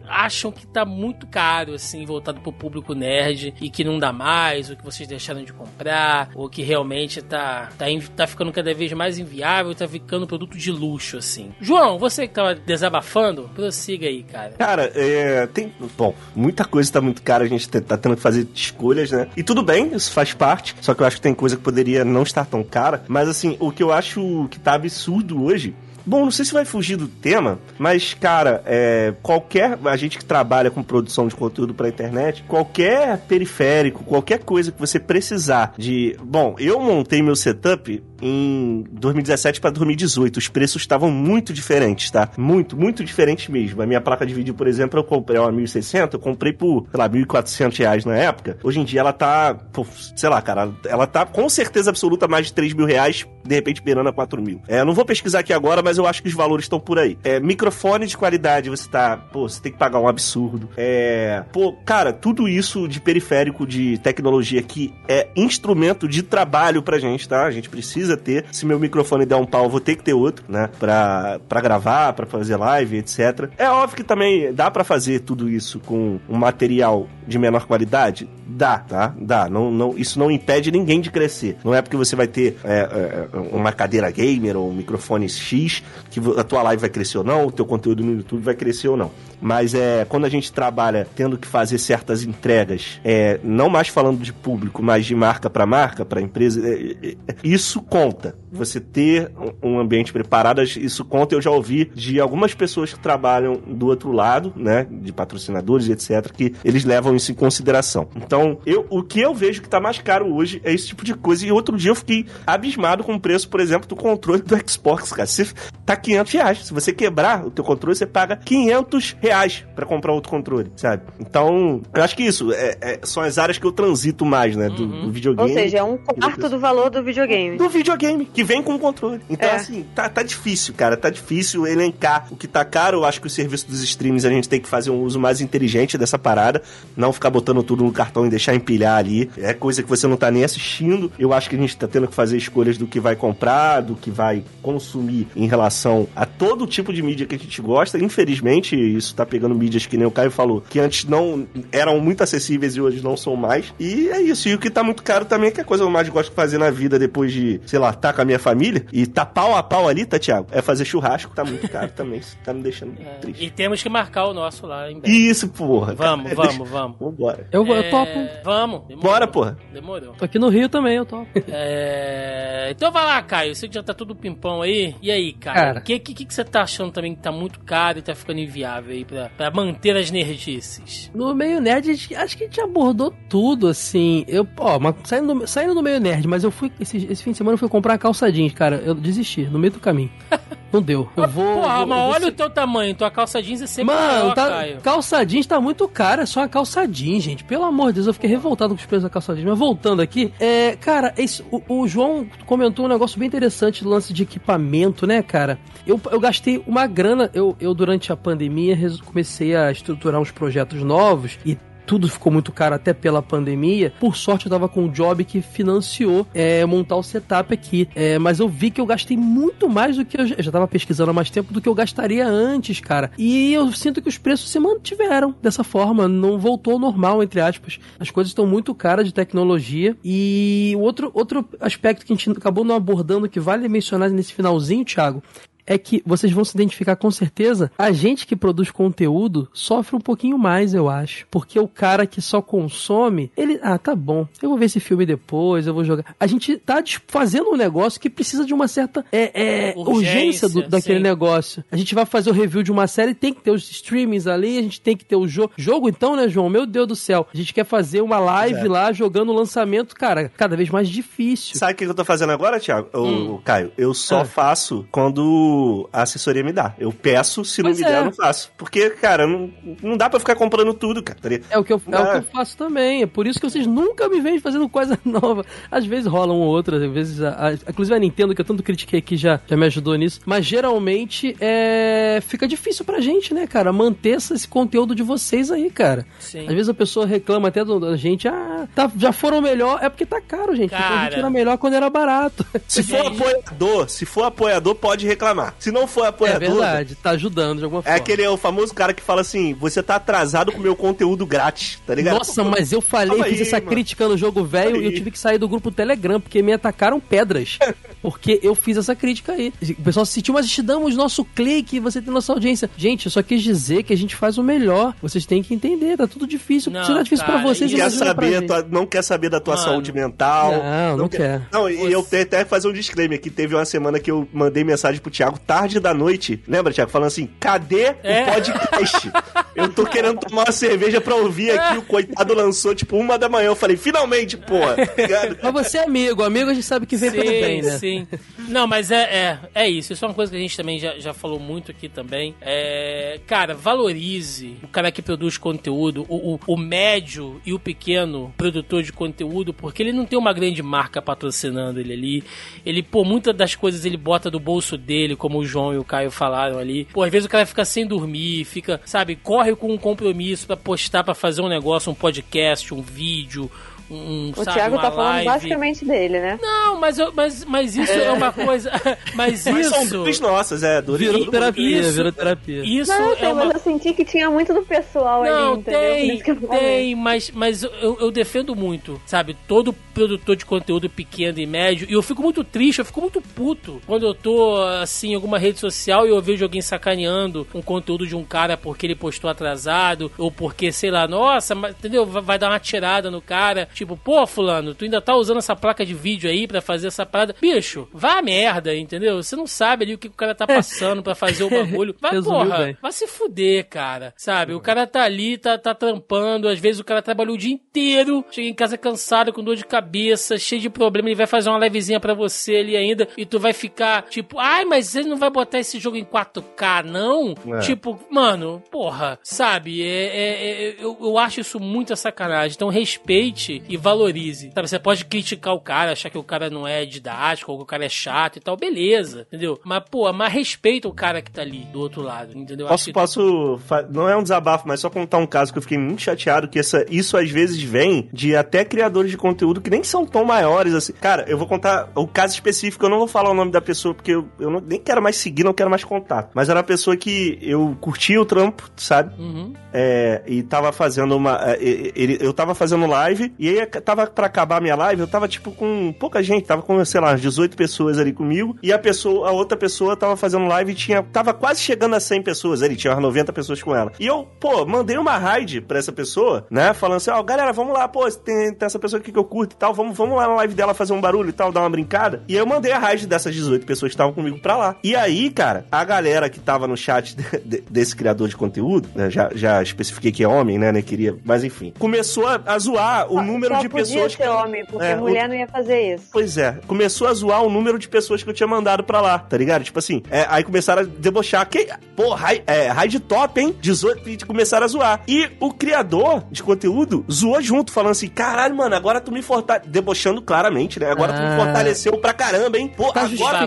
acham que tá muito caro, assim, voltado pro público nerd e que não dá mais, ou que vocês deixaram de comprar, ou que realmente tá, tá, tá ficando cada vez mais inviável, tá ficando produto de luxo, assim. João, você que tava desabafando, prossiga aí, cara. Cara, é, tem. Bom, muita coisa tá muito cara, a gente tá tendo que fazer escolhas, né? E tudo bem, isso faz parte, só que eu acho que tem coisa que poderia não estar tão cara. Mas assim, o que eu acho que tá absurdo hoje Bom, não sei se vai fugir do tema, mas, cara, é, qualquer. A gente que trabalha com produção de conteúdo pra internet, qualquer periférico, qualquer coisa que você precisar de. Bom, eu montei meu setup em 2017 para 2018. Os preços estavam muito diferentes, tá? Muito, muito diferentes mesmo. A minha placa de vídeo, por exemplo, eu comprei uma 1600, eu comprei por, sei lá, 1.400 reais na época. Hoje em dia ela tá, sei lá, cara, ela tá com certeza absoluta mais de 3 mil reais, de repente beirando a 4 mil. É, não vou pesquisar aqui agora, mas eu acho que os valores estão por aí. É, microfone de qualidade, você tá, pô, você tem que pagar um absurdo. É, pô, cara, tudo isso de periférico, de tecnologia que é instrumento de trabalho pra gente, tá? A gente precisa ter. Se meu microfone der um pau, eu vou ter que ter outro, né? Pra, pra gravar, pra fazer live, etc. É óbvio que também dá para fazer tudo isso com um material de menor qualidade? Dá, tá? Dá. Não, não, isso não impede ninguém de crescer. Não é porque você vai ter é, é, uma cadeira gamer ou um microfone X que a tua live vai crescer ou não, o teu conteúdo no YouTube vai crescer ou não. Mas é quando a gente trabalha tendo que fazer certas entregas, é, não mais falando de público, mas de marca para marca, para empresa, é, é, isso conta. Você ter um ambiente preparado, isso conta. Eu já ouvi de algumas pessoas que trabalham do outro lado, né, de patrocinadores, etc, que eles levam isso em consideração. Então, eu, o que eu vejo que tá mais caro hoje é esse tipo de coisa. E outro dia eu fiquei abismado com o preço, por exemplo, do controle do Xbox, cara. Você tá 500 reais. Se você quebrar o teu controle, você paga 500 reais para comprar outro controle, sabe? Então, eu acho que isso é, é, são as áreas que eu transito mais, né, do, uhum. do videogame. Ou seja, é um quarto do valor do videogame. Do videogame, que vem com o controle. Então, é. assim, tá, tá difícil, cara. Tá difícil elencar o que tá caro. Eu acho que o serviço dos streams a gente tem que fazer um uso mais inteligente dessa parada. Não ficar botando tudo no cartão e deixar empilhar ali. É coisa que você não tá nem assistindo. Eu acho que a gente tá tendo que fazer escolhas do que vai comprar, do que vai consumir em relação a todo tipo de mídia que a gente gosta. Infelizmente, isso tá pegando mídias que nem o Caio falou, que antes não eram muito acessíveis e hoje não são mais. E é isso. E o que tá muito caro também, que é a coisa que eu mais gosto de fazer na vida depois de, sei lá, tá com a minha família e tá pau a pau ali, tá, Thiago? É fazer churrasco. Tá muito caro [laughs] também. Isso tá me deixando é, triste. E temos que marcar o nosso lá em breve. Isso, porra. Vamos, cara. [laughs] vamos, vamos. Vambora. Eu, eu topo. É, vamos. Demorou. Bora, porra. Demorou. Tô aqui no Rio também, eu topo. É... Então vai lá, Caio. Você que já tá tudo pimpão aí. E aí, cara? O que, que, que você tá achando também que tá muito caro e tá ficando inviável aí pra, pra manter as nerdices? No meio nerd, acho que a gente abordou tudo, assim. Eu, ó, mas saindo do, saindo do meio nerd, mas eu fui. Esse, esse fim de semana eu fui comprar calça jeans, cara. Eu desisti, no meio do caminho. [laughs] Não deu. Eu vou. Porra, vou, mas olha ser... o teu tamanho. Tua calça jeans é sempre Mano, maior, tá, Caio. calça jeans tá muito cara. É só uma calça jeans, gente. Pelo amor de Deus, eu fiquei revoltado com os preços da calça jeans. Mas voltando aqui, é, cara, esse, o, o, João comentou um negócio bem interessante do lance de equipamento, né, cara? Eu, eu gastei uma grana. Eu, eu, durante a pandemia, comecei a estruturar uns projetos novos e tudo ficou muito caro até pela pandemia. Por sorte, eu tava com um job que financiou é, montar o setup aqui. É, mas eu vi que eu gastei muito mais do que eu, eu já tava pesquisando há mais tempo do que eu gastaria antes, cara. E eu sinto que os preços se mantiveram dessa forma, não voltou ao normal, entre aspas. As coisas estão muito caras de tecnologia. E outro, outro aspecto que a gente acabou não abordando que vale mencionar nesse finalzinho, Thiago, é que vocês vão se identificar com certeza. A gente que produz conteúdo sofre um pouquinho mais, eu acho. Porque o cara que só consome, ele, ah, tá bom, eu vou ver esse filme depois, eu vou jogar. A gente tá fazendo um negócio que precisa de uma certa é, é, urgência, urgência do, daquele sim. negócio. A gente vai fazer o review de uma série, tem que ter os streamings ali, a gente tem que ter o jogo. Jogo então, né, João? Meu Deus do céu. A gente quer fazer uma live lá jogando o lançamento, cara, cada vez mais difícil. Sabe o que eu tô fazendo agora, Thiago? Hum. O, Caio, eu só é. faço quando a assessoria me dá. Eu peço, se Pois não me é. der, eu não faço. Porque, cara, não, não dá pra ficar comprando tudo, cara. tá? É o, que eu, é o Ah. que eu faço também. É por isso que vocês nunca me veem fazendo coisa [laughs] nova. Às vezes rola um ou outro, às vezes. A, a- inclusive a Nintendo, que eu tanto critiquei aqui, já, já me ajudou nisso. Mas geralmente é, fica difícil pra gente, né, cara? Manter esse, conteúdo de vocês aí, cara. Sim. Às vezes a pessoa reclama até da gente, ah, tá, já foram melhor. É porque tá caro, gente. Porque a gente Cara. era melhor quando era barato. Se for apoiador, se for apoiador, pode reclamar. Se não for É apoiador. verdade, tá ajudando de alguma É forma. aquele é o famoso cara que fala assim: você tá atrasado com o meu conteúdo grátis, tá ligado? Nossa, mas eu falei, fiz aí, essa mano. crítica no jogo velho e eu tive que sair do grupo Telegram, porque me atacaram pedras. [laughs] Porque eu fiz essa crítica aí. O pessoal se sentiu, mas te damos nosso clique, você tem nossa audiência. Gente, eu só quis dizer que a gente faz o melhor. Vocês têm que entender, tá tudo difícil. Não, Se não é difícil cara, pra vocês, e quer pra saber, gente. tua- não quer saber da tua Mano. saúde mental. Não, não quer. Não, e eu tenho até que fazer um disclaimer que teve uma semana que eu mandei mensagem pro Thiago tarde da noite. Lembra, Thiago? Falando assim: cadê É. o podcast? [laughs] eu tô querendo tomar uma cerveja pra ouvir aqui. O coitado lançou tipo uma da manhã. Eu falei, finalmente, pô. Ligado? [laughs] Mas você é amigo, amigo a gente sabe que vem pelo bem, né? Sim. Não, mas é, é, é isso. Isso é uma coisa que a gente também já, já falou muito aqui também. É, cara, valorize o cara que produz conteúdo, o, o, o médio e o pequeno produtor de conteúdo, porque ele não tem uma grande marca patrocinando ele ali. Ele, pô, muitas das coisas ele bota do bolso dele, como o João e o Caio falaram ali. Pô, às vezes o cara fica sem dormir, fica, sabe, corre com um compromisso pra postar, pra fazer um negócio, um podcast, um vídeo. Um, O sabe, Thiago uma tá falando live. basicamente dele, né? Não, mas, eu- mas, mas isso é, uma coisa. [laughs] Mas Mas são isso. dores nossas, é. Dores Virou terapia, Isso- virou terapia. Isso não, eu é sei, uma. mas eu senti que tinha muito do pessoal Não, ali, tem, tem, mas, mas eu, eu defendo muito, sabe? Todo produtor de conteúdo pequeno e médio, e eu fico muito triste, eu fico muito puto quando eu tô, assim, em alguma rede social e eu vejo alguém sacaneando um conteúdo de um cara porque ele postou atrasado, ou porque, sei lá, nossa, mas, entendeu? Vai dar uma tirada no cara, tipo, pô, fulano, tu ainda tá usando essa placa de vídeo aí pra fazer essa parada. Bicho, vá a merda, entendeu? Você não sabe ali o que o cara tá passando pra fazer o bagulho. [laughs] Vai, Resumiu porra, bem. Vai se fuder, cara. Sabe? O cara tá ali, tá, tá trampando. Às vezes o cara trabalhou o dia inteiro. Chega em casa cansado, com dor de cabeça, cheio de problema. Ele vai fazer uma levezinha pra você ali ainda. E tu vai ficar tipo, ai, mas ele não vai botar esse jogo em 4K, não? É. Tipo, mano, porra, sabe? É, é- é- eu, eu acho isso muita sacanagem. Então respeite e valorize. Sabe? Você pode criticar o cara, achar que o cara não é didático, ou que o cara é chato e tal, beleza, entendeu? Mas, pô, mas respeita o cara que tá ali do outro lado, entendeu? Posso, que- posso. Não é um desabafo, mas só contar um caso que eu fiquei muito chateado, que essa, isso às vezes vem de até criadores de conteúdo que nem são tão maiores assim. Cara, eu vou contar o caso específico, eu não vou falar o nome da pessoa, porque eu, eu não- nem quero mais seguir, não quero mais contato. Mas era uma pessoa que eu curtia o trampo, sabe? Uhum. É, e tava fazendo uma. é, ele, eu tava fazendo live, e aí tava pra acabar a minha live, eu tava tipo com pouca gente, tava com, sei lá, umas 18 pessoas ali comigo, e a pessoa, a outra pessoa tava fazendo live e tinha. Tava quase chegando a 100 pessoas ali, tinha umas 90 pessoas com ela. E eu, pô, mandei uma raid pra essa pessoa, né? Falando assim, ó, galera, vamos lá, pô, tem, tem essa pessoa aqui que eu curto e tal, vamos, vamos lá na live dela fazer um barulho e tal, dar uma brincada. E aí eu mandei a raid dessas 18 pessoas que estavam comigo pra lá. E aí, cara, a galera que tava no chat de- de- desse criador de conteúdo, né, já, já especifiquei que é homem, né, né, queria, mas enfim, começou a, a zoar o número Só de podia pessoas ser homem, porque É, mulher não ia fazer isso. Pois é, começou a zoar o número de pessoas que eu tinha mandado pra lá, tá ligado? Tipo assim, é, aí começaram a debochar. Que, pô, raid, é, raid top, hein? 18, e começaram a zoar. E o criador de conteúdo zoou junto, falando assim: caralho, mano, agora tu me fortaleceu. Debochando claramente, né? Agora tu me Ah. fortaleceu pra caramba, hein? Pô, Tá agora.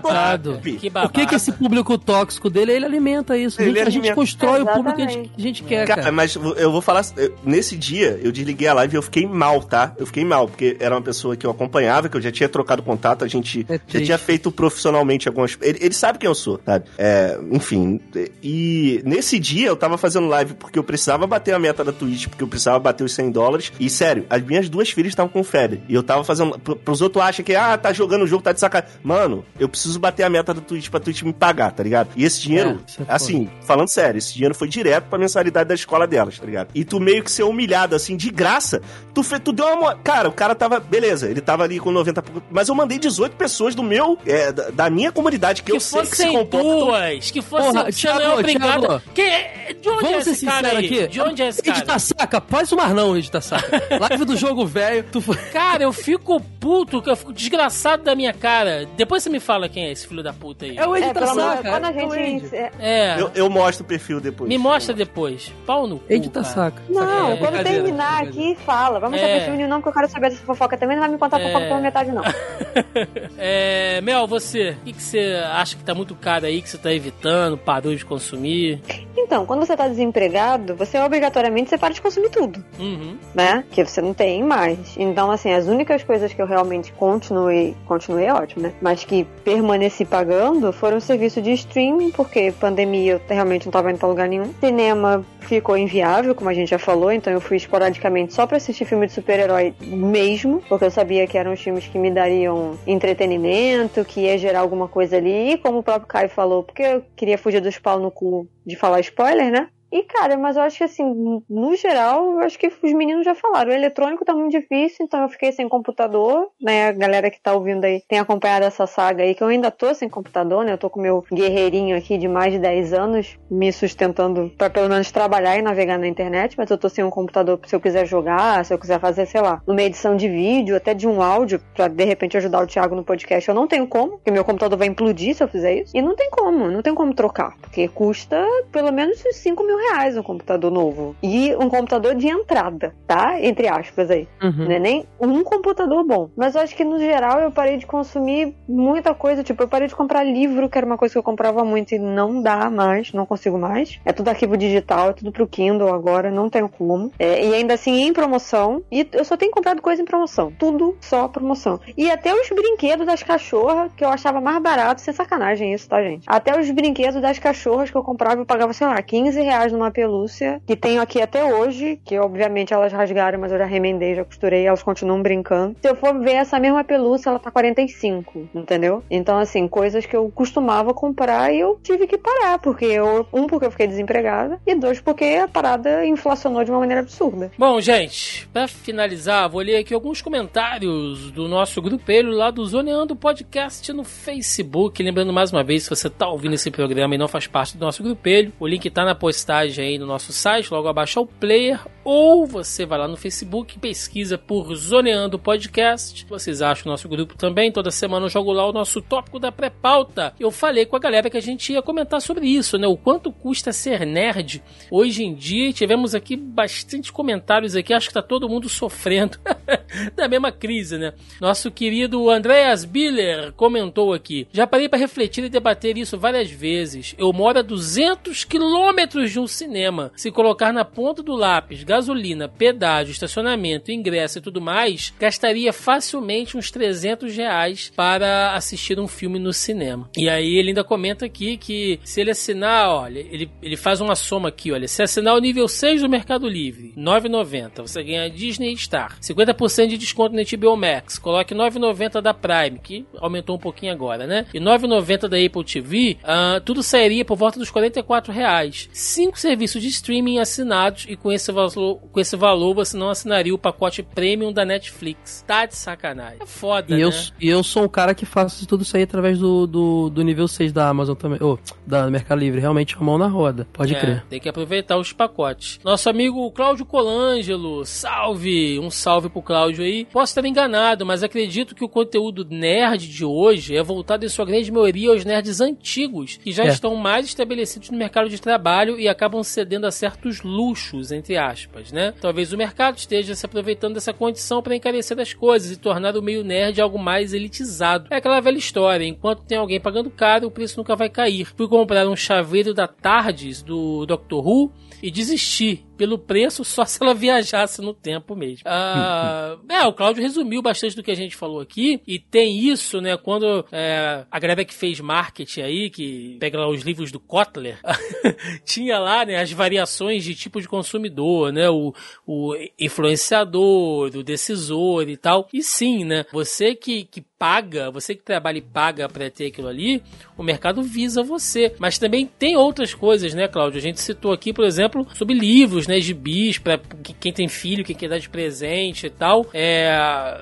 Que O que que esse público tóxico dele, ele alimenta isso. Ele a gente alimenta. constrói o público que a gente, que a gente quer, Cara, cara. mas eu vou falar. Nesse dia, eu desliguei a live e eu fiquei mal, tá? Eu fiquei mal, porque era uma pessoa que eu acompanhava, que eu já tinha trocado contato, a gente É já tinha feito profissionalmente algumas. Ele, ele sabe quem eu sou, sabe? É, enfim. E nesse dia eu tava fazendo live porque eu precisava bater a meta da Twitch, porque eu precisava bater os 100 dólares. E sério, as minhas duas filhas estavam com febre. E eu tava fazendo. pro- Pros outros acham que, ah, tá jogando o jogo, tá de sacanagem. Mano, eu preciso bater a meta da Twitch pra Twitch me pagar, tá ligado? E esse dinheiro, É, é assim, falando sério, esse dinheiro foi direto pra mensalidade da escola delas, tá ligado? E tu meio que ser humilhado, assim, de graça. Tu, fe, tu deu uma Cara, o cara tava. Beleza, ele tava ali com 90. Mas eu mandei 18 pessoas do meu. é, da, da minha comunidade, que, Que eu sei que se fossem comportam. duas, que fossem. Porra, é Thiago, obrigado. Thiago. Que, de onde é Vamos ser esse cara sinceros aí? aqui. De onde é esse cara? Editar saca, faz uma não, editar saca. [laughs] Live do jogo velho, tu. Cara, eu fico puto, que eu fico desgraçado da minha cara. Depois você me fala quem é esse filho da puta aí. É o É, pelo amor, saca. quando a é o gente. É, É, Eu, eu mostro o perfil depois. me mostra depois. Pau no cu, Editar cara. saca. Não, É, quando terminar brincadeira. aqui, fala. Vamos É. saber se menino não, porque eu quero saber dessa fofoca também. Não vai me contar É. fofoca pela metade, não. [laughs] É, Mel, você, o que, que você acha que tá muito caro aí, que você tá evitando, parou de consumir? Então, quando você tá desempregado, você obrigatoriamente você para de consumir tudo, Uhum. né? Que você não tem mais. Então, assim, as únicas coisas que eu realmente continuei, continuei é ótimo, né? Mas que permaneci pagando foram o serviço de streaming, porque pandemia eu realmente não tava indo pra lugar nenhum. Cinema ficou inviável, como a gente já falou, então eu fui esporadicamente só pra assistir filme de super-herói mesmo, porque eu sabia que eram os filmes que me dariam entretenimento, que ia gerar alguma coisa ali, e como o próprio Caio falou, porque eu queria fugir dos pau no cu de falar spoiler, né? E, cara, mas eu acho que, assim, no geral, eu acho que os meninos já falaram. O eletrônico tá muito difícil, então eu fiquei sem computador, né? A galera que tá ouvindo aí tem acompanhado essa saga aí, que eu ainda tô sem computador, né? Eu tô com meu guerreirinho aqui de mais de 10 anos me sustentando pra pelo menos trabalhar e navegar na internet, mas eu tô sem um computador se eu quiser jogar, se eu quiser fazer, sei lá, uma edição de vídeo, até de um áudio, pra de repente ajudar o Thiago no podcast. Eu não tenho como, porque meu computador vai implodir se eu fizer isso. E não tem como, não tem como trocar, porque custa pelo menos uns 5 mil reais um computador novo. E um computador de entrada, tá? Entre aspas aí. Uhum. Não é nem um computador bom. Mas eu acho que no geral eu parei de consumir muita coisa. Tipo, eu parei de comprar livro, que era uma coisa que eu comprava muito e não dá mais, não consigo mais. É tudo arquivo digital, é tudo pro Kindle agora, não tenho como. É, e ainda assim em promoção. E eu só tenho comprado coisa em promoção. Tudo só promoção. E até os brinquedos das cachorras, que eu achava mais barato, sem sacanagem isso, tá, gente? Até os brinquedos das cachorras que eu comprava, eu pagava, sei lá, 15 reais numa pelúcia, que tenho aqui até hoje, que obviamente elas rasgaram, mas eu já remendei, já costurei, elas continuam brincando. Se eu for ver essa mesma pelúcia, ela tá 45, entendeu? Então, assim, coisas que eu costumava comprar e eu tive que parar, porque eu, um, porque eu fiquei desempregada, e dois, porque a parada inflacionou de uma maneira absurda. Bom, gente, pra finalizar, vou ler aqui alguns comentários do nosso grupelho lá do Zoneando Podcast no Facebook. Lembrando mais uma vez, se você tá ouvindo esse programa e não faz parte do nosso grupelho, o link tá na postagem aí no nosso site, logo abaixo ao player, ou você vai lá no Facebook pesquisa por Zoneando Podcast. Vocês acham o nosso grupo também. Toda semana eu jogo lá o nosso tópico da pré-pauta. Eu falei com a galera que a gente ia comentar sobre isso, né? O quanto custa ser nerd hoje em dia. Tivemos aqui bastante comentários aqui. Acho que tá todo mundo sofrendo [laughs] da mesma crise, né? Nosso querido Andreas Biller comentou aqui. Já parei para refletir e debater isso várias vezes. Eu moro a 200 quilômetros de um cinema. Se colocar na ponta do lápis gasolina, pedágio, estacionamento, ingresso e tudo mais, gastaria facilmente uns 300 reais para assistir um filme no cinema. E aí ele ainda comenta aqui que se ele assinar, olha, ele, ele faz uma soma aqui, olha, se assinar o nível 6 do Mercado Livre, 9,90, você ganha Disney Star, 50% de desconto na HBO Max, coloque 9,90 da Prime, que aumentou um pouquinho agora, né? E 9,90 da Apple TV, ah, tudo sairia por volta dos 44 reais. Cinco serviços de streaming assinados e com esse valor, com esse valor você não assinaria o pacote premium da Netflix. Tá de sacanagem. É foda, E né? eu, e eu sou um cara que faço tudo isso aí através do, do, do nível 6 da Amazon também. Ou, da Mercado Livre. Realmente, a mão na roda. Pode É, crer. Tem que aproveitar os pacotes. Nosso amigo Cláudio Colangelo, salve! Um salve pro Cláudio aí. Posso estar enganado, mas acredito que o conteúdo nerd de hoje é voltado em sua grande maioria aos nerds antigos, que já É. estão mais estabelecidos no mercado de trabalho e acabam cedendo a certos luxos, entre aspas, né? Talvez o mercado esteja se aproveitando dessa condição para encarecer as coisas e tornar o meio nerd algo mais elitizado. É aquela velha história, enquanto tem alguém pagando caro, o preço nunca vai cair. Fui comprar um chaveiro da Tardes do Doctor Who e desisti pelo preço só se ela viajasse no tempo mesmo. Ah, é, o Cláudio resumiu bastante do que a gente falou aqui e tem isso, né, quando é, a galera que fez marketing aí, que pega lá os livros do Kotler, [laughs] tinha lá, né, as variações de tipo de consumidor, né, o, o influenciador, o decisor e tal. E sim, né, você que, que paga, você que trabalha e paga para ter aquilo ali, o mercado visa você. Mas também tem outras coisas, né, Cláudio? A gente citou aqui, por exemplo, sobre livros, né, gibis, para quem tem filho, quem quer dar de presente e tal. É,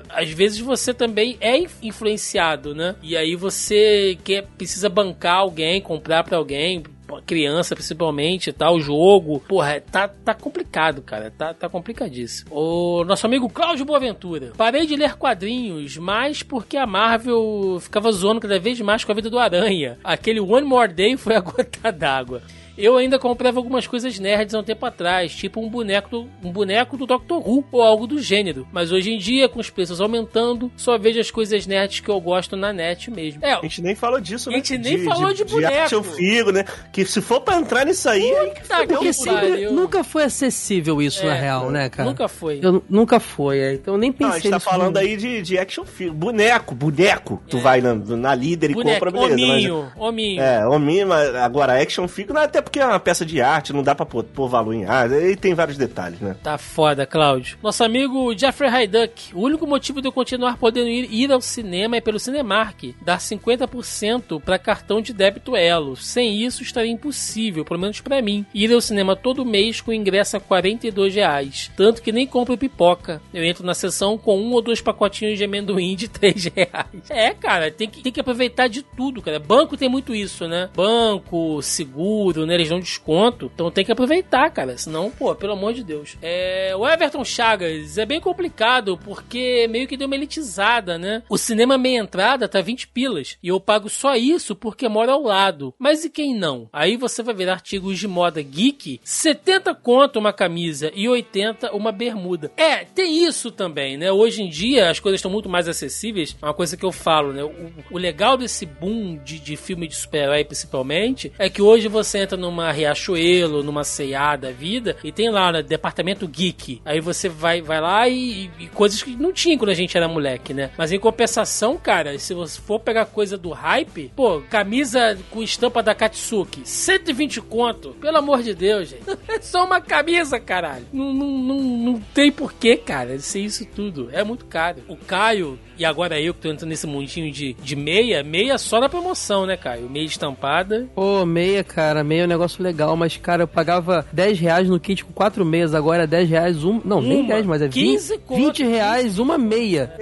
às vezes você também é influenciado, né? E aí você quer, precisa bancar alguém, comprar para alguém, criança principalmente, tal, tá, o jogo. Porra, tá, tá complicado, cara. Tá, tá complicadíssimo. O nosso amigo Cláudio Boaventura. Parei de ler quadrinhos, mas porque a Marvel ficava zoando cada vez mais com a vida do Aranha. Aquele One More Day foi a [laughs] gota d'água. Eu ainda comprava algumas coisas nerds há um tempo atrás, tipo um boneco do, um boneco do Doctor Who ou algo do gênero. Mas hoje em dia, com os preços aumentando, só vejo as coisas nerds que eu gosto na net mesmo. É, a gente nem falou disso, né? A gente nem de, falou de, de boneco. De action figure, né? Que se for pra entrar nisso aí, Puta porque sempre, nunca foi acessível isso, é, na real, né, cara? Nunca foi. Eu, nunca foi, é. então eu nem pensei Não, a gente tá falando aí de, de action figure. Boneco, boneco. É. Tu vai na, na líder boneco, e compra, beleza. Hominho, mas, hominho. É, hominho, mas agora action figure, não, até porque é uma peça de arte, não dá pra pôr, pôr valor em arte. E tem vários detalhes, né? Tá foda, Cláudio. Nosso amigo Jeffrey Hyduck. O único motivo de eu continuar podendo ir, ir ao cinema é pelo Cinemark. Dar 50% para cartão de débito Elo. Sem isso, estaria impossível, pelo menos para mim, ir ao cinema todo mês com ingresso a 42 reais. Tanto que nem compro pipoca. Eu entro na sessão com um ou dois pacotinhos de amendoim de [laughs] 3 reais. É, cara, tem que, tem que aproveitar de tudo, cara. Banco tem muito isso, né? Banco, seguro, né? Eles dão desconto então tem que aproveitar, cara. Senão, pô, pelo amor de Deus. É, o Everton Chagas é bem complicado porque meio que deu uma elitizada, né? O cinema meia entrada tá 20 pilas e eu pago só isso porque moro ao lado. Mas e quem não? Aí você vai ver artigos de moda geek, 70 conto uma camisa e 80 uma bermuda. É, tem isso também, né? Hoje em dia as coisas estão muito mais acessíveis. É uma coisa que eu falo, né? O, o legal desse boom de, de filme de super-herói, principalmente, é que hoje você entra numa Riachuelo numa CA da vida, e tem lá, né, departamento geek. Aí você vai, vai lá e, e, coisas que não tinha quando a gente era moleque, né? Mas em compensação, cara, se você for pegar coisa do hype, pô, camisa com estampa da Katsuki, 120 conto, pelo amor de Deus, gente. [laughs] É só uma camisa, caralho. Não, não, não, não tem porquê, cara, ser isso tudo. É muito caro. O Caio, e agora eu que tô entrando nesse mundinho de, de meia, meia só na promoção, né, Caio? Meia estampada. Pô, meia, cara, meia é um negócio legal, mas cara, eu pagava 10 reais no kit com 4 meias, agora é 10 reais um. Não, uma, nem 10, mas é 20, 20 reais 15. uma meia.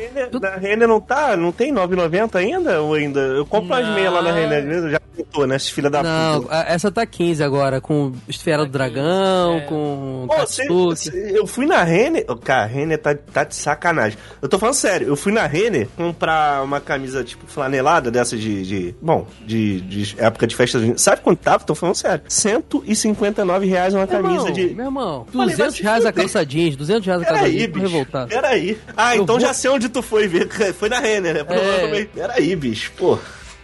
Na Renner não tá? Não tem 9,90 ainda? Ou ainda? Eu compro não. as meias lá na Renner, já tentou, né? Filha da não, puta. Não, essa tá 15 agora, com Esfera tá do Dragão, é. com. Pô, cê, cê, eu fui na Renner. Cara, a Renner tá, tá de sacanagem. Eu tô falando sério, eu fui na Renner comprar uma camisa tipo flanelada dessa de. de bom, de, de época de festa. Sabe quanto tava? Tô falando sério. 150 159 reais uma meu camisa irmão, de. Meu irmão, 200 reais a calça jeans, 200 reais a calça jeans. Bicho, revoltado. Peraí. Ah, eu então vou... já sei onde tu foi ver. [laughs] Foi na Renner, né? Provavelmente. É... Peraí, bicho, pô.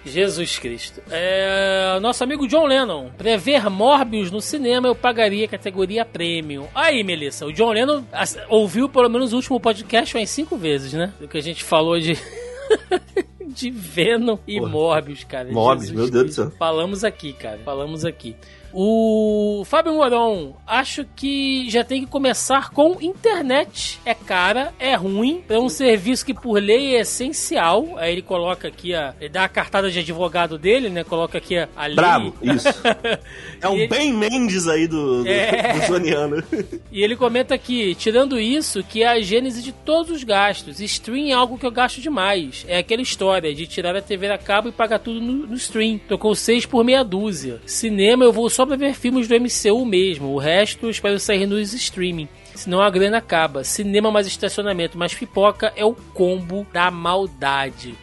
Jesus Cristo. É, nosso amigo John Lennon. Prever Morbius no cinema eu pagaria categoria premium. Aí, Melissa, o John Lennon ouviu pelo menos o último podcast umas cinco vezes, né? Do que a gente falou de. [laughs] de Venom e Porra. Morbius, cara. Morbius, Jesus meu Deus do céu. Falamos aqui, cara. Falamos aqui. O Fábio Moron, acho que já tem que começar com internet. É cara, é ruim, é um serviço que por lei é essencial. Aí ele coloca aqui a. Ele dá a cartada de advogado dele, né? Coloca aqui a, a. Bravo, isso. [laughs] é um ele... Ben Mendes aí do, do, é... do Zoniano. [laughs] e ele comenta aqui, tirando isso, que é a gênese de todos os gastos. Stream é algo que eu gasto demais. É aquela história de tirar a TV a cabo e pagar tudo no, no stream. Tocou seis por meia dúzia. Cinema eu vou só só pra ver filmes do MCU mesmo. O resto espero sair nos streaming. Senão a grana acaba. Cinema mais estacionamento mais pipoca é o combo da maldade.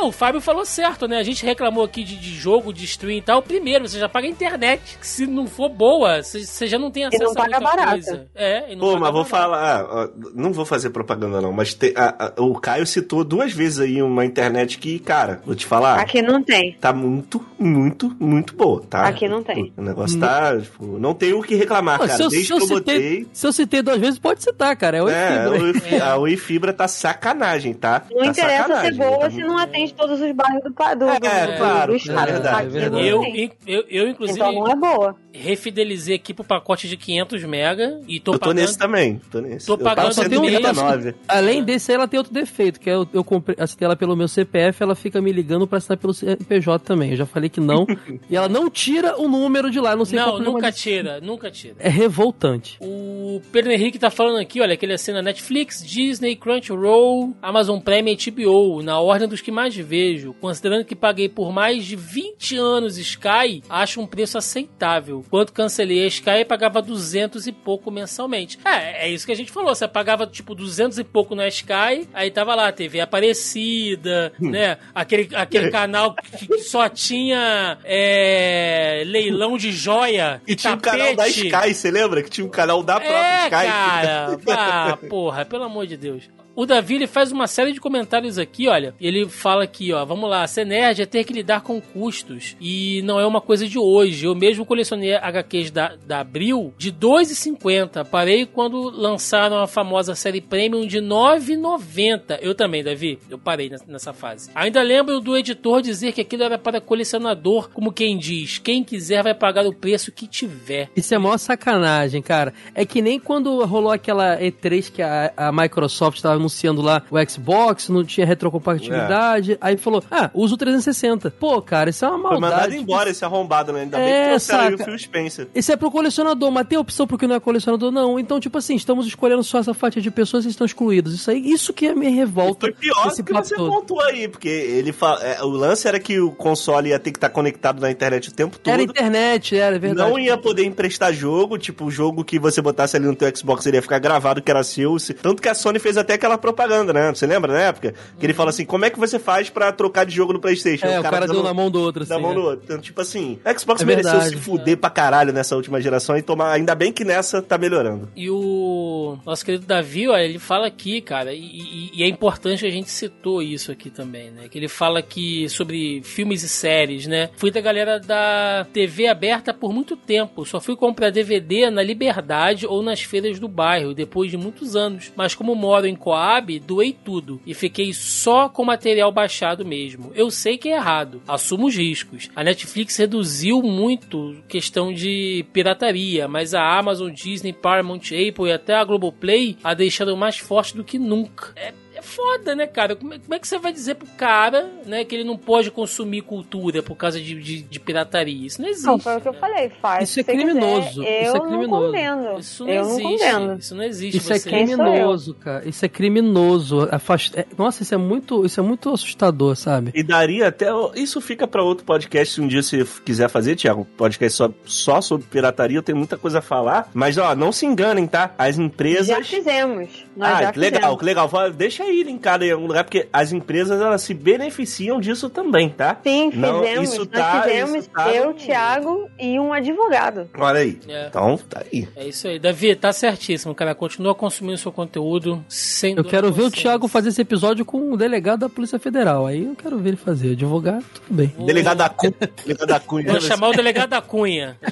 Não, o Fábio falou certo, né? A gente reclamou aqui de, de jogo, de stream e tal. Primeiro, você já paga a internet. Se não for boa, você, você já não tem acesso e não paga a muita barata. coisa. É, e não Pô, mas vou falar. Não vou fazer propaganda, não. Mas te, a, a, o Caio citou duas vezes aí uma internet que, cara, vou te falar. Aqui não tem. Tá muito, muito, muito boa, tá? Aqui não tem. O negócio tá. Tipo, não tem o que reclamar, Pô, cara. Se eu, Desde se eu que eu citei, botei. Se eu citei duas vezes, pode citar, cara. É, Oi é, Fibra. [laughs] É. A Oi Fibra tá sacanagem, tá? Não tá interessa sacanagem, ser boa tá se não atende de todos os bairros do, pa- do, É, do, é, do- claro, do é estado. é verdade. não Eu, tem. eu, eu, inclusive, Então não é boa. refidelizei aqui pro pacote de 500 mega e tô Eu tô pagando... nesse também. Tô nesse. Tô eu pagando Só tem um 199. Além desse, ela tem outro defeito, que é eu, eu comprei, assinei ela pelo meu CPF, ela fica me ligando pra assinar pelo CNPJ também. Eu já falei que não. [laughs] e ela não tira o número de lá, eu não sei qual é Não, problema nunca disso. tira, nunca tira. É revoltante. O Pedro Henrique tá falando aqui, olha, que ele assina Netflix, Disney, Crunchyroll, Amazon Prime e HBO, na ordem dos que mais vejo. Considerando que paguei por mais de 20 anos Sky, acho um preço aceitável. Quando cancelei a Sky, pagava 200 e pouco mensalmente. É, é isso que a gente falou, você pagava tipo 200 e pouco na Sky, aí tava lá, TV Aparecida, né, aquele, aquele [laughs] canal que que só tinha é, leilão de joia E tinha um canal da tapete. Sky, você lembra? Que tinha um canal da própria É, Sky. cara. [laughs] Ah, porra, pelo amor de Deus. O Davi, ele faz uma série de comentários aqui, olha. Ele fala aqui, ó, vamos lá, ser nerd é ter que lidar com custos. E não é uma coisa de hoje. Eu mesmo colecionei HQs da, da Abril de R$ 2,50. Parei quando lançaram a famosa série Premium de R$ 9,90. Eu também, Davi. Eu parei nessa- fase. Ainda lembro do editor dizer que aquilo era para colecionador, como quem diz, quem quiser vai pagar o preço que tiver. Isso é maior sacanagem, cara. É que nem quando rolou aquela E3 que a, a Microsoft estava anunciando lá o Xbox, não tinha retrocompatibilidade. Aí falou, ah, usa o 360. Pô, cara, isso é uma Foi mandado maldade. embora esse arrombado, né? Ainda bem É, que trouxeram aí o saca. Phil Spencer. Isso é pro colecionador, mas tem opção porque não é colecionador, não. Então, tipo assim, estamos escolhendo só essa fatia de pessoas que estão excluídas. Isso aí, isso que é minha revolta. Foi pior desse do que você todo. pontuou aí, porque ele fala, é, o lance era que o console ia ter que estar conectado na internet o tempo todo. Era internet, era é verdade. Não ia poder emprestar jogo, tipo, o jogo que você botasse ali no teu Xbox ele ia ficar gravado que era seu. se- Tanto que a Sony fez até aquela propaganda, né? Você lembra na época? Que ele fala assim: como é que você faz pra trocar de jogo no PlayStation? É, o cara, deu dando- na mão do outro, assim. da mão é. no outro. Então, tipo assim, a Xbox É mereceu verdade. se fuder pra caralho nessa última geração e tomar. Ainda bem que nessa tá melhorando. E o nosso querido Davi, olha, ele fala aqui, cara, e, e- é importante a gente citou isso aqui também, né? Que ele fala aqui sobre filmes e séries, né? Fui da galera da TV aberta por muito tempo, só fui comprar DVD na Liberdade ou nas feiras do bairro, depois de muitos anos. Mas como moro em Coab, doei tudo e fiquei só com material baixado mesmo. Eu sei que é errado, assumo os riscos. A Netflix reduziu muito questão de pirataria, mas a Amazon, Disney, Paramount, Apple e até a Globoplay a deixaram mais forte do que nunca. É, é foda, né, cara? Como é, como é que você vai dizer pro cara, né, que ele não pode consumir cultura por causa de, de, de pirataria? Isso não existe. Não, foi o que eu falei, faz. Isso é criminoso, quiser. isso é Eu criminoso. não. Isso não eu não existe. condeno. Isso não existe. Isso é Você- sou criminoso, cara. Isso é criminoso. Afast... é- Nossa, isso é muito, isso é muito assustador, sabe? E daria até. Isso fica pra outro podcast se um dia você quiser fazer, Thiago. Um podcast só, só sobre pirataria, eu tenho muita coisa a falar. Mas, ó, não se enganem, tá? As empresas. Já fizemos. Nós ah, já que legal, fizemos. que legal. Fala, Deixa aí linkado em algum lugar, porque as empresas elas se beneficiam disso também, tá? Sim, Não, fizemos. isso Nós tá- fizemos, isso tá eu, no- Thiago e um advogado. Olha aí. É. Então, tá aí. É isso aí. Davi, tá certíssimo, cara. Continua consumindo seu conteúdo sem Eu quero ver o. Thiago fazer esse episódio com o delegado da Polícia Federal. Aí eu quero ver ele fazer. Advogado, tudo bem. Delegado da Cunha. Delegado da Cunha. Vou chamar o delegado da Cunha. O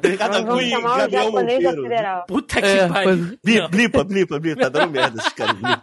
delegado da Cunha. E chamar o Gabriel japonês da Monteiro. federal. Puta que É, pariu. Blipa, blipa, blipa. Tá dando merda esses caras. blipa.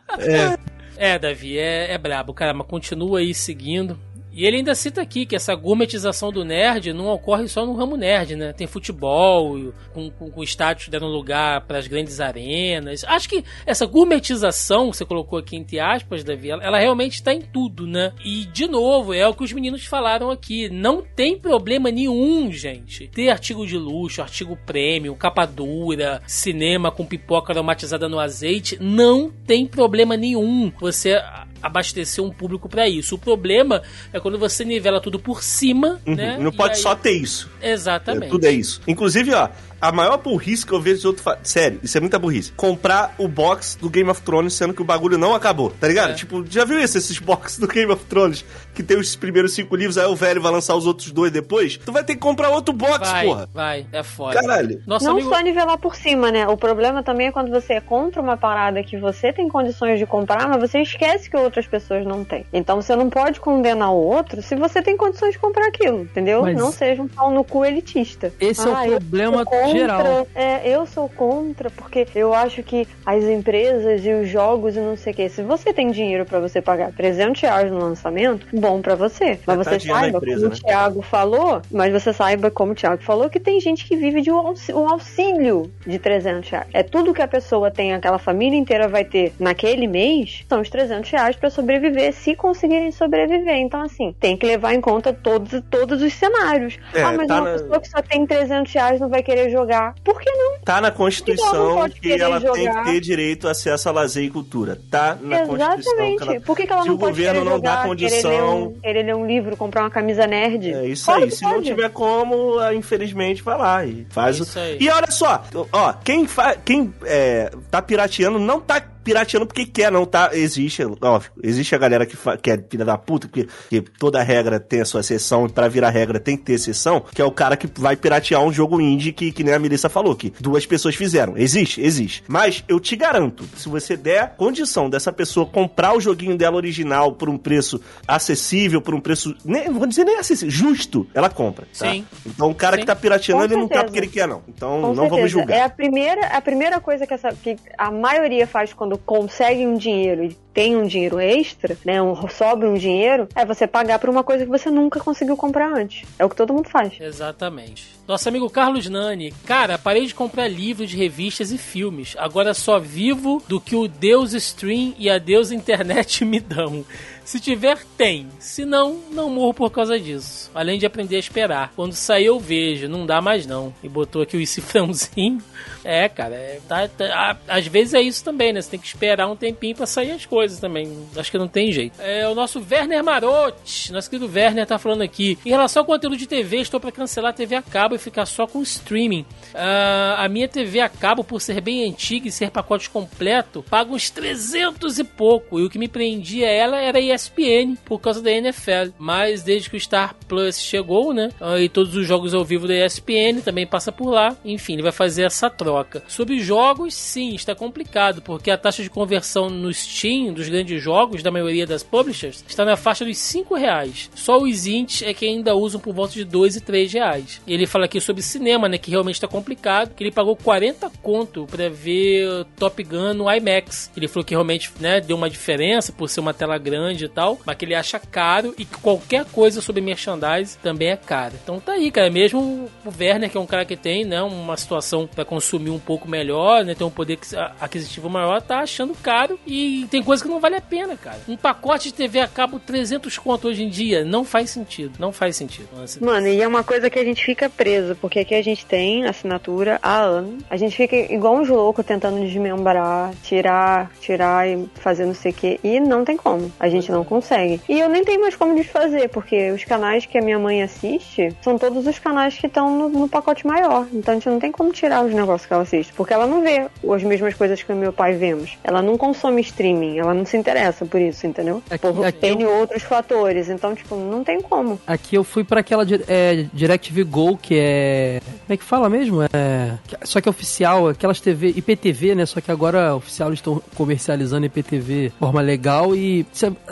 É, Davi, é, é brabo, cara, mas continua aí seguindo. E ele ainda cita aqui que essa gourmetização do nerd não ocorre só no ramo nerd, né? Tem futebol, com, com, com estádios dando lugar para as grandes arenas. Acho que essa gourmetização que você colocou aqui entre aspas, Davi, ela, ela realmente está em tudo, né? E, de novo, é o que os meninos falaram aqui. Não tem problema nenhum, gente, ter artigo de luxo, artigo premium, capa dura, cinema com pipoca aromatizada no azeite. Não tem problema nenhum você abastecer um público para isso. O problema é quando você nivela tudo por cima, né? Uhum. Não E pode aí- só ter isso. Exatamente. É, tudo é isso. Inclusive, ó, a maior burrice que eu vejo de outro. Fa... Sério, isso é muita burrice. Comprar o box do Game of Thrones sendo que o bagulho não acabou, tá ligado? É. Tipo, já viu isso, esses boxes do Game of Thrones? Que tem os primeiros cinco livros, aí o velho vai lançar os outros dois depois? Tu vai ter que comprar outro box, Vai, porra. vai, é foda. Caralho. Nosso não amigo... só nivelar por cima, né? O problema também é quando você compra uma parada que você tem condições de comprar, mas você esquece que outras pessoas não têm. Então você não pode condenar o outro se você tem condições de comprar aquilo, entendeu? Mas- Não seja um pau no cu elitista. Esse é o Ah, eu problema sou contra, geral. É, eu sou contra, porque eu acho que as empresas e os jogos e não sei o que, se você tem dinheiro pra você pagar 300 reais no lançamento, bom pra você. Mas você saiba, empresa, como né? o Thiago falou, mas você saiba, como o Thiago falou, que tem gente que vive de um auxí- um auxílio de 300 reais. É tudo que a pessoa tem, aquela família inteira vai ter naquele mês, são os 300 reais pra sobreviver, se conseguirem sobreviver. Então, assim, tem que levar em conta todos, todos os cenários. É, ah, mas tá uma na- pessoa que só tem 300 reais não vai querer jogar. Por que não? Tá na não Constituição que querer ela tem que jogar. ter direito a acesso a lazer e cultura. Tá na Constituição. que Exatamente. ela- Por que, que ela Se não o pode governo não dá jogar, condição- Querer ler, um, querer ler um livro, comprar uma camisa nerd? É isso Claro aí. que Se não pode. tiver como, ah, infelizmente, vai lá e faz É o. isso aí. E olha só, ó, quem, fa... quem é, tá pirateando não tá pirateando porque quer, não tá. Existe, óbvio, existe a galera que, que é filha da puta, que, que toda regra tem a sua exceção, e pra virar regra tem que ter exceção, que é o cara que vai piratear um jogo indie que, que nem a Melissa falou, que duas pessoas fizeram. Existe? Existe. Mas eu te garanto, se você der condição dessa pessoa comprar o joguinho dela original por um preço acessível, por um preço. Nem, vou dizer nem acessível, justo, ela compra. Tá? Sim. Então o cara Sim. que tá pirateando, Com ele não tá certeza. porque ele quer, não. Então Com não certeza. vamos julgar. É a primeira, a primeira coisa que, essa, que a maioria faz quando consegue um dinheiro e tem um dinheiro extra, né? Um, sobra um dinheiro, é você pagar por uma coisa que você nunca conseguiu comprar antes. É o que todo mundo faz. Exatamente. Nosso amigo Carlos Nani. Cara, parei de comprar livros, revistas e filmes. Agora só vivo do que o Deus Stream e a Deus Internet [laughs] me dão. Se tiver, tem. Se não, não morro por causa disso. Além de aprender a esperar. Quando sair, eu vejo. Não dá mais não. E botou aqui o cifrãozinho. [laughs] É, cara. é- tá- tá- a- às vezes é isso também, né? Você tem que esperar um tempinho pra sair as coisas também. Acho que não tem jeito. É, o nosso Werner Marotti. Nosso querido Werner tá falando aqui. Em relação ao conteúdo de TV, estou pra cancelar a TV a cabo e ficar só com streaming. Ah, a minha TV a cabo, por ser bem antiga e ser pacote completo, paga uns 300 e pouco. E o que me prendia ela era a ESPN, por causa da NFL. Mas desde que o Star Plus chegou, né? ah, e todos os jogos ao vivo da ESPN também passa por lá. Enfim, ele vai fazer essa troca. Sobre jogos, sim, está complicado, porque a taxa de conversão no Steam dos grandes jogos, da maioria das publishers, está na faixa dos 5 reais. Só os indies é que ainda usam por volta de 2 e 3 reais. Ele fala aqui sobre cinema, né? Que realmente está complicado. Que ele pagou 40 conto para ver Top Gun no IMAX. Ele falou que realmente, né, deu uma diferença por ser uma tela grande e tal, mas que ele acha caro e que qualquer coisa sobre merchandise também é caro. Então tá aí, cara. Mesmo o Werner, que é um cara que tem, né, uma situação para consumir um pouco melhor, né, tem um poder aquisitivo maior, tá achando caro e tem coisa que não vale a pena, cara. Um pacote de TV a cabo 300 conto hoje em dia não faz sentido, não faz sentido. Mano, e é uma coisa que a gente fica preso, porque aqui a gente tem assinatura há anos. A gente fica igual uns loucos tentando desmembrar, tirar, tirar e fazer não sei o que. E não tem como. A gente não consegue. E eu nem tenho mais como desfazer, porque os canais que a minha mãe assiste são todos os canais que estão no, no pacote maior. Então a gente não tem como tirar os negócios que ela assiste. Porque ela não vê as mesmas coisas que o meu pai vemos. Ela não consome streaming, ela não se interessa por isso, entendeu? Aqui- por aqui N outros fatores. Então, tipo, não tem como. Aqui eu fui pra aquela é, DirecTV Go, que é. Como é que fala mesmo? É. Só que é oficial, aquelas TV, IPTV, né? Só que agora oficial eles estão comercializando IPTV de forma legal e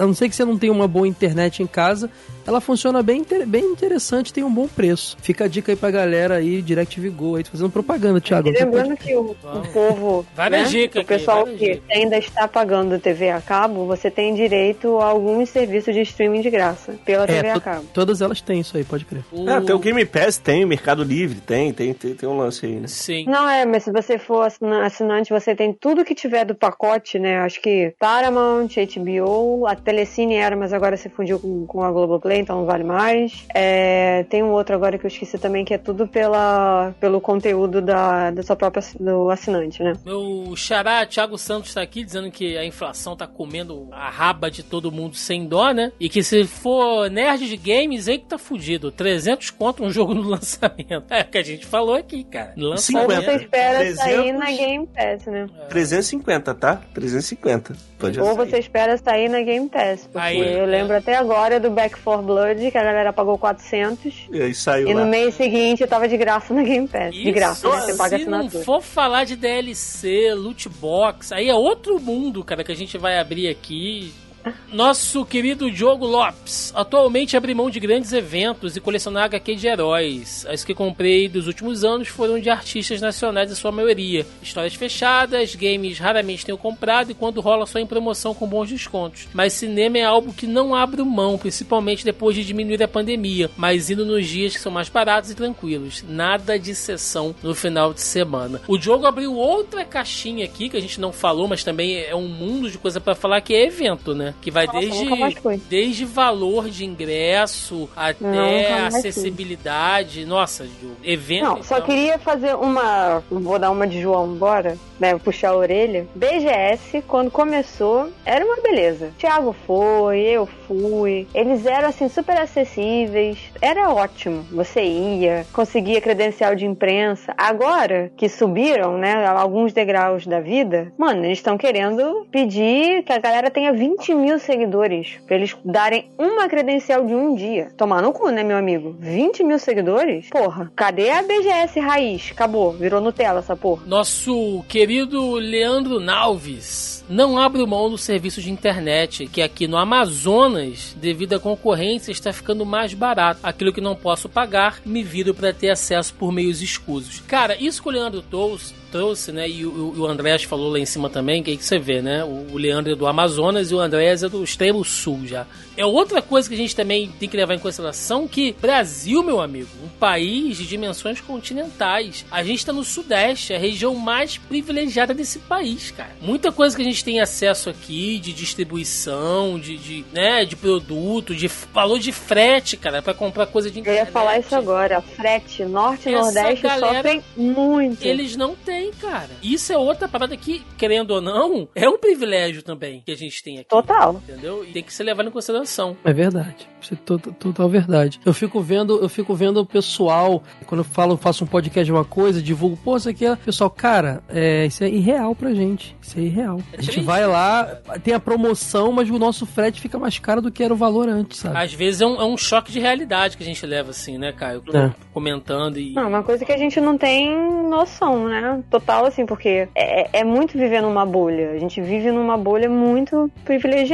não ser que você não tenha uma boa internet em casa, ela funciona bem, inter- bem interessante, tem um bom preço. Fica a dica aí pra galera aí, DirecTV Go, aí, tô fazendo propaganda, Thiago. E lembrando pode- que o, o povo, Várias né, dicas o pessoal aqui, que ainda está pagando TV a cabo, você tem direito a alguns serviços de streaming de graça pela É, TV a cabo. todas elas têm isso aí, pode crer. O... Ah, tem o Game Pass, tem, o Mercado Livre, tem, tem, tem, tem um lance aí, né? Sim. Não é, mas se você for assina- assinante, você tem tudo que tiver do pacote, né? Acho que Paramount, HBO, a Telecine era, mas agora se fundiu com, com a Globoplay, então não vale mais. É, tem um outro agora que eu esqueci também, que é tudo pela, pelo conteúdo da, da sua própria do assinante, né? Meu xará Thiago Santos tá aqui dizendo que a inflação tá comendo a raba de todo mundo sem dó, né? E que se for nerd de games, aí que tá fudido. 300 conto um jogo no [laughs] lançamento. É o que a gente falou aqui, cara. No lançamento. você espera 300. sair na Game Pass, né? 350, tá? 350. Pode Ou sair. você espera sair na Game Pass. Porque Aí, eu é. lembro até agora do Back 4 Blood, que a galera pagou 400. E aí saiu E lá. no mês seguinte eu tava de graça na Game Pass. de graça, né? Você paga se não assinatura. for falar de DLC, loot box, aí é outro mundo, cara, que a gente vai abrir aqui. Nosso querido Diogo Lopes. Atualmente abri mão de grandes eventos e colecionar HQ de heróis. As que comprei dos últimos anos foram de artistas nacionais, em sua maioria. Histórias fechadas, games raramente tenho comprado e quando rola só em promoção com bons descontos. Mas cinema é algo que não abro mão, principalmente depois de diminuir a pandemia, mas indo nos dias que são mais baratos e tranquilos. Nada de sessão no final de semana. O Diogo abriu outra caixinha aqui que a gente não falou, mas também é um mundo de coisa para falar que é evento, né? Que vai Nossa, desde, desde valor de ingresso até fui. acessibilidade. Nossa, evento. Não, só então. queria fazer uma. Vou dar uma de João embora, né? Puxar a orelha. BGS, quando começou, era uma beleza. Thiago foi, eu fui. Eles eram assim super acessíveis. Era ótimo. Você ia, conseguia credencial de imprensa. Agora que subiram, né, alguns degraus da vida, mano, eles estão querendo pedir que a galera tenha 20 mil seguidores pra eles darem uma credencial de um dia. Tomar no cu, né, meu amigo? 20 mil seguidores? Porra, cadê a BGS raiz? Acabou, virou Nutella essa porra. Nosso querido Leandro Nalves. Não abro mão do serviço de internet, que aqui no Amazonas, devido à concorrência, está ficando mais barato. Aquilo que não posso pagar, me viro para ter acesso por meios escusos. Cara, isso que o Leandro trouxe, trouxe né? E o, o Andrés falou lá em cima também, que aí que você vê, né? O, o Leandro é do Amazonas e o Andrés é do extremo sul já. É outra coisa que a gente também tem que levar em consideração que Brasil, meu amigo, um país de dimensões continentais. A gente está no Sudeste, a região mais privilegiada desse país, cara. Muita coisa que a gente tem acesso aqui de distribuição, de, de, né, de produto, de valor de frete, cara, para comprar coisa de Eu internet. ia falar isso agora. Frete, Norte e Nordeste galera- sofrem muito. Eles não têm, cara. Isso é outra parada que, querendo ou não, é um privilégio também que a gente tem aqui. Total. Entendeu? E tem que ser levado em consideração. É verdade. Isso é to- to- total verdade. Eu fico vendo, eu fico vendo o pessoal, quando eu falo, faço um podcast de uma coisa, divulgo, pô, isso aqui é. Pessoal, cara, é, isso é irreal pra gente. Isso é irreal. É A gente vai lá, tem a promoção, mas o nosso frete fica mais caro do que era o valor antes, sabe? Às vezes é um, é um choque de realidade que a gente leva, assim, né, Caio? É. Comentando e. Não, uma coisa que a gente não tem noção, né? Total, assim, porque é, é muito viver numa bolha. A gente vive numa bolha muito privilegiada.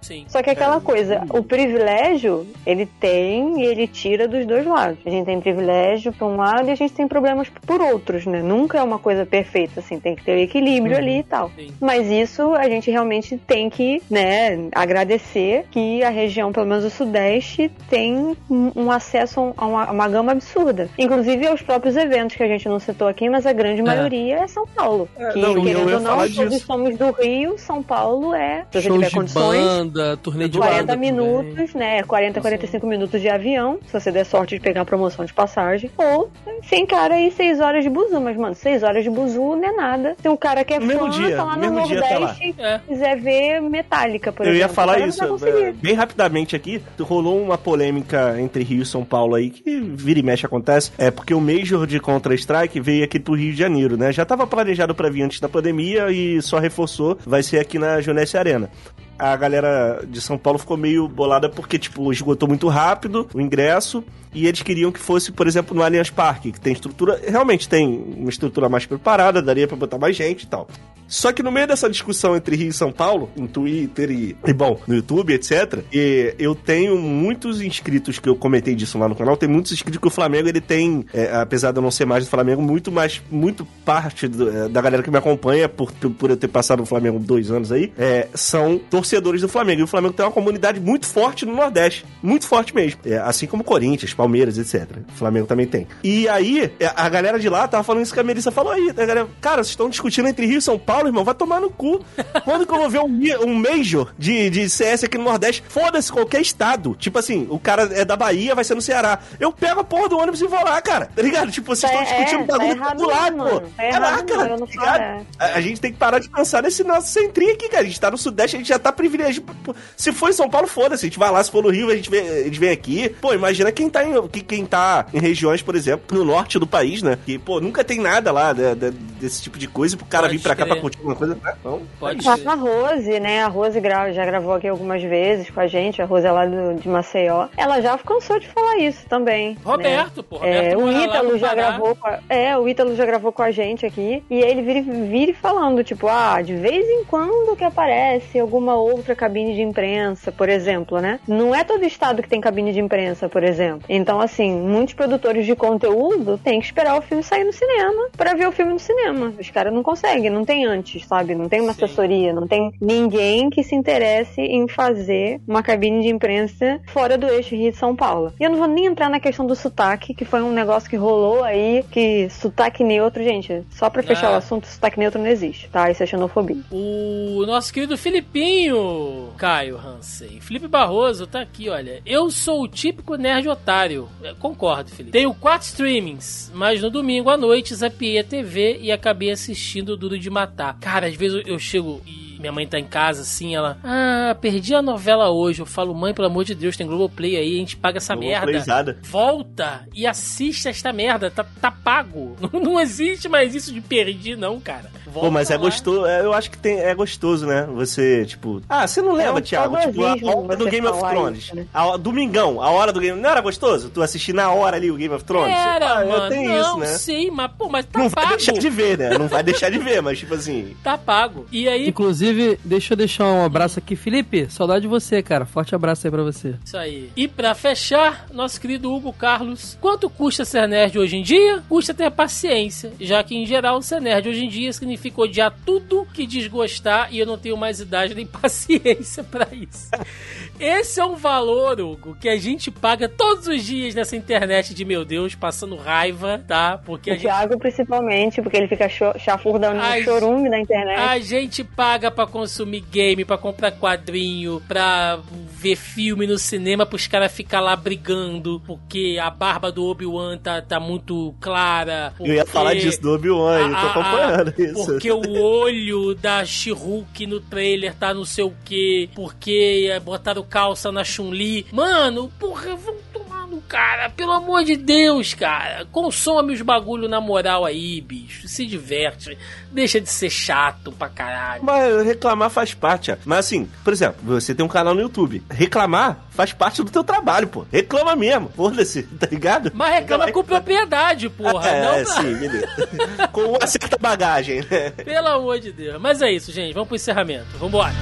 Sim. Só que aquela coisa, o privilégio, ele tem e ele tira dos dois lados. A gente tem privilégio por um lado e a gente tem problemas por outros, né? Nunca é uma coisa perfeita, assim, tem que ter o equilíbrio ali e tal. Sim. Mas isso a gente realmente tem que, né, agradecer que a região, pelo menos o Sudeste, tem um um acesso a uma, a uma gama absurda. Inclusive aos próprios eventos que a gente não citou aqui, mas a grande maioria é São Paulo. É, que, não, querendo ou não, todos disso. somos do Rio, São Paulo é, se você Shows tiver de condições, banda, turnê de 40 banda também. minutos, né? 40, 45 minutos de avião, se você der sorte de pegar a promoção de passagem. Ou sem cara aí 6 horas de buzu. Mas, mano, 6 horas de buzu não é nada. Se um cara que é mesmo fã, dia, tá lá no no mesmo dia tá lá. Nordeste É. e quiser ver Metallica, por Eu exemplo. ia falar isso, é, bem rapidamente aqui. Rolou uma polêmica entre Rio e São Paulo aí, que vira e mexe acontece. É porque o Major de Counter-Strike veio aqui pro Rio de Janeiro, né? Já tava planejado pra vir antes da pandemia e só reforçou. Vai ser aqui na Junesse Arena. A galera de São Paulo ficou meio bolada porque, tipo, esgotou muito rápido o ingresso e eles queriam que fosse, por exemplo, no Allianz Parque, que tem estrutura, realmente tem uma estrutura mais preparada, daria pra botar mais gente e tal. Só que no meio dessa discussão entre Rio e São Paulo, em Twitter e, e, bom, no YouTube, etc., e eu tenho muitos inscritos que eu comentei disso lá no canal, tem muitos inscritos que o Flamengo ele tem, é, apesar de eu não ser mais do Flamengo, muito mais, muito parte do- é, da galera que me acompanha, por, por eu ter passado no Flamengo dois anos aí, é, são torcedores do Flamengo. E o Flamengo tem uma comunidade muito forte no Nordeste, muito forte mesmo. É, assim como Corinthians, Palmeiras, etc. O Flamengo também tem. E aí, é, a galera de lá tava falando isso que a Melissa falou aí. A galera, cara, vocês estão discutindo entre Rio e São Paulo, irmão, vai tomar no cu. [laughs] Quando que eu vou ver um, um Major de, de CS aqui no Nordeste? Foda-se qualquer estado. Tipo assim, o cara é da Bahia, vai ser no Ceará. Eu pego a porra do ônibus e vou lá, cara. Tá ligado? Tipo, vocês Tá- estão discutindo é, o bagulho tá do lado, pô. Tá Caraca, eu não tá ligado? é. A, a gente tem que parar de pensar nesse nosso centrinho aqui, cara. A gente tá no Sudeste, a gente já tá privilegiado. Pô, Se for em São Paulo, foda-se. A gente vai lá, se for no Rio, a gente vem, a gente vem aqui. Pô, imagina quem tá, em, que- quem tá em regiões, por exemplo, no norte do país, né? Que, pô, nunca tem nada lá né, de- desse tipo de coisa pro cara Pode vir pra cá crer. pra curtir alguma coisa? Não? Pode A ser. a Rose, né? A Rose já gravou aqui algumas vezes com a gente. A Rose é lá do, de Maceió. Ela já cansou de falar isso também. né? Roberto, pô. Roberto É, o Ítalo já gravou com a, É, o Ítalo já gravou com a gente aqui. E ele vira, vira falando, tipo, ah, de vez em quando que aparece alguma outra cabine de imprensa, por exemplo, né? Não é todo estado que tem cabine de imprensa, por exemplo. Então, assim, muitos produtores de conteúdo têm que esperar o filme sair no cinema pra ver o filme no cinema. Os caras não conseguem, não tem antes, sabe? Não tem uma Sim. assessoria, não tem ninguém que se interesse em fazer uma cabine de imprensa fora do eixo Rio de São Paulo. E eu não vou nem entrar na questão do sotaque, que foi um negócio que rolou aí, que sotaque neutro, gente, só pra fechar Ah. o assunto, sotaque neutro não existe, tá? Isso é xenofobia. O nosso querido Filipinho, Caio Hansen. Felipe Barroso tá aqui, olha. Eu sou o típico nerd otário. Eu concordo, Felipe. Tenho quatro streamings, mas no domingo à noite zapiei a TV e acabei assistindo o Duro de Matar. Cara, às vezes eu- chego e minha mãe tá em casa assim, ela. Ah, perdi a novela hoje. Eu falo, mãe, pelo amor de Deus, tem Globoplay aí, a gente paga essa merda. Playzada. Volta e assiste esta merda, tá, tá pago. [laughs] Não existe mais isso de perdi, não, cara. Volta Pô, mas é lá. gostoso, é, eu acho que tem, é gostoso, né? Você, tipo. Ah, você não lembra, um Thiago? Tipo, a hora do Game of Thrones. isso, né? A domingão, a hora do Game. Não era gostoso? Tu assistir na hora ali o Game of Thrones? Era, ah, mano. Tem não, isso, né? sim, mas, pô, mas tá Não vai pago. deixar de ver, né? Não vai deixar de ver, mas tipo assim. Tá pago. E aí, Inclusive, deixa eu deixar um abraço aqui. Felipe, saudade de você, cara. Forte abraço aí pra você. isso aí. E pra fechar, nosso querido Hugo Carlos. Quanto custa ser nerd hoje em dia? Custa ter paciência, já que em geral ser nerd hoje em dia significa odiar tudo que desgostar e eu não tenho mais idade nem [laughs] paciência pra isso. Esse é um valor, Hugo, que a gente paga todos os dias nessa internet de meu Deus, passando raiva, tá? Porque a O gente Thiago, principalmente, porque ele fica chafurdando no chorume da internet. A gente paga pra consumir game, pra comprar quadrinho, pra ver filme no cinema, pros caras ficar lá brigando, porque a barba do Obi-Wan tá, tá muito clara. Eu ia falar disso do Obi-Wan, eu tô a- a- acompanhando isso. Porque o olho da She-Hulk no trailer tá não sei o que, porque botaram calça na Chun-Li. Mano, porra, vamos tomar no cara, pelo amor de Deus, cara. Consome os bagulho na moral aí, bicho. Se diverte. Deixa de ser chato pra caralho. Mas reclamar faz parte, ó. Mas assim, por exemplo, você tem um canal no YouTube. Reclamar faz parte do teu trabalho, pô. Reclama mesmo. Foda-se, [laughs] tá ligado? Mas reclama com propriedade, porra. é, não é, sim, beleza. [laughs] com uma certa bagagem, né? Pelo amor de Deus. Mas é isso, gente. Vamos pro encerramento. Vambora.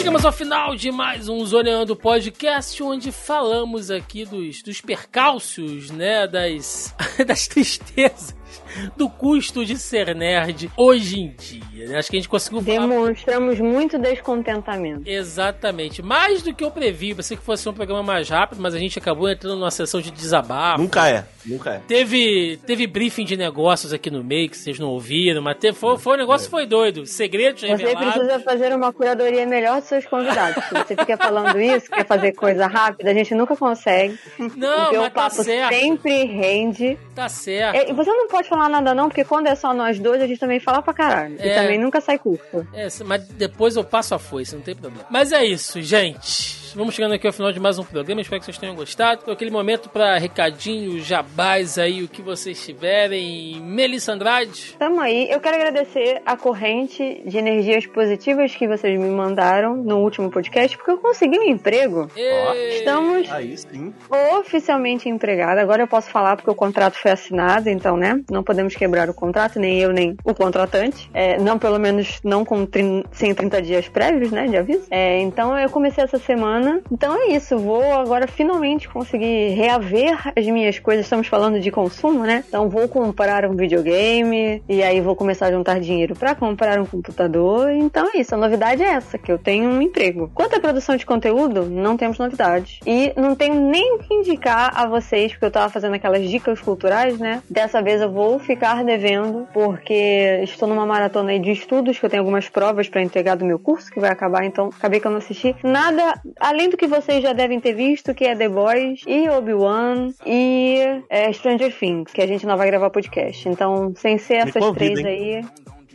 Chegamos ao final de mais um Zoneando Podcast, onde falamos aqui dos, dos percalços, né, das, [laughs] das tristezas, [laughs] do custo de ser nerd hoje em dia. né? Acho que a gente conseguiu falar Demonstramos muito descontentamento. Exatamente. Mais do que eu previ. Pensei que fosse um programa mais rápido, mas a gente acabou entrando numa sessão de desabafo. Nunca é, nunca é. Teve, teve briefing de negócios aqui no meio que vocês não ouviram, mas teve, foi, foi, o negócio foi doido. Segredos Você revelados. precisa fazer uma curadoria melhor dos seus convidados. Se você fica falando isso, quer fazer coisa rápida, a gente nunca consegue. Não, porque mas o tá papo certo. sempre rende. Tá certo. É, E você não pode falar nada não, porque quando é só nós dois, a gente também fala pra caralho. E É. também nunca sai curto. É, mas depois eu passo a foice, não tem problema. Mas é isso, gente. Vamos chegando aqui ao final de mais um programa. Espero que vocês tenham gostado. Foi aquele momento pra recadinho, jabás aí, o que vocês tiverem. Melissa Andrade. Tamo aí. Eu quero agradecer a corrente de energias positivas que vocês me mandaram no último podcast, porque eu consegui um emprego. Ê, Estamos Aí sim. oficialmente empregada. Agora eu posso falar porque o contrato foi assinado, então, né? Não podemos quebrar o contrato, nem eu, nem o contratante. É, não, pelo menos, não com 30, 130 dias prévios, né? De aviso. É, então eu comecei essa semana. Então é isso. Vou agora finalmente conseguir reaver as minhas coisas. Estamos falando de consumo, né? Então vou comprar um videogame e aí vou começar a juntar dinheiro para comprar um computador. Então é isso. A novidade é essa, que eu tenho um emprego. Quanto à produção de conteúdo, não temos novidades. E não tenho nem o que indicar a vocês, porque eu tava fazendo aquelas dicas culturais, né? Dessa vez eu vou ficar devendo, porque estou numa maratona aí de estudos, que eu tenho algumas provas para entregar do meu curso, que vai acabar, então acabei que eu não assisti nada além do que vocês já devem ter visto, que é The Boys e Obi-Wan e é, Stranger Things, que a gente não vai gravar podcast. Então, sem ser Me essas convida, três aí.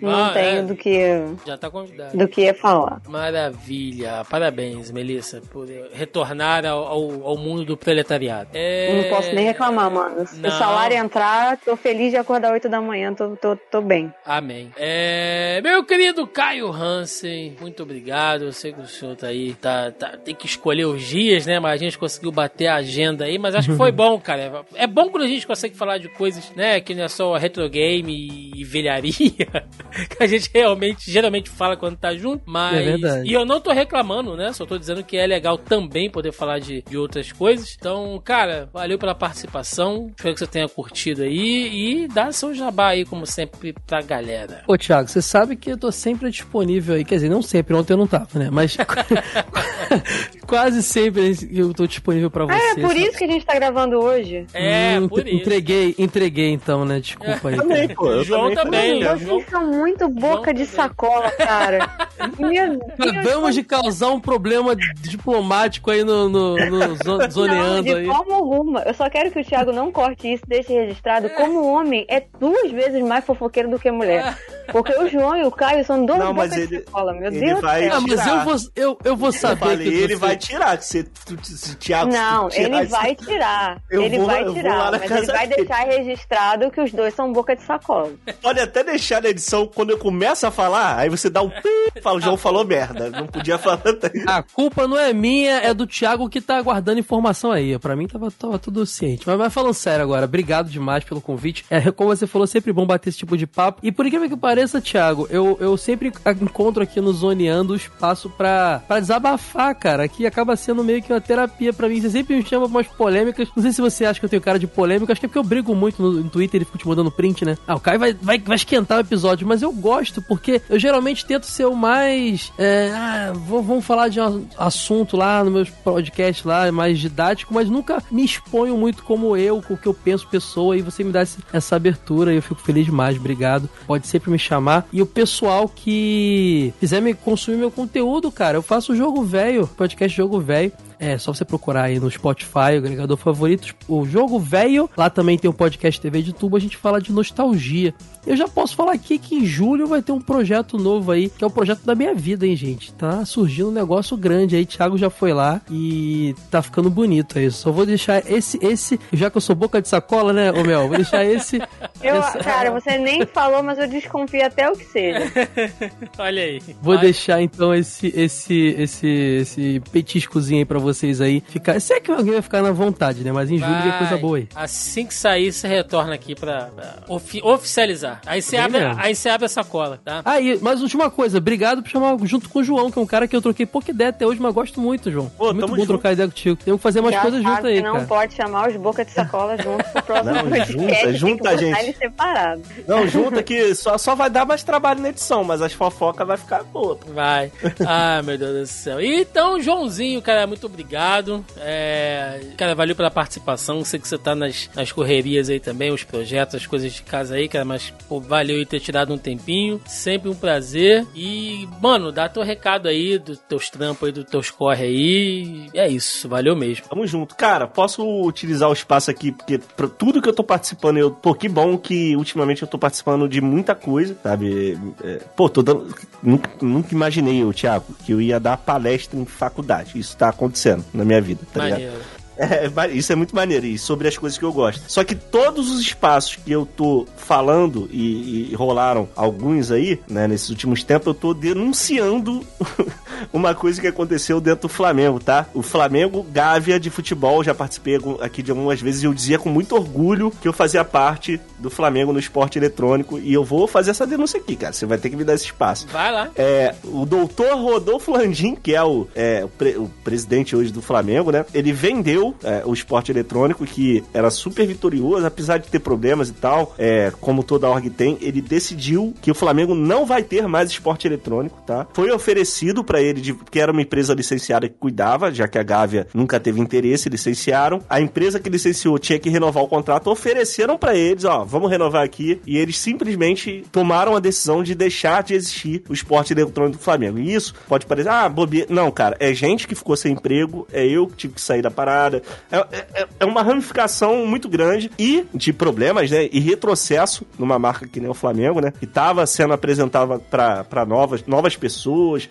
Não Ah, tenho é. do que Já tá convidado. do que falar. Maravilha. Parabéns, Melissa, por retornar ao, ao, ao mundo do proletariado. É... Não posso nem reclamar, mano. Se Não. o salário entrar, tô feliz de acordar 8 da manhã, tô, tô, tô bem. Amém. É, meu querido Caio Hansen, muito obrigado. Eu sei que o senhor tá aí, tá, tá- tem que escolher os dias, né? Mas a gente conseguiu bater a agenda aí, mas acho que foi [laughs] bom, cara. É bom quando a gente consegue falar de coisas, né? Que não é só retro game e velharia, [laughs] que a gente realmente, geralmente fala quando tá junto, mas... É verdade. E eu não tô reclamando, né? Só tô dizendo que é legal também poder falar de, de outras coisas. Então, cara, valeu pela participação. Espero que você tenha curtido aí e dá seu jabá aí, como sempre, pra galera. Ô, Thiago, você sabe que eu tô sempre disponível aí. Quer dizer, não sempre, ontem eu não tava, né? Mas [laughs] quase sempre eu tô disponível pra você. Ah, é por isso que a gente tá gravando hoje? É, Hum, por isso. Entreguei, entreguei então, né? Desculpa aí. Também, pô. eu João também. também. João- Vocês são muito boca de sacola, cara. [laughs] Meu Deus. Acabamos de causar um problema diplomático aí no, no, no zo- Não, zoneando de aí. forma alguma. Eu só quero que o Thiago não corte isso, deixe registrado. Como homem, é duas vezes mais fofoqueiro do que mulher. Porque o João e o Caio são dois Não, bocas de ele- sacola. Meu ele Deus vai- do céu. Ah, mas eu vou, eu, eu vou Eu saber falei, que ele você- vai tirar, se, se o Thiago Não, se tirar ele isso- vai tirar. Eu ele vou- vai eu tirar. Mas ele vai dele. deixar registrado que os dois são boca de sacola. Pode até deixar na edição, quando eu começo a falar, aí você dá um [laughs] pi, fala, o João falou merda. Não podia falar. [laughs] A culpa não é minha, é do Thiago que tá aguardando informação aí. Pra mim tava, tava tudo ciente. Mas, mas falando sério agora, obrigado demais pelo convite. É, como você falou, sempre bom bater esse tipo de papo. E por incrível que pareça, Thiago, eu, eu sempre encontro aqui no Zoneando o espaço pra, pra desabafar, cara. Que acaba sendo meio que uma terapia pra mim. Você sempre me chama pra umas polêmicas. Não sei se você acha que eu tenho cara de polêmica. Acho que é porque eu brigo muito no, no Twitter e fico te mandando print, né? Ah, o Caio vai, vai, vai esquentar o episódio. Mas eu gosto, porque eu geralmente tento ser o mais. É, ah, vamos falar de um assunto lá no meus podcasts lá, mais didático, mas nunca me exponho muito como eu, com o que eu penso, pessoa, e você me dá essa abertura e eu fico feliz demais, obrigado. Pode sempre me chamar. E o pessoal que quiser me consumir meu conteúdo, cara, eu faço Jogo Velho, podcast Jogo Velho. É só você procurar aí no Spotify, o agregador favorito, o Jogo Velho. Lá também tem um podcast TV de tubo, a gente fala de nostalgia. Eu já posso falar aqui que em julho vai ter um projeto novo aí, que é o projeto da minha vida, hein, gente. Tá surgindo um negócio grande aí. Thiago já foi lá e tá ficando bonito aí. Só vou deixar esse, esse, já que eu sou boca de sacola, né, ô Mel? Vou deixar esse. [laughs] Eu, essa- Cara, você nem falou, mas eu desconfio até o que seja. [laughs] Olha aí. Vou Olha- deixar então esse esse esse esse petiscozinho aí pra vocês aí. Ficar, se é que alguém vai ficar na vontade, né? Mas em julho vem coisa Vai. boa aí. Assim que sair, você retorna aqui pra, pra ofi- oficializar. Aí você, Bem abre, mesmo. aí você abre a sacola, tá? Aí, mas última coisa, obrigado por chamar junto com o João, que é um cara que eu troquei pouca ideia até hoje, mas gosto muito, João. Pô, É muito tamo bom junto. trocar ideia contigo. Temos que fazer umas Já coisas juntas aí, que não cara. pode chamar os boca de sacola [laughs] junto pro próximo Não, podcast. junta, junta, botar gente. ele separado. Não, [laughs] junta que só, só vai dar mais trabalho na edição, mas as fofocas vai ficar boa. Vai. [laughs] Ah, meu Deus do céu. Então, Joãozinho, cara, muito obrigado. É, cara, valeu pela participação. Sei que você tá nas, nas correrias aí também, os projetos, as coisas de casa aí, cara, mas pô, valeu aí ter tirado um tempinho. Sempre um prazer. E, mano, dá teu recado aí dos teus trampos aí, dos teus corre aí. É isso, valeu mesmo. Tamo junto. Cara, posso utilizar o espaço aqui, porque pra tudo que eu tô participando, eu. Pô, que bom que ultimamente eu tô participando de muita coisa, sabe? É, pô, tô dando. Nunca, nunca imaginei, eu, Thiago, que eu ia dar palestra em faculdade. Isso tá acontecendo na minha vida, tá ligado? É, ma- isso é muito maneiro, e sobre as coisas que eu gosto. Só que todos os espaços que eu tô falando, e, e rolaram alguns aí, né, nesses últimos tempos, eu tô denunciando [laughs] uma coisa que aconteceu dentro do Flamengo, tá? O Flamengo Gávea de futebol, já participei aqui de algumas vezes, e eu dizia com muito orgulho que eu fazia parte do Flamengo no esporte eletrônico, e eu vou fazer essa denúncia aqui, cara. Você vai ter que me dar esse espaço. Vai lá. É, o doutor Rodolfo Landim, que é o, é, o, pre- o presidente hoje do Flamengo, né? Ele vendeu é, o esporte eletrônico, que era super vitorioso, apesar de ter problemas e tal, é, como toda org tem, ele decidiu que o Flamengo não vai ter mais esporte eletrônico, tá? Foi oferecido pra ele, de, porque era uma empresa licenciada que cuidava, já que a Gávea nunca teve interesse, licenciaram. A empresa que licenciou tinha que renovar o contrato, ofereceram pra eles, ó, vamos renovar aqui, e eles simplesmente tomaram a decisão de deixar de existir o esporte eletrônico do Flamengo. E isso pode parecer, ah, bobeira. Não, cara, é gente que ficou sem emprego, é eu que tive que sair da parada, foda. É, é, é uma ramificação muito grande e de problemas, né? E retrocesso numa marca que nem o Flamengo, né? Que tava sendo apresentada para novas, novas pessoas,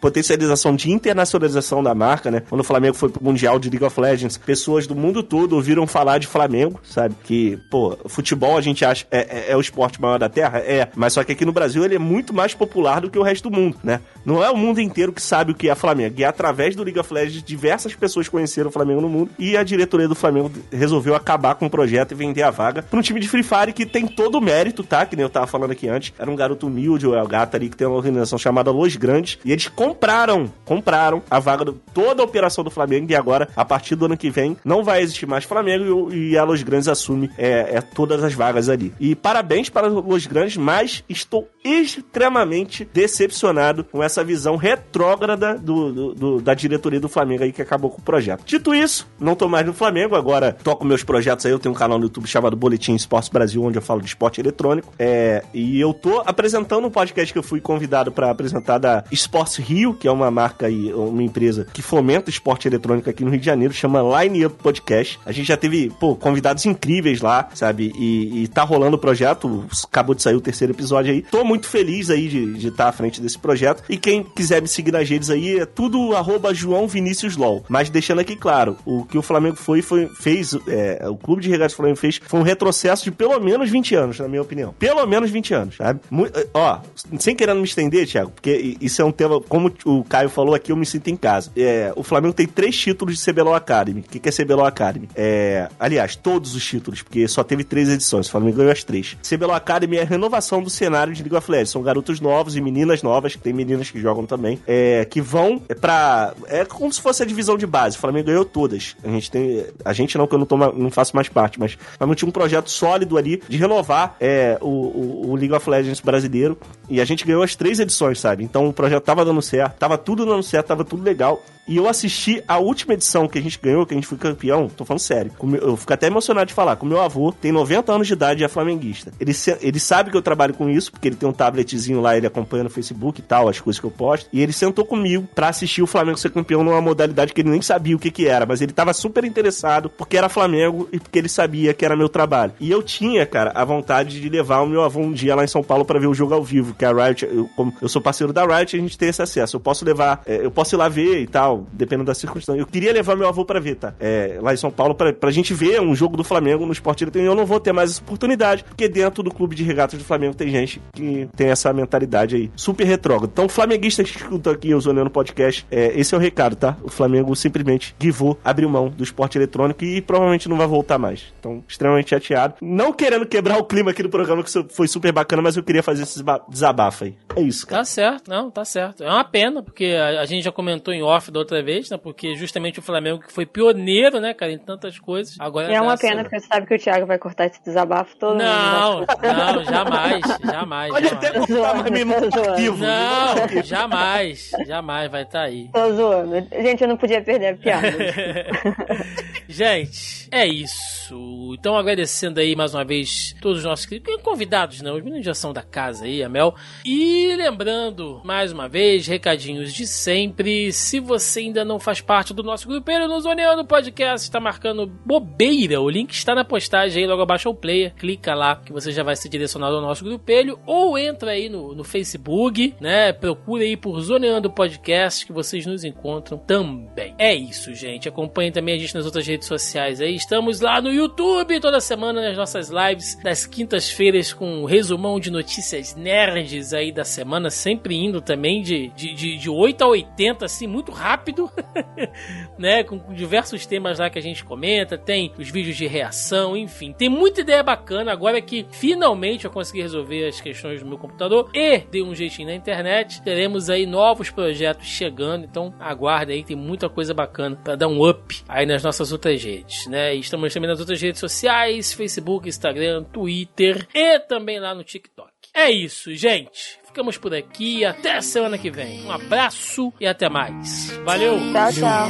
potencialização de internacionalização da marca, né? Quando o Flamengo foi pro Mundial de League of Legends, pessoas do mundo todo ouviram falar de Flamengo, sabe? Que, pô, futebol a gente acha é, é, é o esporte maior da Terra? É. Mas só que aqui no Brasil ele é muito mais popular do que o resto do mundo, né? Não é o mundo inteiro que sabe o que é Flamengo. E através do League of Legends, diversas pessoas conheceram o Flamengo no mundo e a diretoria do Flamengo resolveu acabar com o projeto e vender a vaga para um time de Free Fire que tem todo o mérito, tá? Que nem eu tava falando aqui antes. Era um garoto humilde, o El ali, que tem uma organização chamada Los Grandes. E eles compraram, compraram a vaga, de toda a operação do Flamengo. E agora, a partir do ano que vem, não vai existir mais Flamengo e, e a Los Grandes assume é, é, todas as vagas ali. E parabéns para Los Grandes, mas estou extremamente decepcionado com essa visão retrógrada do, do, do, da diretoria do Flamengo aí que acabou com o projeto. Dito isso, não tô mais no Flamengo, agora toco meus projetos aí. Eu tenho um canal no YouTube chamado Boletim Esportes Brasil, onde eu falo de esporte eletrônico. É, e eu tô apresentando um podcast que eu fui convidado para apresentar da Esportes Rio, que é uma marca aí, uma empresa que fomenta esporte eletrônico aqui no Rio de Janeiro, chama Line Up Podcast. A gente já teve, pô, convidados incríveis lá, sabe? E, e tá rolando o projeto, acabou de sair o terceiro episódio aí. Tô muito feliz aí de estar tá à frente desse projeto. E quem quiser me seguir nas redes aí, é tudo arroba João Vinícius LOL. Mas deixando aqui claro, o que o Flamengo foi, foi fez, é, o Clube de Regatas Flamengo fez, foi um retrocesso de pelo menos 20 anos, na minha opinião. Pelo menos 20 anos, sabe? É, ó, sem querendo me estender, Thiago, porque isso é um tema, como o Caio falou aqui, eu me sinto em casa. É, o Flamengo tem três títulos de CBLOL Academy. O que, é CBLOL Academy? É, aliás, todos os títulos, porque só teve três edições, o Flamengo ganhou as três. CBLOL Academy é a renovação do cenário de League of Legends. São garotos novos e meninas novas, que tem meninas que jogam também, é, que vão pra. É como se fosse a divisão de base. O Flamengo ganhou todas. A gente tem. A gente não, que eu não, tô, não faço mais parte, mas o Flamengo tinha um projeto sólido ali de renovar é, o, o, o, League of Legends brasileiro. E a gente ganhou as três edições, sabe? Então o projeto tava dando certo, tava tudo dando certo, tava tudo legal. E eu assisti a última edição que a gente ganhou, que a gente foi campeão, tô falando sério. Eu fico até emocionado de falar. Com meu avô, tem 90 anos de idade e é flamenguista. Ele, ele sabe que eu trabalho com isso, porque ele tem um tabletzinho lá, ele acompanha no Facebook e tal, as coisas que eu posto. E ele sentou comigo pra assistir o Flamengo ser campeão numa modalidade que ele nem sabia o que que era, mas ele tava super interessado porque era Flamengo e porque ele sabia que era meu trabalho. E eu tinha, cara, a vontade de levar o meu avô um dia lá em São Paulo para ver o jogo ao vivo, que a Riot, eu, como eu sou parceiro da Riot, a gente tem esse acesso. Eu posso levar, é, eu posso ir lá ver e tal, dependendo da circunstância. Eu queria levar meu avô para ver, tá? É, lá em São Paulo, pra, pra gente ver um jogo do Flamengo no esporte e eu não vou ter mais essa oportunidade, porque dentro do clube de regatas do Flamengo tem gente que tem essa mentalidade aí, super retrógrada. Então, flamenguistas que escutam aqui o Zonando Podcast, é, esse é o recado, tá? O Flamengo simplesmente givou, abriu mão do esporte eletrônico e provavelmente não vai voltar mais. Então, extremamente chateado. Não querendo quebrar o clima aqui do programa, que foi super bacana, mas eu queria fazer esse desabafo aí. É isso, cara. Tá certo, não, tá certo. É uma pena, porque a, a gente já comentou em off da outra vez, né? Porque justamente o Flamengo que foi pioneiro, né, cara, em tantas coisas. Agora é uma pena, porque você sabe que o Thiago vai cortar esse desabafo todo Não, mundo. não, jamais, jamais. Pode jamais. até cortar, mas me Não, jamais, jamais vai estar tá aí. Tô zoando. Gente, eu não podia perder a piada. [laughs] gente, é isso. Então, agradecendo aí mais uma vez todos os nossos convidados, não, os meninos já são da casa aí, a Mel. E lembrando, mais uma vez, recadinhos de sempre. Se você ainda não faz parte do nosso grupelho no Zoneando Podcast, está marcando bobeira. O link está na postagem aí, logo abaixo ao player. Clica lá que você já vai ser direcionado ao nosso grupelho. Ou entra aí no, no Facebook, né? Procure aí por Zoneando Podcast que vocês nos encontram também. É isso, gente. Acompanhe também a gente nas outras redes sociais aí. Estamos lá no YouTube toda semana nas nossas lives das quintas-feiras com um resumão de notícias nerds aí da semana, sempre indo também de, de, de, de 8 a 80, assim, muito rápido. [laughs] né? Com diversos temas lá que a gente comenta, tem os vídeos de reação, enfim. Tem muita ideia bacana agora que finalmente eu consegui resolver as questões do meu computador e dei um jeitinho na internet. Teremos aí novos projetos chegando, então aguarde aí, tem muita coisa bacana para dar um up aí nas nossas outras redes, né? Estamos também nas outras redes sociais, Facebook, Instagram, Twitter e também lá no TikTok. É isso, gente. Ficamos por aqui. Até a semana que vem. Um abraço e até mais. Valeu! Tchau, tchau.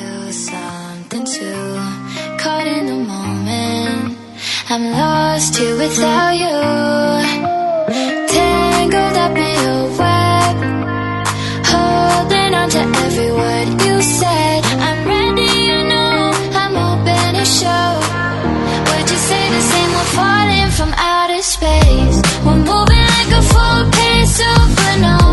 space. We're moving like a full. supernova.